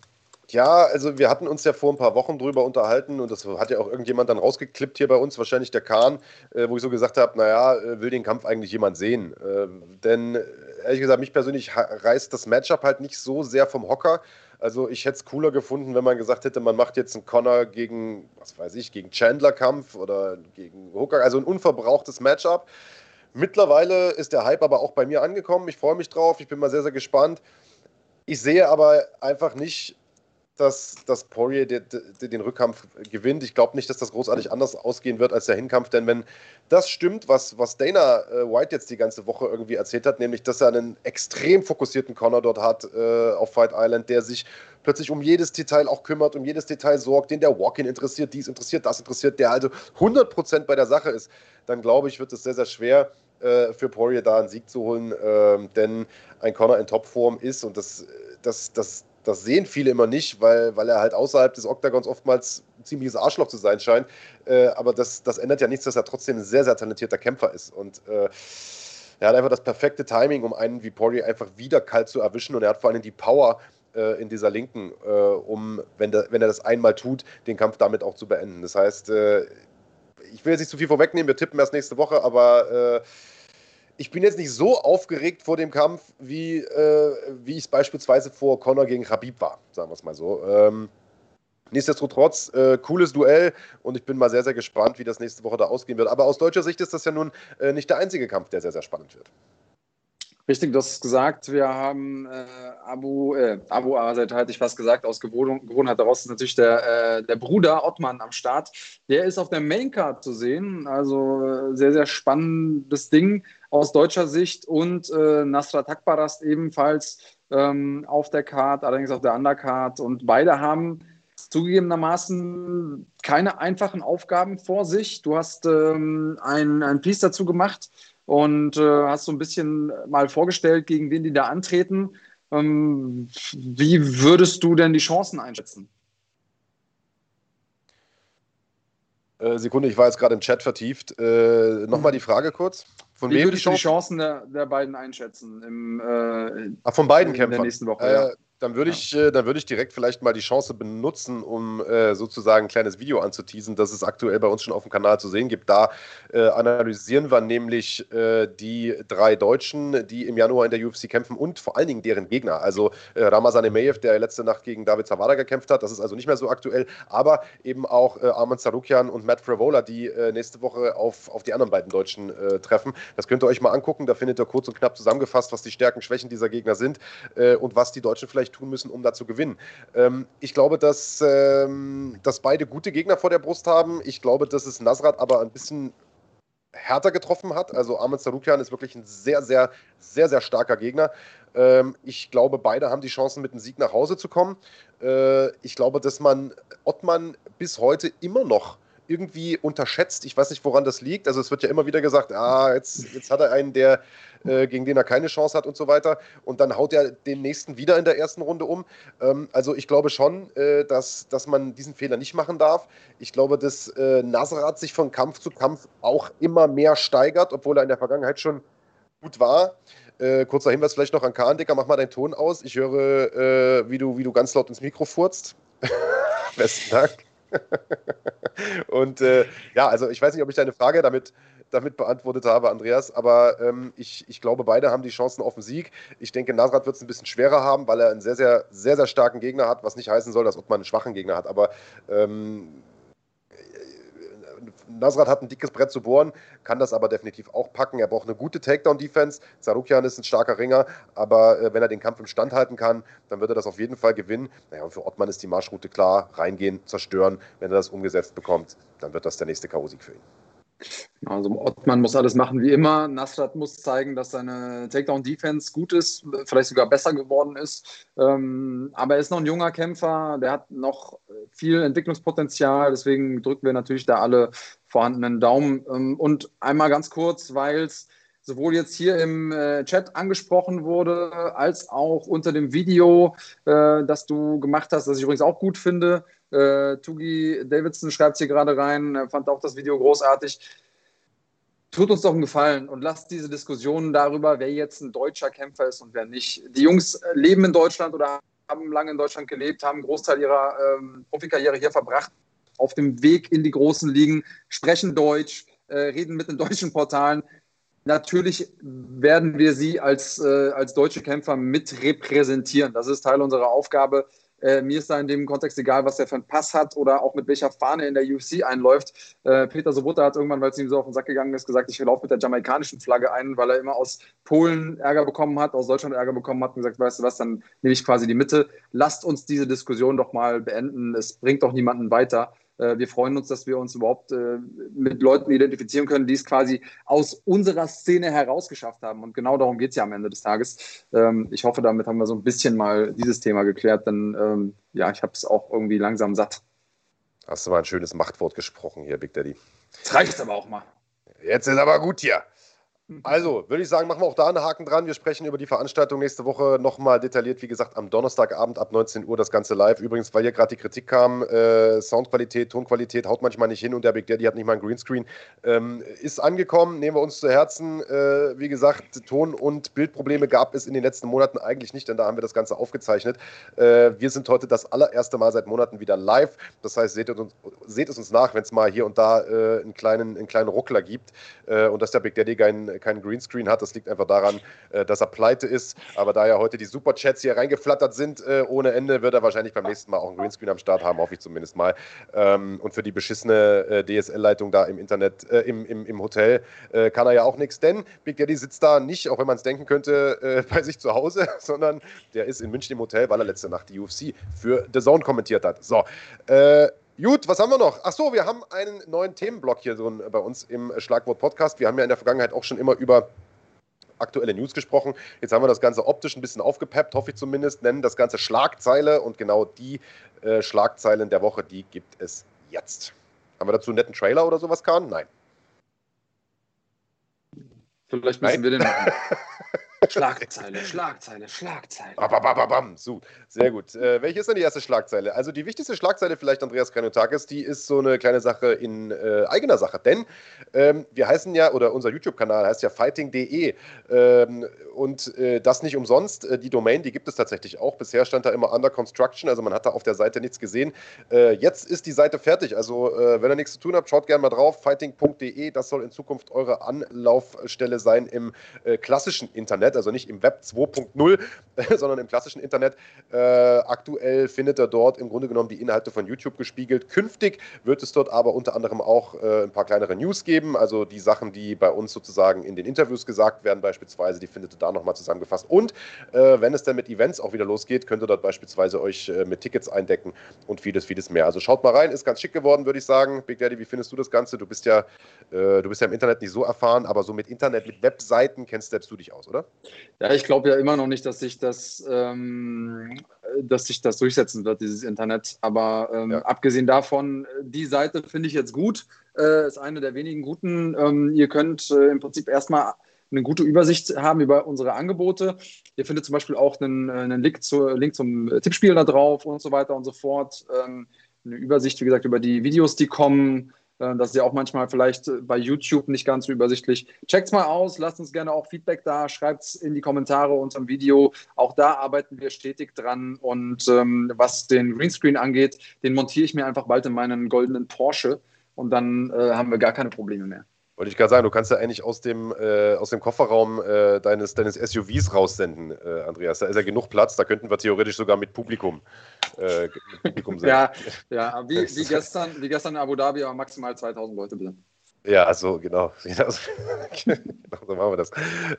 ja, also wir hatten uns ja vor ein paar Wochen drüber unterhalten und das hat ja auch irgendjemand dann rausgeklippt hier bei uns, wahrscheinlich der Kahn, äh, wo ich so gesagt habe, naja, äh, will den Kampf eigentlich jemand sehen? Äh, denn ehrlich gesagt, mich persönlich reißt das Matchup halt nicht so sehr vom Hocker. Also ich hätte es cooler gefunden, wenn man gesagt hätte, man macht jetzt einen Connor gegen, was weiß ich, gegen Chandler-Kampf oder gegen Hooker, also ein unverbrauchtes Matchup. Mittlerweile ist der Hype aber auch bei mir angekommen. Ich freue mich drauf, ich bin mal sehr, sehr gespannt. Ich sehe aber einfach nicht dass, dass Poirier den, den Rückkampf gewinnt. Ich glaube nicht, dass das großartig anders ausgehen wird als der Hinkampf, denn wenn das stimmt, was, was Dana äh, White jetzt die ganze Woche irgendwie erzählt hat, nämlich, dass er einen extrem fokussierten Connor dort hat äh, auf Fight Island, der sich plötzlich um jedes Detail auch kümmert, um jedes Detail sorgt, den der Walk-In interessiert, dies interessiert, das interessiert, der also 100% bei der Sache ist, dann glaube ich, wird es sehr, sehr schwer äh, für Poirier da einen Sieg zu holen, ähm, denn ein Connor in Topform ist und das, das, das das sehen viele immer nicht, weil, weil er halt außerhalb des Oktagons oftmals ein ziemliches Arschloch zu sein scheint. Äh, aber das, das ändert ja nichts, dass er trotzdem ein sehr, sehr talentierter Kämpfer ist. Und äh, er hat einfach das perfekte Timing, um einen wie Poirier einfach wieder kalt zu erwischen. Und er hat vor allem die Power äh, in dieser Linken, äh, um, wenn, der, wenn er das einmal tut, den Kampf damit auch zu beenden. Das heißt, äh, ich will jetzt nicht zu viel vorwegnehmen, wir tippen erst nächste Woche, aber äh, ich bin jetzt nicht so aufgeregt vor dem Kampf, wie, äh, wie ich es beispielsweise vor Conor gegen Habib war, sagen wir es mal so. Ähm, nichtsdestotrotz, äh, cooles Duell und ich bin mal sehr, sehr gespannt, wie das nächste Woche da ausgehen wird. Aber aus deutscher Sicht ist das ja nun äh, nicht der einzige Kampf, der sehr, sehr spannend wird. Richtig, du hast gesagt, wir haben äh, Abu, äh, Abu Azad, hatte ich fast gesagt, aus Gewohn Gewohnheit daraus ist natürlich der, äh, der Bruder Ottmann am Start. Der ist auf der Maincard zu sehen, also äh, sehr, sehr spannendes Ding aus deutscher Sicht und äh, Nasrat Akbarast ebenfalls ähm, auf der Card, allerdings auf der Undercard und beide haben zugegebenermaßen keine einfachen Aufgaben vor sich. Du hast ähm, ein, ein Piece dazu gemacht, und äh, hast so ein bisschen mal vorgestellt, gegen wen die da antreten. Ähm, wie würdest du denn die Chancen einschätzen? Äh, Sekunde, ich war jetzt gerade im Chat vertieft. Äh, Nochmal die Frage kurz. Von Wie wem würdest die, Chancen? du die Chancen der, der beiden einschätzen? Im, äh, Ach, von beiden Kämpfern? In der nächsten Woche, ja. Dann würde ich, äh, dann ich direkt vielleicht mal die Chance benutzen, um äh, sozusagen ein kleines Video anzuteasen, das es aktuell bei uns schon auf dem Kanal zu sehen gibt. Da äh, analysieren wir nämlich äh, die drei Deutschen, die im Januar in der UFC kämpfen und vor allen Dingen deren Gegner. Also äh, Ramazan Emeyev, der letzte Nacht gegen David Zawada gekämpft hat, das ist also nicht mehr so aktuell, aber eben auch äh, Arman Sarukian und Matt Fravola, die nächste Woche auf, auf die anderen beiden Deutschen treffen. Das könnt ihr euch mal angucken, da findet ihr kurz und knapp zusammengefasst, was die Stärken, Schwächen dieser Gegner sind und was die Deutschen vielleicht vielleicht tun müssen, um da zu gewinnen. Ähm, ich glaube, dass, ähm, dass beide gute Gegner vor der Brust haben. Ich glaube, dass es Nasrat aber ein bisschen härter getroffen hat. Also Ahmed Sarukian ist wirklich ein sehr, sehr, sehr, sehr starker Gegner. Ähm, ich glaube, beide haben die Chancen, mit einem Sieg nach Hause zu kommen. Äh, ich glaube, dass man Ottmann bis heute immer noch irgendwie unterschätzt. Ich weiß nicht, woran das liegt. Also es wird ja immer wieder gesagt, ah, jetzt, jetzt hat er einen, der, äh, gegen den er keine Chance hat und so weiter. Und dann haut er den nächsten wieder in der ersten Runde um. Ähm, also ich glaube schon, äh, dass, dass man diesen Fehler nicht machen darf. Ich glaube, dass äh, Nasrat sich von Kampf zu Kampf auch immer mehr steigert, obwohl er in der Vergangenheit schon gut war. Äh, kurzer Hinweis vielleicht noch an Kahn, Dicker, mach mal deinen Ton aus. Ich höre, äh, wie, du, wie du ganz laut ins Mikro furzt. Besten Dank. und äh, ja, also ich weiß nicht, ob ich deine Frage damit, damit beantwortet habe, Andreas, aber ähm, ich, ich glaube, beide haben die Chancen auf den Sieg. Ich denke, Nasrat wird es ein bisschen schwerer haben, weil er einen sehr, sehr, sehr, sehr starken Gegner hat, was nicht heißen soll, dass Ottmann einen schwachen Gegner hat, aber ähm, Nasrat hat ein dickes Brett zu bohren, kann das aber definitiv auch packen. Er braucht eine gute Takedown-Defense. Zarukian ist ein starker Ringer, aber äh, wenn er den Kampf im Stand halten kann, dann wird er das auf jeden Fall gewinnen. Naja, und für Ottmann ist die Marschroute klar: reingehen, zerstören. Wenn er das umgesetzt bekommt, dann wird das der nächste K.O.-Sieg für ihn. Also Ottmann muss alles machen wie immer. Nasrat muss zeigen, dass seine Takedown-Defense gut ist, vielleicht sogar besser geworden ist. Ähm, aber er ist noch ein junger Kämpfer, der hat noch viel Entwicklungspotenzial. Deswegen drücken wir natürlich da alle vorhandenen Daumen. Ähm, und einmal ganz kurz, weil es sowohl jetzt hier im äh, Chat angesprochen wurde, als auch unter dem Video, äh, das du gemacht hast, das ich übrigens auch gut finde. Äh, Tugi Davidson schreibt hier gerade rein, fand auch das Video großartig. Tut uns doch einen Gefallen und lasst diese Diskussionen darüber, wer jetzt ein deutscher Kämpfer ist und wer nicht. Die Jungs leben in Deutschland oder haben lange in Deutschland gelebt, haben einen Großteil ihrer ähm, Profikarriere hier verbracht, auf dem Weg in die großen Ligen, sprechen Deutsch, äh, reden mit den deutschen Portalen. Natürlich werden wir sie als, äh, als deutsche Kämpfer mit repräsentieren. Das ist Teil unserer Aufgabe. Äh, mir ist da in dem Kontext egal, was er für einen Pass hat oder auch mit welcher Fahne in der UFC einläuft. Äh, Peter Sobotta hat irgendwann, weil es ihm so auf den Sack gegangen ist, gesagt, ich laufe mit der jamaikanischen Flagge ein, weil er immer aus Polen Ärger bekommen hat, aus Deutschland Ärger bekommen hat und gesagt, weißt du was, dann nehme ich quasi die Mitte. Lasst uns diese Diskussion doch mal beenden. Es bringt doch niemanden weiter. Äh, wir freuen uns, dass wir uns überhaupt äh, mit Leuten identifizieren können, die es quasi aus unserer Szene herausgeschafft haben. Und genau darum geht es ja am Ende des Tages. Ähm, ich hoffe, damit haben wir so ein bisschen mal dieses Thema geklärt, denn ähm, ja, ich habe es auch irgendwie langsam satt. Hast du mal ein schönes Machtwort gesprochen hier, Big Daddy. Das reicht aber auch mal. Jetzt ist aber gut hier. Also, würde ich sagen, machen wir auch da einen Haken dran. Wir sprechen über die Veranstaltung nächste Woche nochmal detailliert, wie gesagt, am Donnerstagabend ab 19 Uhr das Ganze live. Übrigens, weil hier gerade die Kritik kam, äh, Soundqualität, Tonqualität haut manchmal nicht hin und der Big Daddy hat nicht mal ein Greenscreen. Ähm, ist angekommen, nehmen wir uns zu Herzen. Äh, wie gesagt, Ton- und Bildprobleme gab es in den letzten Monaten eigentlich nicht, denn da haben wir das Ganze aufgezeichnet. Äh, wir sind heute das allererste Mal seit Monaten wieder live. Das heißt, seht es uns, seht es uns nach, wenn es mal hier und da äh, einen, kleinen, einen kleinen Ruckler gibt äh, und dass der Big Daddy keinen keinen Greenscreen hat. Das liegt einfach daran, äh, dass er pleite ist. Aber da ja heute die Superchats hier reingeflattert sind äh, ohne Ende, wird er wahrscheinlich beim nächsten Mal auch einen Greenscreen am Start haben, hoffe ich zumindest mal. Ähm, und für die beschissene äh, DSL-Leitung da im Internet, äh, im, im, im Hotel, äh, kann er ja auch nichts, denn Big Daddy sitzt da nicht, auch wenn man es denken könnte, äh, bei sich zu Hause, sondern der ist in München im Hotel, weil er letzte Nacht die UFC für The Zone kommentiert hat. So, Gut, was haben wir noch? Ach so, wir haben einen neuen Themenblock hier so bei uns im Schlagwort Podcast. Wir haben ja in der Vergangenheit auch schon immer über aktuelle News gesprochen. Jetzt haben wir das Ganze optisch ein bisschen aufgepeppt, hoffe ich zumindest, nennen das Ganze Schlagzeile und genau die äh, Schlagzeilen der Woche, die gibt es jetzt. Haben wir dazu einen netten Trailer oder sowas, Kahn? Nein. Vielleicht müssen Nein? wir den machen. Schlagzeile, Schlagzeile, Schlagzeile. Bam, So, sehr gut. Äh, welche ist denn die erste Schlagzeile? Also die wichtigste Schlagzeile vielleicht, Andreas Kranotakis, die ist so eine kleine Sache in äh, eigener Sache. Denn ähm, wir heißen ja, oder unser YouTube-Kanal heißt ja fighting.de ähm, und äh, das nicht umsonst. Äh, die Domain, die gibt es tatsächlich auch. Bisher stand da immer under construction, also man hat da auf der Seite nichts gesehen. Äh, jetzt ist die Seite fertig. Also äh, wenn ihr nichts zu tun habt, schaut gerne mal drauf. fighting.de, das soll in Zukunft eure Anlaufstelle sein im klassischen Internet nicht im Web 2.0, sondern im klassischen Internet. Äh, aktuell findet er dort im Grunde genommen die Inhalte von YouTube gespiegelt. Künftig wird es dort aber unter anderem auch äh, ein paar kleinere News geben, also die Sachen, die bei uns sozusagen in den Interviews gesagt werden, beispielsweise, die findet ihr da nochmal zusammengefasst. Und äh, wenn es dann mit Events auch wieder losgeht, könnt ihr dort beispielsweise euch äh, mit Tickets eindecken und vieles, vieles mehr. Also schaut mal rein, ist ganz schick geworden, würde ich sagen. Big Daddy, wie findest du das Ganze? Du bist ja, äh, du bist ja im Internet nicht so erfahren, aber so mit Internet, mit Webseiten kennst selbst du dich aus, oder? Ja, ich glaube ja immer noch nicht, dass sich das, ähm, dass sich das durchsetzen wird, dieses Internet. Aber ähm, ja. abgesehen davon, die Seite finde ich jetzt gut. Äh, ist eine der wenigen guten. Ähm, ihr könnt äh, im Prinzip erstmal eine gute Übersicht haben über unsere Angebote. Ihr findet zum Beispiel auch einen, äh, einen Link, zu, Link, zum Tippspiel da drauf und so weiter und so fort. Ähm, eine Übersicht, wie gesagt, über die Videos, die kommen. Äh, das ist ja auch manchmal vielleicht bei YouTube nicht ganz so übersichtlich. Checkt's mal aus, lasst uns gerne auch Feedback da, schreibt's in die Kommentare unter dem Video. Auch da arbeiten wir stetig dran. Und ähm, was den Greenscreen angeht, den montiere ich mir einfach bald in meinen goldenen Porsche und dann äh, haben wir gar keine Probleme mehr. Wollte ich gerade sagen, du kannst ja eigentlich aus dem, äh, aus dem Kofferraum äh, deines, deines SUVs raussenden, äh, Andreas. Da ist ja genug Platz, da könnten wir theoretisch sogar mit Publikum, äh, mit Publikum sein. ja, ja wie, wie, gestern, wie gestern in Abu Dhabi, aber maximal 2000 Leute bitte. Ja, also genau. genau so machen wir das.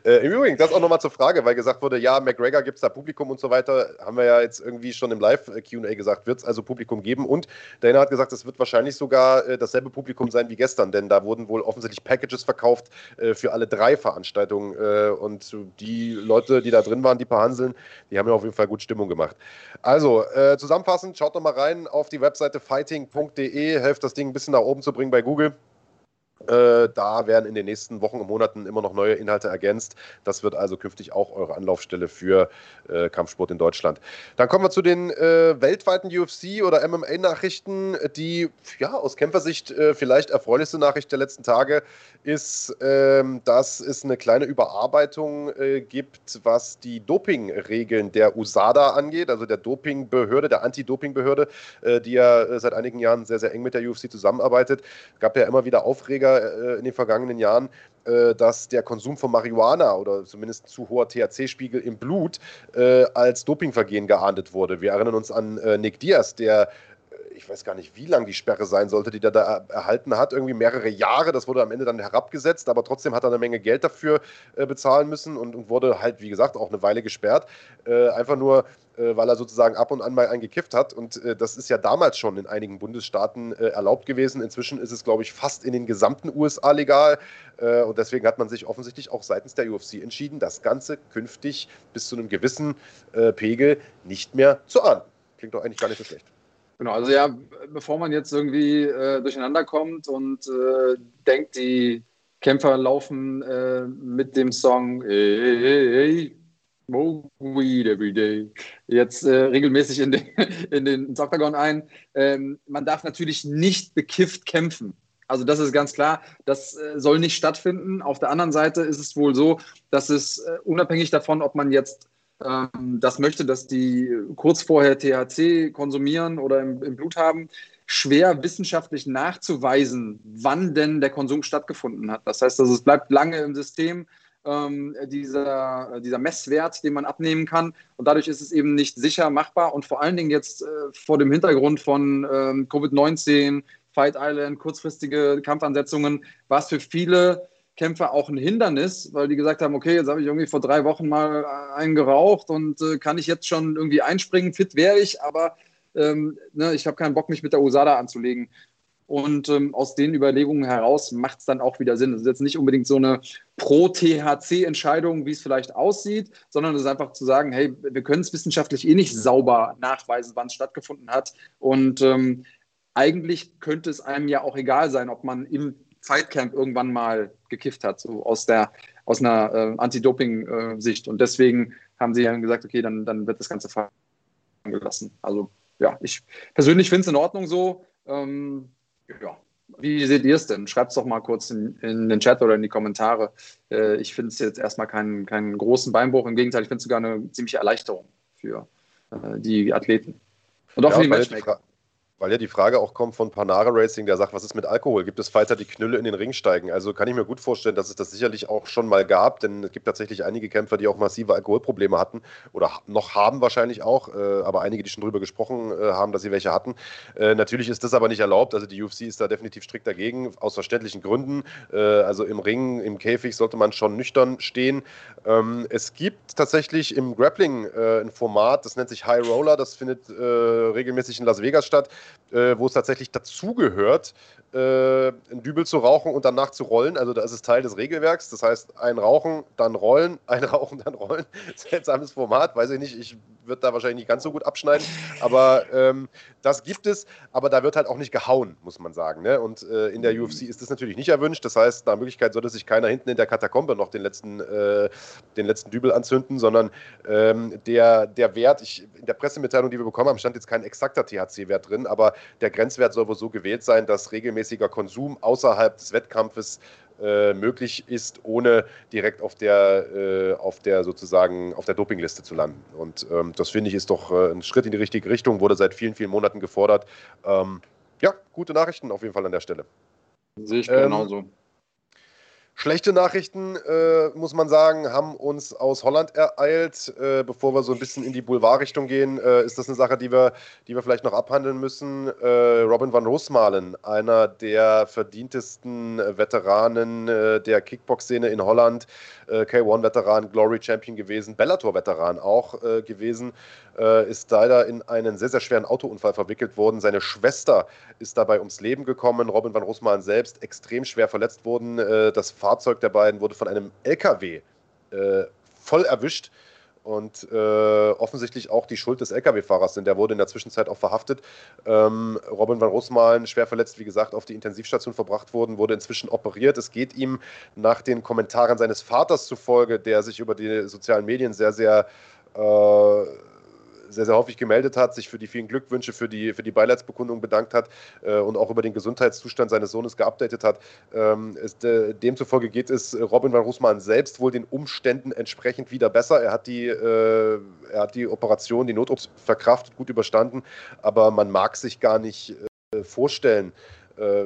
Äh, Im Übrigen, das auch nochmal zur Frage, weil gesagt wurde, ja, McGregor gibt es da Publikum und so weiter. Haben wir ja jetzt irgendwie schon im Live-QA gesagt, wird es also Publikum geben. Und Dana hat gesagt, es wird wahrscheinlich sogar äh, dasselbe Publikum sein wie gestern, denn da wurden wohl offensichtlich Packages verkauft äh, für alle drei Veranstaltungen. Äh, und die Leute, die da drin waren, die paar Hanseln, die haben ja auf jeden Fall gut Stimmung gemacht. Also, äh, zusammenfassend, schaut doch mal rein auf die Webseite fighting.de, helft das Ding ein bisschen nach oben zu bringen bei Google. Äh, da werden in den nächsten Wochen und Monaten immer noch neue Inhalte ergänzt. Das wird also künftig auch eure Anlaufstelle für äh, Kampfsport in Deutschland. Dann kommen wir zu den äh, weltweiten UFC- oder MMA-Nachrichten, die ja aus Kämpfersicht äh, vielleicht erfreulichste Nachricht der letzten Tage ist, ähm, dass es eine kleine Überarbeitung äh, gibt, was die Dopingregeln der USADA angeht, also der Dopingbehörde, der Anti-Doping-Behörde, äh, die ja seit einigen Jahren sehr, sehr eng mit der UFC zusammenarbeitet. Es gab ja immer wieder Aufreger äh, in den vergangenen Jahren, äh, dass der Konsum von Marihuana oder zumindest zu hoher THC-Spiegel im Blut äh, als Dopingvergehen geahndet wurde. Wir erinnern uns an Nick Diaz, der ich weiß gar nicht, wie lang die Sperre sein sollte, die der da erhalten hat. Irgendwie mehrere Jahre. Das wurde am Ende dann herabgesetzt, aber trotzdem hat er eine Menge Geld dafür äh, bezahlen müssen und, und, wurde halt, wie gesagt, auch eine Weile gesperrt. Äh, einfach nur, äh, weil er sozusagen ab und an mal eingekifft hat. Und äh, das ist ja damals schon in einigen Bundesstaaten äh, erlaubt gewesen. Inzwischen ist es, glaube ich, fast in den gesamten USA legal. Äh, und deswegen hat man sich offensichtlich auch seitens der UFC entschieden, das Ganze künftig bis zu einem gewissen Pegel nicht mehr zu ahnden. Klingt doch eigentlich gar nicht so schlecht. Genau, also ja, bevor man jetzt irgendwie äh, durcheinander kommt und äh, denkt, die Kämpfer laufen äh, mit dem Song Hey, hey, smoke weed every day jetzt äh, regelmäßig in den, in den Octagon ein. Ähm, man darf natürlich nicht bekifft kämpfen. Also das ist ganz klar, das äh, soll nicht stattfinden. Auf der anderen Seite ist es wohl so, dass es äh, unabhängig davon, ob man jetzt das möchte, dass die kurz vorher THC konsumieren oder im, im Blut haben, schwer wissenschaftlich nachzuweisen, wann denn der Konsum stattgefunden hat. Das heißt, also es bleibt lange im System, ähm, dieser, dieser Messwert, den man abnehmen kann. Und dadurch ist es eben nicht sicher machbar. Und vor allen Dingen jetzt äh, vor dem Hintergrund von ähm, Covid-19, Fight Island, kurzfristige Kampfansetzungen, war es für viele Kämpfer auch ein Hindernis, weil die gesagt haben, okay, jetzt habe ich irgendwie vor drei Wochen mal einen geraucht und äh, kann ich jetzt schon irgendwie einspringen, fit wäre ich, aber ähm, ne, ich habe keinen Bock, mich mit der USADA anzulegen. Und ähm, aus den Überlegungen heraus macht es dann auch wieder Sinn. Es ist jetzt nicht unbedingt so eine Pro-THC-Entscheidung, wie es vielleicht aussieht, sondern es ist einfach zu sagen, hey, wir können es wissenschaftlich eh nicht sauber nachweisen, wann es stattgefunden hat. Und ähm, eigentlich könnte es einem ja auch egal sein, ob man im Fightcamp irgendwann mal gekifft hat, so aus der aus einer äh, Anti-Doping-Sicht. Und deswegen haben sie dann gesagt, okay, dann, dann wird das Ganze fallen gelassen. Also ja, ich persönlich finde es in Ordnung so. Ähm, ja. Wie seht ihr es denn? Schreibt es doch mal kurz in, in, den Chat oder in die Kommentare. Äh, ich finde es jetzt erstmal keinen, keinen großen Beinbruch. Im Gegenteil, ich finde es sogar eine ziemliche Erleichterung für äh, die Athleten. Und auch ja, für die Matchmaker Weil ja die Frage auch kommt von Panara Racing, der sagt, was ist mit Alkohol? Gibt es Fighter, die Knülle in den Ring steigen? Also kann ich mir gut vorstellen, dass es das sicherlich auch schon mal gab, denn es gibt tatsächlich einige Kämpfer, die auch massive Alkoholprobleme hatten oder noch haben wahrscheinlich auch, äh, aber einige, die schon drüber gesprochen äh, haben, dass sie welche hatten. Äh, natürlich ist das aber nicht erlaubt, also die UFC ist da definitiv strikt dagegen, aus verständlichen Gründen. Äh, also im Ring, im Käfig sollte man schon nüchtern stehen. Ähm, es gibt tatsächlich im Grappling äh, ein Format, das nennt sich High Roller, das findet äh, regelmäßig in Las Vegas statt äh, wo es tatsächlich dazugehört, äh, ein Dübel zu rauchen und danach zu rollen. Also da ist es Teil des Regelwerks. Das heißt, ein Rauchen, dann rollen, ein Rauchen, dann rollen. Seltsames Format, weiß ich nicht. Ich würde da wahrscheinlich nicht ganz so gut abschneiden. Aber ähm, das gibt es. Aber da wird halt auch nicht gehauen, muss man sagen. Ne? Und äh, in der UFC ist das natürlich nicht erwünscht. Das heißt, nach Möglichkeit sollte sich keiner hinten in der Katakombe noch den letzten, äh, den letzten Dübel anzünden, sondern ähm, der, der Wert, ich, in der Pressemitteilung, die wir bekommen haben, stand jetzt kein exakter THC-Wert drin, aber der Grenzwert soll wohl so gewählt sein, dass regelmäßiger Konsum außerhalb des Wettkampfes äh, möglich ist, ohne direkt auf der, äh, auf der sozusagen auf der Dopingliste zu landen. Und ähm, das finde ich ist doch äh, ein Schritt in die richtige Richtung, wurde seit vielen, vielen Monaten gefordert. Ähm, ja, gute Nachrichten auf jeden Fall an der Stelle. Sehe ich genauso. Ähm, Schlechte Nachrichten, äh, muss man sagen, haben uns aus Holland ereilt. Äh, bevor wir so ein bisschen in die Boulevardrichtung gehen, äh, ist das eine Sache, die wir, die wir vielleicht noch abhandeln müssen. Äh, Robin van Roosmalen, einer der verdientesten Veteranen äh, der Kickbox-Szene in Holland, äh, K1-Veteran, Glory Champion gewesen, Bellator-Veteran auch gewesen, ist leider in einen sehr, sehr schweren Autounfall verwickelt worden. Seine Schwester ist dabei ums Leben gekommen. Robin van Roosmalen selbst extrem schwer verletzt worden. das Fahrzeug der beiden wurde von einem LKW äh, voll erwischt und äh, offensichtlich auch die Schuld des Lkw-Fahrers, denn der wurde in der Zwischenzeit auch verhaftet. Ähm, Robin van Rossmalen, schwer verletzt, wie gesagt, auf die Intensivstation verbracht worden, wurde inzwischen operiert. Es geht ihm nach den Kommentaren seines Vaters zufolge, der sich über die sozialen Medien sehr, sehr äh, sehr, sehr häufig gemeldet hat, sich für die vielen Glückwünsche, für die, für die Beileidsbekundung bedankt hat äh, und auch über den Gesundheitszustand seines Sohnes geupdatet hat. Ähm, ist, äh, demzufolge geht es Robin van Roosmann selbst wohl den Umständen entsprechend wieder besser. Er hat die, äh, er hat die Operation, die Notops verkraftet, gut überstanden, aber man mag sich gar nicht äh, vorstellen, äh,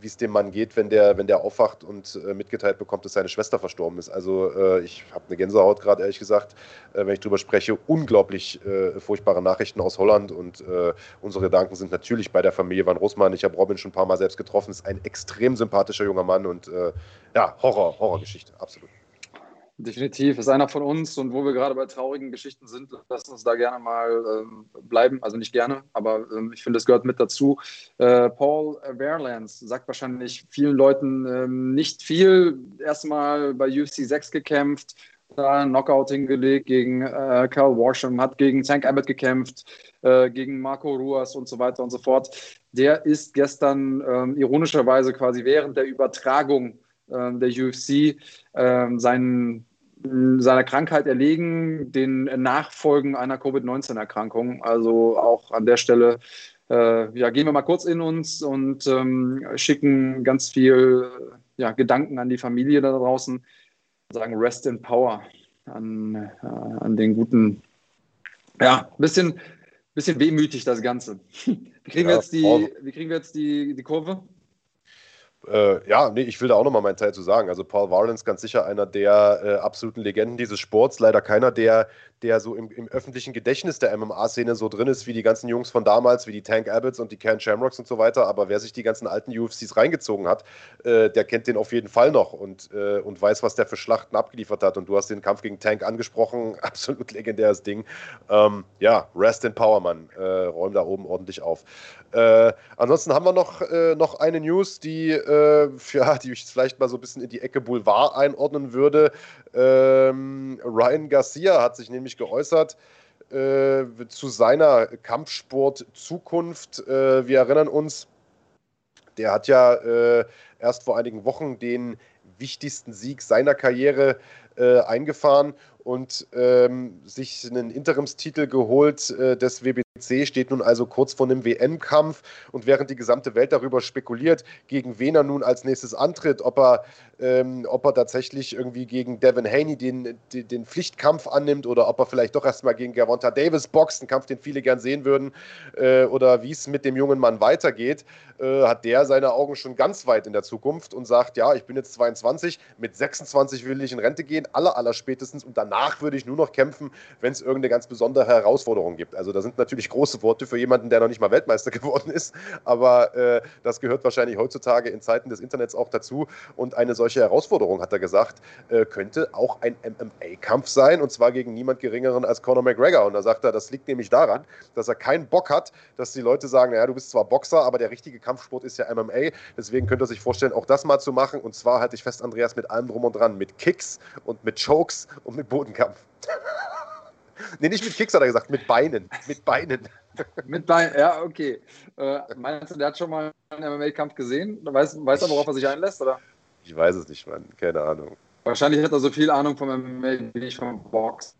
wie es dem Mann geht, wenn der, wenn der aufwacht und äh, mitgeteilt bekommt, dass seine Schwester verstorben ist. Also äh, ich habe eine Gänsehaut gerade, ehrlich gesagt, äh, wenn ich darüber spreche. Unglaublich äh, furchtbare Nachrichten aus Holland und äh, unsere Gedanken sind natürlich bei der Familie Van Rossmann. Ich habe Robin schon ein paar Mal selbst getroffen, ist ein extrem sympathischer junger Mann und äh, ja, Horror, Horrorgeschichte, absolut. Definitiv, ist einer von uns und wo wir gerade bei traurigen Geschichten sind, lass uns da gerne mal ähm, bleiben. Also nicht gerne, aber ähm, ich finde, es gehört mit dazu. Äh, Paul Verlans sagt wahrscheinlich vielen Leuten ähm, nicht viel. Erstmal bei UFC 6 gekämpft, da ein Knockout hingelegt gegen äh, Carl Warsham, hat gegen Tank Abbott gekämpft, äh, gegen Marco Ruas und so weiter und so fort. Der ist gestern ähm, ironischerweise quasi während der Übertragung ähm, der UFC ähm, seinen seiner Krankheit erlegen, den Nachfolgen einer Covid-19-Erkrankung. Also auch an der Stelle äh, ja, gehen wir mal kurz in uns und ähm, schicken ganz viel ja, Gedanken an die Familie da draußen. Sagen Rest in Power an, äh, an den guten, ja, bisschen, bisschen wehmütig das Ganze. Wie kriegen ja, wir jetzt die, wie kriegen wir jetzt die, die Kurve? Äh, ja, nee, ich will da auch nochmal meinen Teil zu sagen. Also Paul Warlens ganz sicher einer der äh, absoluten Legenden dieses Sports. Leider keiner, der, der so im, im öffentlichen Gedächtnis der MMA-Szene so drin ist, wie die ganzen Jungs von damals, wie die Tank Abbotts und die Ken Shamrocks und so weiter. Aber wer sich die ganzen alten UFCs reingezogen hat, äh, der kennt den auf jeden Fall noch und, äh, und weiß, was der für Schlachten abgeliefert hat. Und du hast den Kampf gegen Tank angesprochen. Absolut legendäres Ding. Ähm, ja, Rest in Power, Mann. Äh, räum da oben ordentlich auf. Äh, ansonsten haben wir noch, noch eine News, die äh, ja, die ich vielleicht mal so ein bisschen in die Ecke Boulevard einordnen würde. Ähm, Ryan Garcia hat sich nämlich geäußert äh, zu seiner Kampfsport-Zukunft. Äh, wir erinnern uns, der hat ja äh, erst vor einigen Wochen den wichtigsten Sieg seiner Karriere äh, eingefahren und ähm, sich einen Interimstitel geholt äh, des WBC steht nun also kurz vor einem WM-Kampf und während die gesamte Welt darüber spekuliert, gegen wen er nun als nächstes antritt, ob er, ähm, ob er tatsächlich irgendwie gegen Devin Haney den, den, den, Pflichtkampf annimmt oder ob er vielleicht doch erstmal gegen Gervonta Davis boxt, einen Kampf, den viele gern sehen würden, äh, oder wie es mit dem jungen Mann weitergeht, äh, hat der seine Augen schon ganz weit in der Zukunft und sagt, ja, ich bin jetzt 22, mit 26 will ich in Rente gehen, aller, aller spätestens und danach würde ich nur noch kämpfen, wenn es irgendeine ganz besondere Herausforderung gibt. Also da sind natürlich große Worte für jemanden, der noch nicht mal Weltmeister geworden ist, aber äh, das gehört wahrscheinlich heutzutage in Zeiten des Internets auch dazu. Und eine solche Herausforderung, hat er gesagt, äh, könnte auch ein MMA-Kampf sein. Und zwar gegen niemand Geringeren als Conor McGregor. Und da sagt er, das liegt nämlich daran, dass er keinen Bock hat, dass die Leute sagen, naja, du bist zwar Boxer, aber der richtige Kampfsport ist ja MMA, deswegen könnte er sich vorstellen, auch das mal zu machen. Und zwar halte ich fest, Andreas, mit allem drum und dran, mit Kicks und mit Chokes und mit Bodenkampf. nee, nicht mit Kicks hat er gesagt, mit Beinen. Mit Beinen. mit Beinen, ja, okay. Äh, meinst du, der hat schon mal einen MMA-Kampf gesehen? Weiß, weiß er, worauf er sich einlässt? Oder? Ich weiß es nicht, Mann. Keine Ahnung. Wahrscheinlich hat er so viel Ahnung vom MMA wie ich vom Boxen,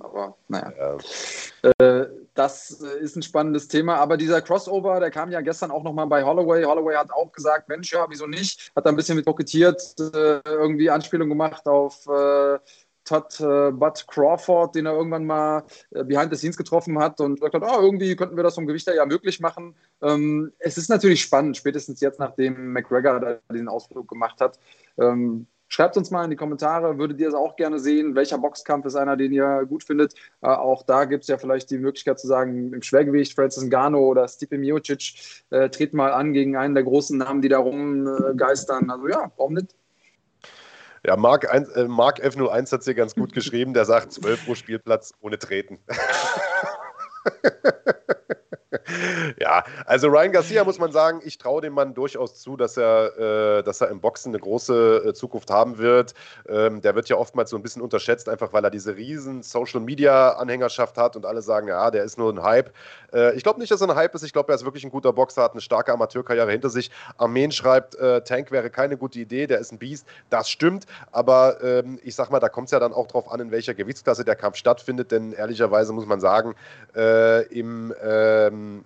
aber naja. Ja. Äh, das ist ein spannendes Thema, aber dieser Crossover, der kam ja gestern auch nochmal bei Holloway. Holloway hat auch gesagt, Mensch, ja, wieso nicht? Hat da ein bisschen mit kokettiert, äh, irgendwie Anspielung gemacht auf äh, Todd äh, Bud Crawford, den er irgendwann mal äh, behind the scenes getroffen hat und gesagt hat, oh, irgendwie könnten wir das vom Gewicht her ja möglich machen. Ähm, es ist natürlich spannend, spätestens jetzt, nachdem McGregor da diesen Ausflug gemacht hat. Ähm, Schreibt uns mal in die Kommentare, würdet ihr es auch gerne sehen? Welcher Boxkampf ist einer, den ihr gut findet? Äh, auch da gibt es ja vielleicht die Möglichkeit zu sagen, im Schwergewicht, Francis Ngannou oder Stipe Miocic äh, treten mal an gegen einen der großen Namen, die da rumgeistern. Also ja, warum nicht? Ja, Mark, 1, äh, Mark F01 hat es hier ganz gut geschrieben. Der sagt 12 pro Spielplatz ohne Treten. ja, also Ryan Garcia muss man sagen, ich traue dem Mann durchaus zu, dass er, äh, dass er im Boxen eine große äh, Zukunft haben wird. Ähm, der wird ja oftmals so ein bisschen unterschätzt, einfach weil er diese riesen Social Media Anhängerschaft hat und alle sagen, ja, der ist nur ein Hype. Äh, ich glaube nicht, dass er ein Hype ist. Ich glaube, er ist wirklich ein guter Boxer, hat eine starke Amateurkarriere hinter sich. Armeen schreibt, äh, Tank wäre keine gute Idee, der ist ein Biest. Das stimmt, aber ähm, ich sag mal, da kommt es ja dann auch drauf an, in welcher Gewichtsklasse der Kampf stattfindet, denn ehrlicherweise muss man sagen, äh, im ähm,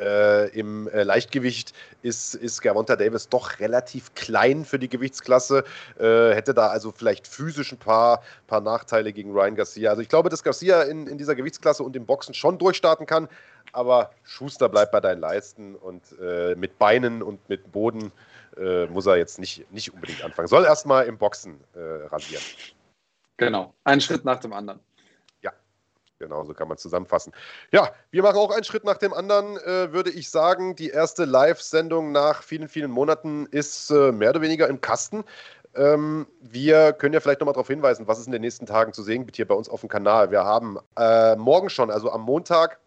äh, Im äh, Leichtgewicht ist, ist Gervonta Davis doch relativ klein für die Gewichtsklasse. Äh, hätte da also vielleicht physisch ein paar, paar Nachteile gegen Ryan Garcia. Also ich glaube, dass Garcia in, in dieser Gewichtsklasse und im Boxen schon durchstarten kann. Aber Schuster bleibt bei deinen Leisten und äh, mit Beinen und mit Boden äh, muss er jetzt nicht, nicht unbedingt anfangen. Soll erstmal im Boxen äh, rasieren. Genau, einen Schritt nach dem anderen. Genau, so kann man zusammenfassen. Ja, wir machen auch einen Schritt nach dem anderen, äh, würde ich sagen. Die erste Live-Sendung nach vielen, vielen Monaten ist äh, mehr oder weniger im Kasten. Ähm, wir können ja vielleicht nochmal darauf hinweisen, was es in den nächsten Tagen zu sehen gibt hier bei uns auf dem Kanal. Wir haben äh, morgen schon, also am Montag,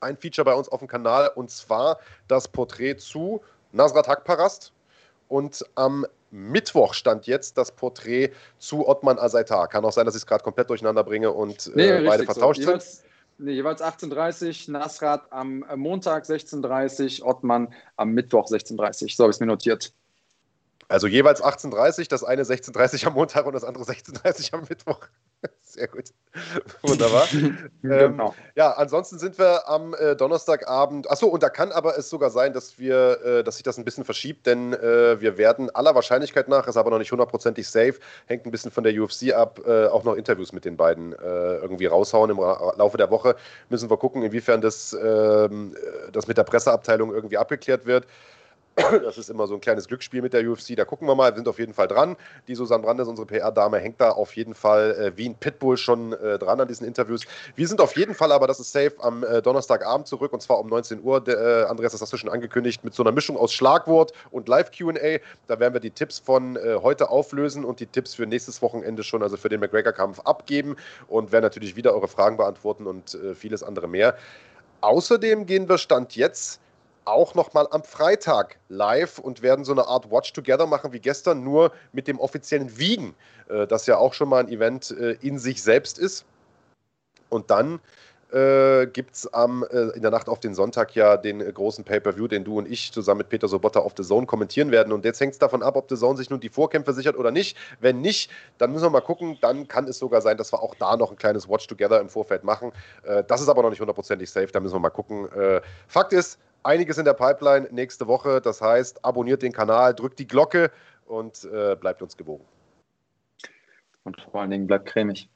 ein Feature bei uns auf dem Kanal und zwar das Porträt zu Nasrat Hakparast. Und am Mittwoch stand jetzt das Porträt zu Ottman Azaitar. Kann auch sein, dass ich es gerade komplett durcheinander bringe und äh, beide vertauscht so. jeweils, sind. Nee, jeweils 18.30 Nasrat am Montag 16.30 Ottman am Mittwoch 16.30 So habe ich es mir notiert. Also jeweils 18.30 das eine 16.30 am Montag und das andere 16.30 am Mittwoch. Sehr gut. Wunderbar. genau. Ähm, ja, ansonsten sind wir am äh, Donnerstagabend. Achso, und da kann aber es sogar sein, dass wir, äh, dass sich das ein bisschen verschiebt, denn äh, wir werden aller Wahrscheinlichkeit nach, ist aber noch nicht hundertprozentig safe, hängt ein bisschen von der UFC ab, äh, auch noch Interviews mit den beiden äh, irgendwie raushauen im Laufe der Woche. Müssen wir gucken, inwiefern das, ähm, äh, das mit der Presseabteilung irgendwie abgeklärt wird. Das ist immer so ein kleines Glücksspiel mit der UFC. Da gucken wir mal, wir sind auf jeden Fall dran. Die Susanne Brandes, unsere PR-Dame, hängt da auf jeden Fall äh, wie ein Pitbull schon äh, dran an diesen Interviews. Wir sind auf jeden Fall aber, das ist safe, am äh, Donnerstagabend zurück und zwar um 19 Uhr. Der, äh, Andreas, das hast du schon angekündigt, mit so einer Mischung aus Schlagwort und Live-QA. Da werden wir die Tipps von äh, heute auflösen und die Tipps für nächstes Wochenende schon, also für den McGregor-Kampf, abgeben und werden natürlich wieder eure Fragen beantworten und äh, vieles andere mehr. Außerdem gehen wir Stand jetzt auch nochmal am Freitag live und werden so eine Art Watch Together machen wie gestern, nur mit dem offiziellen Wiegen, äh, das ja auch schon mal ein Event äh, in sich selbst ist. Und dann äh, gibt es äh, in der Nacht auf den Sonntag ja den äh, großen Pay-Per-View, den du und ich zusammen mit Peter Sobotta auf The Zone kommentieren werden. Und jetzt hängt es davon ab, ob The Zone sich nun die Vorkämpfe sichert oder nicht. Wenn nicht, dann müssen wir mal gucken. Dann kann es sogar sein, dass wir auch da noch ein kleines Watch-Together im Vorfeld machen. Äh, das ist aber noch nicht hundertprozentig safe. Da müssen wir mal gucken. Äh, Fakt ist, einiges in der Pipeline nächste Woche. Das heißt, abonniert den Kanal, drückt die Glocke und äh, bleibt uns gewogen. Und vor allen Dingen bleibt cremig.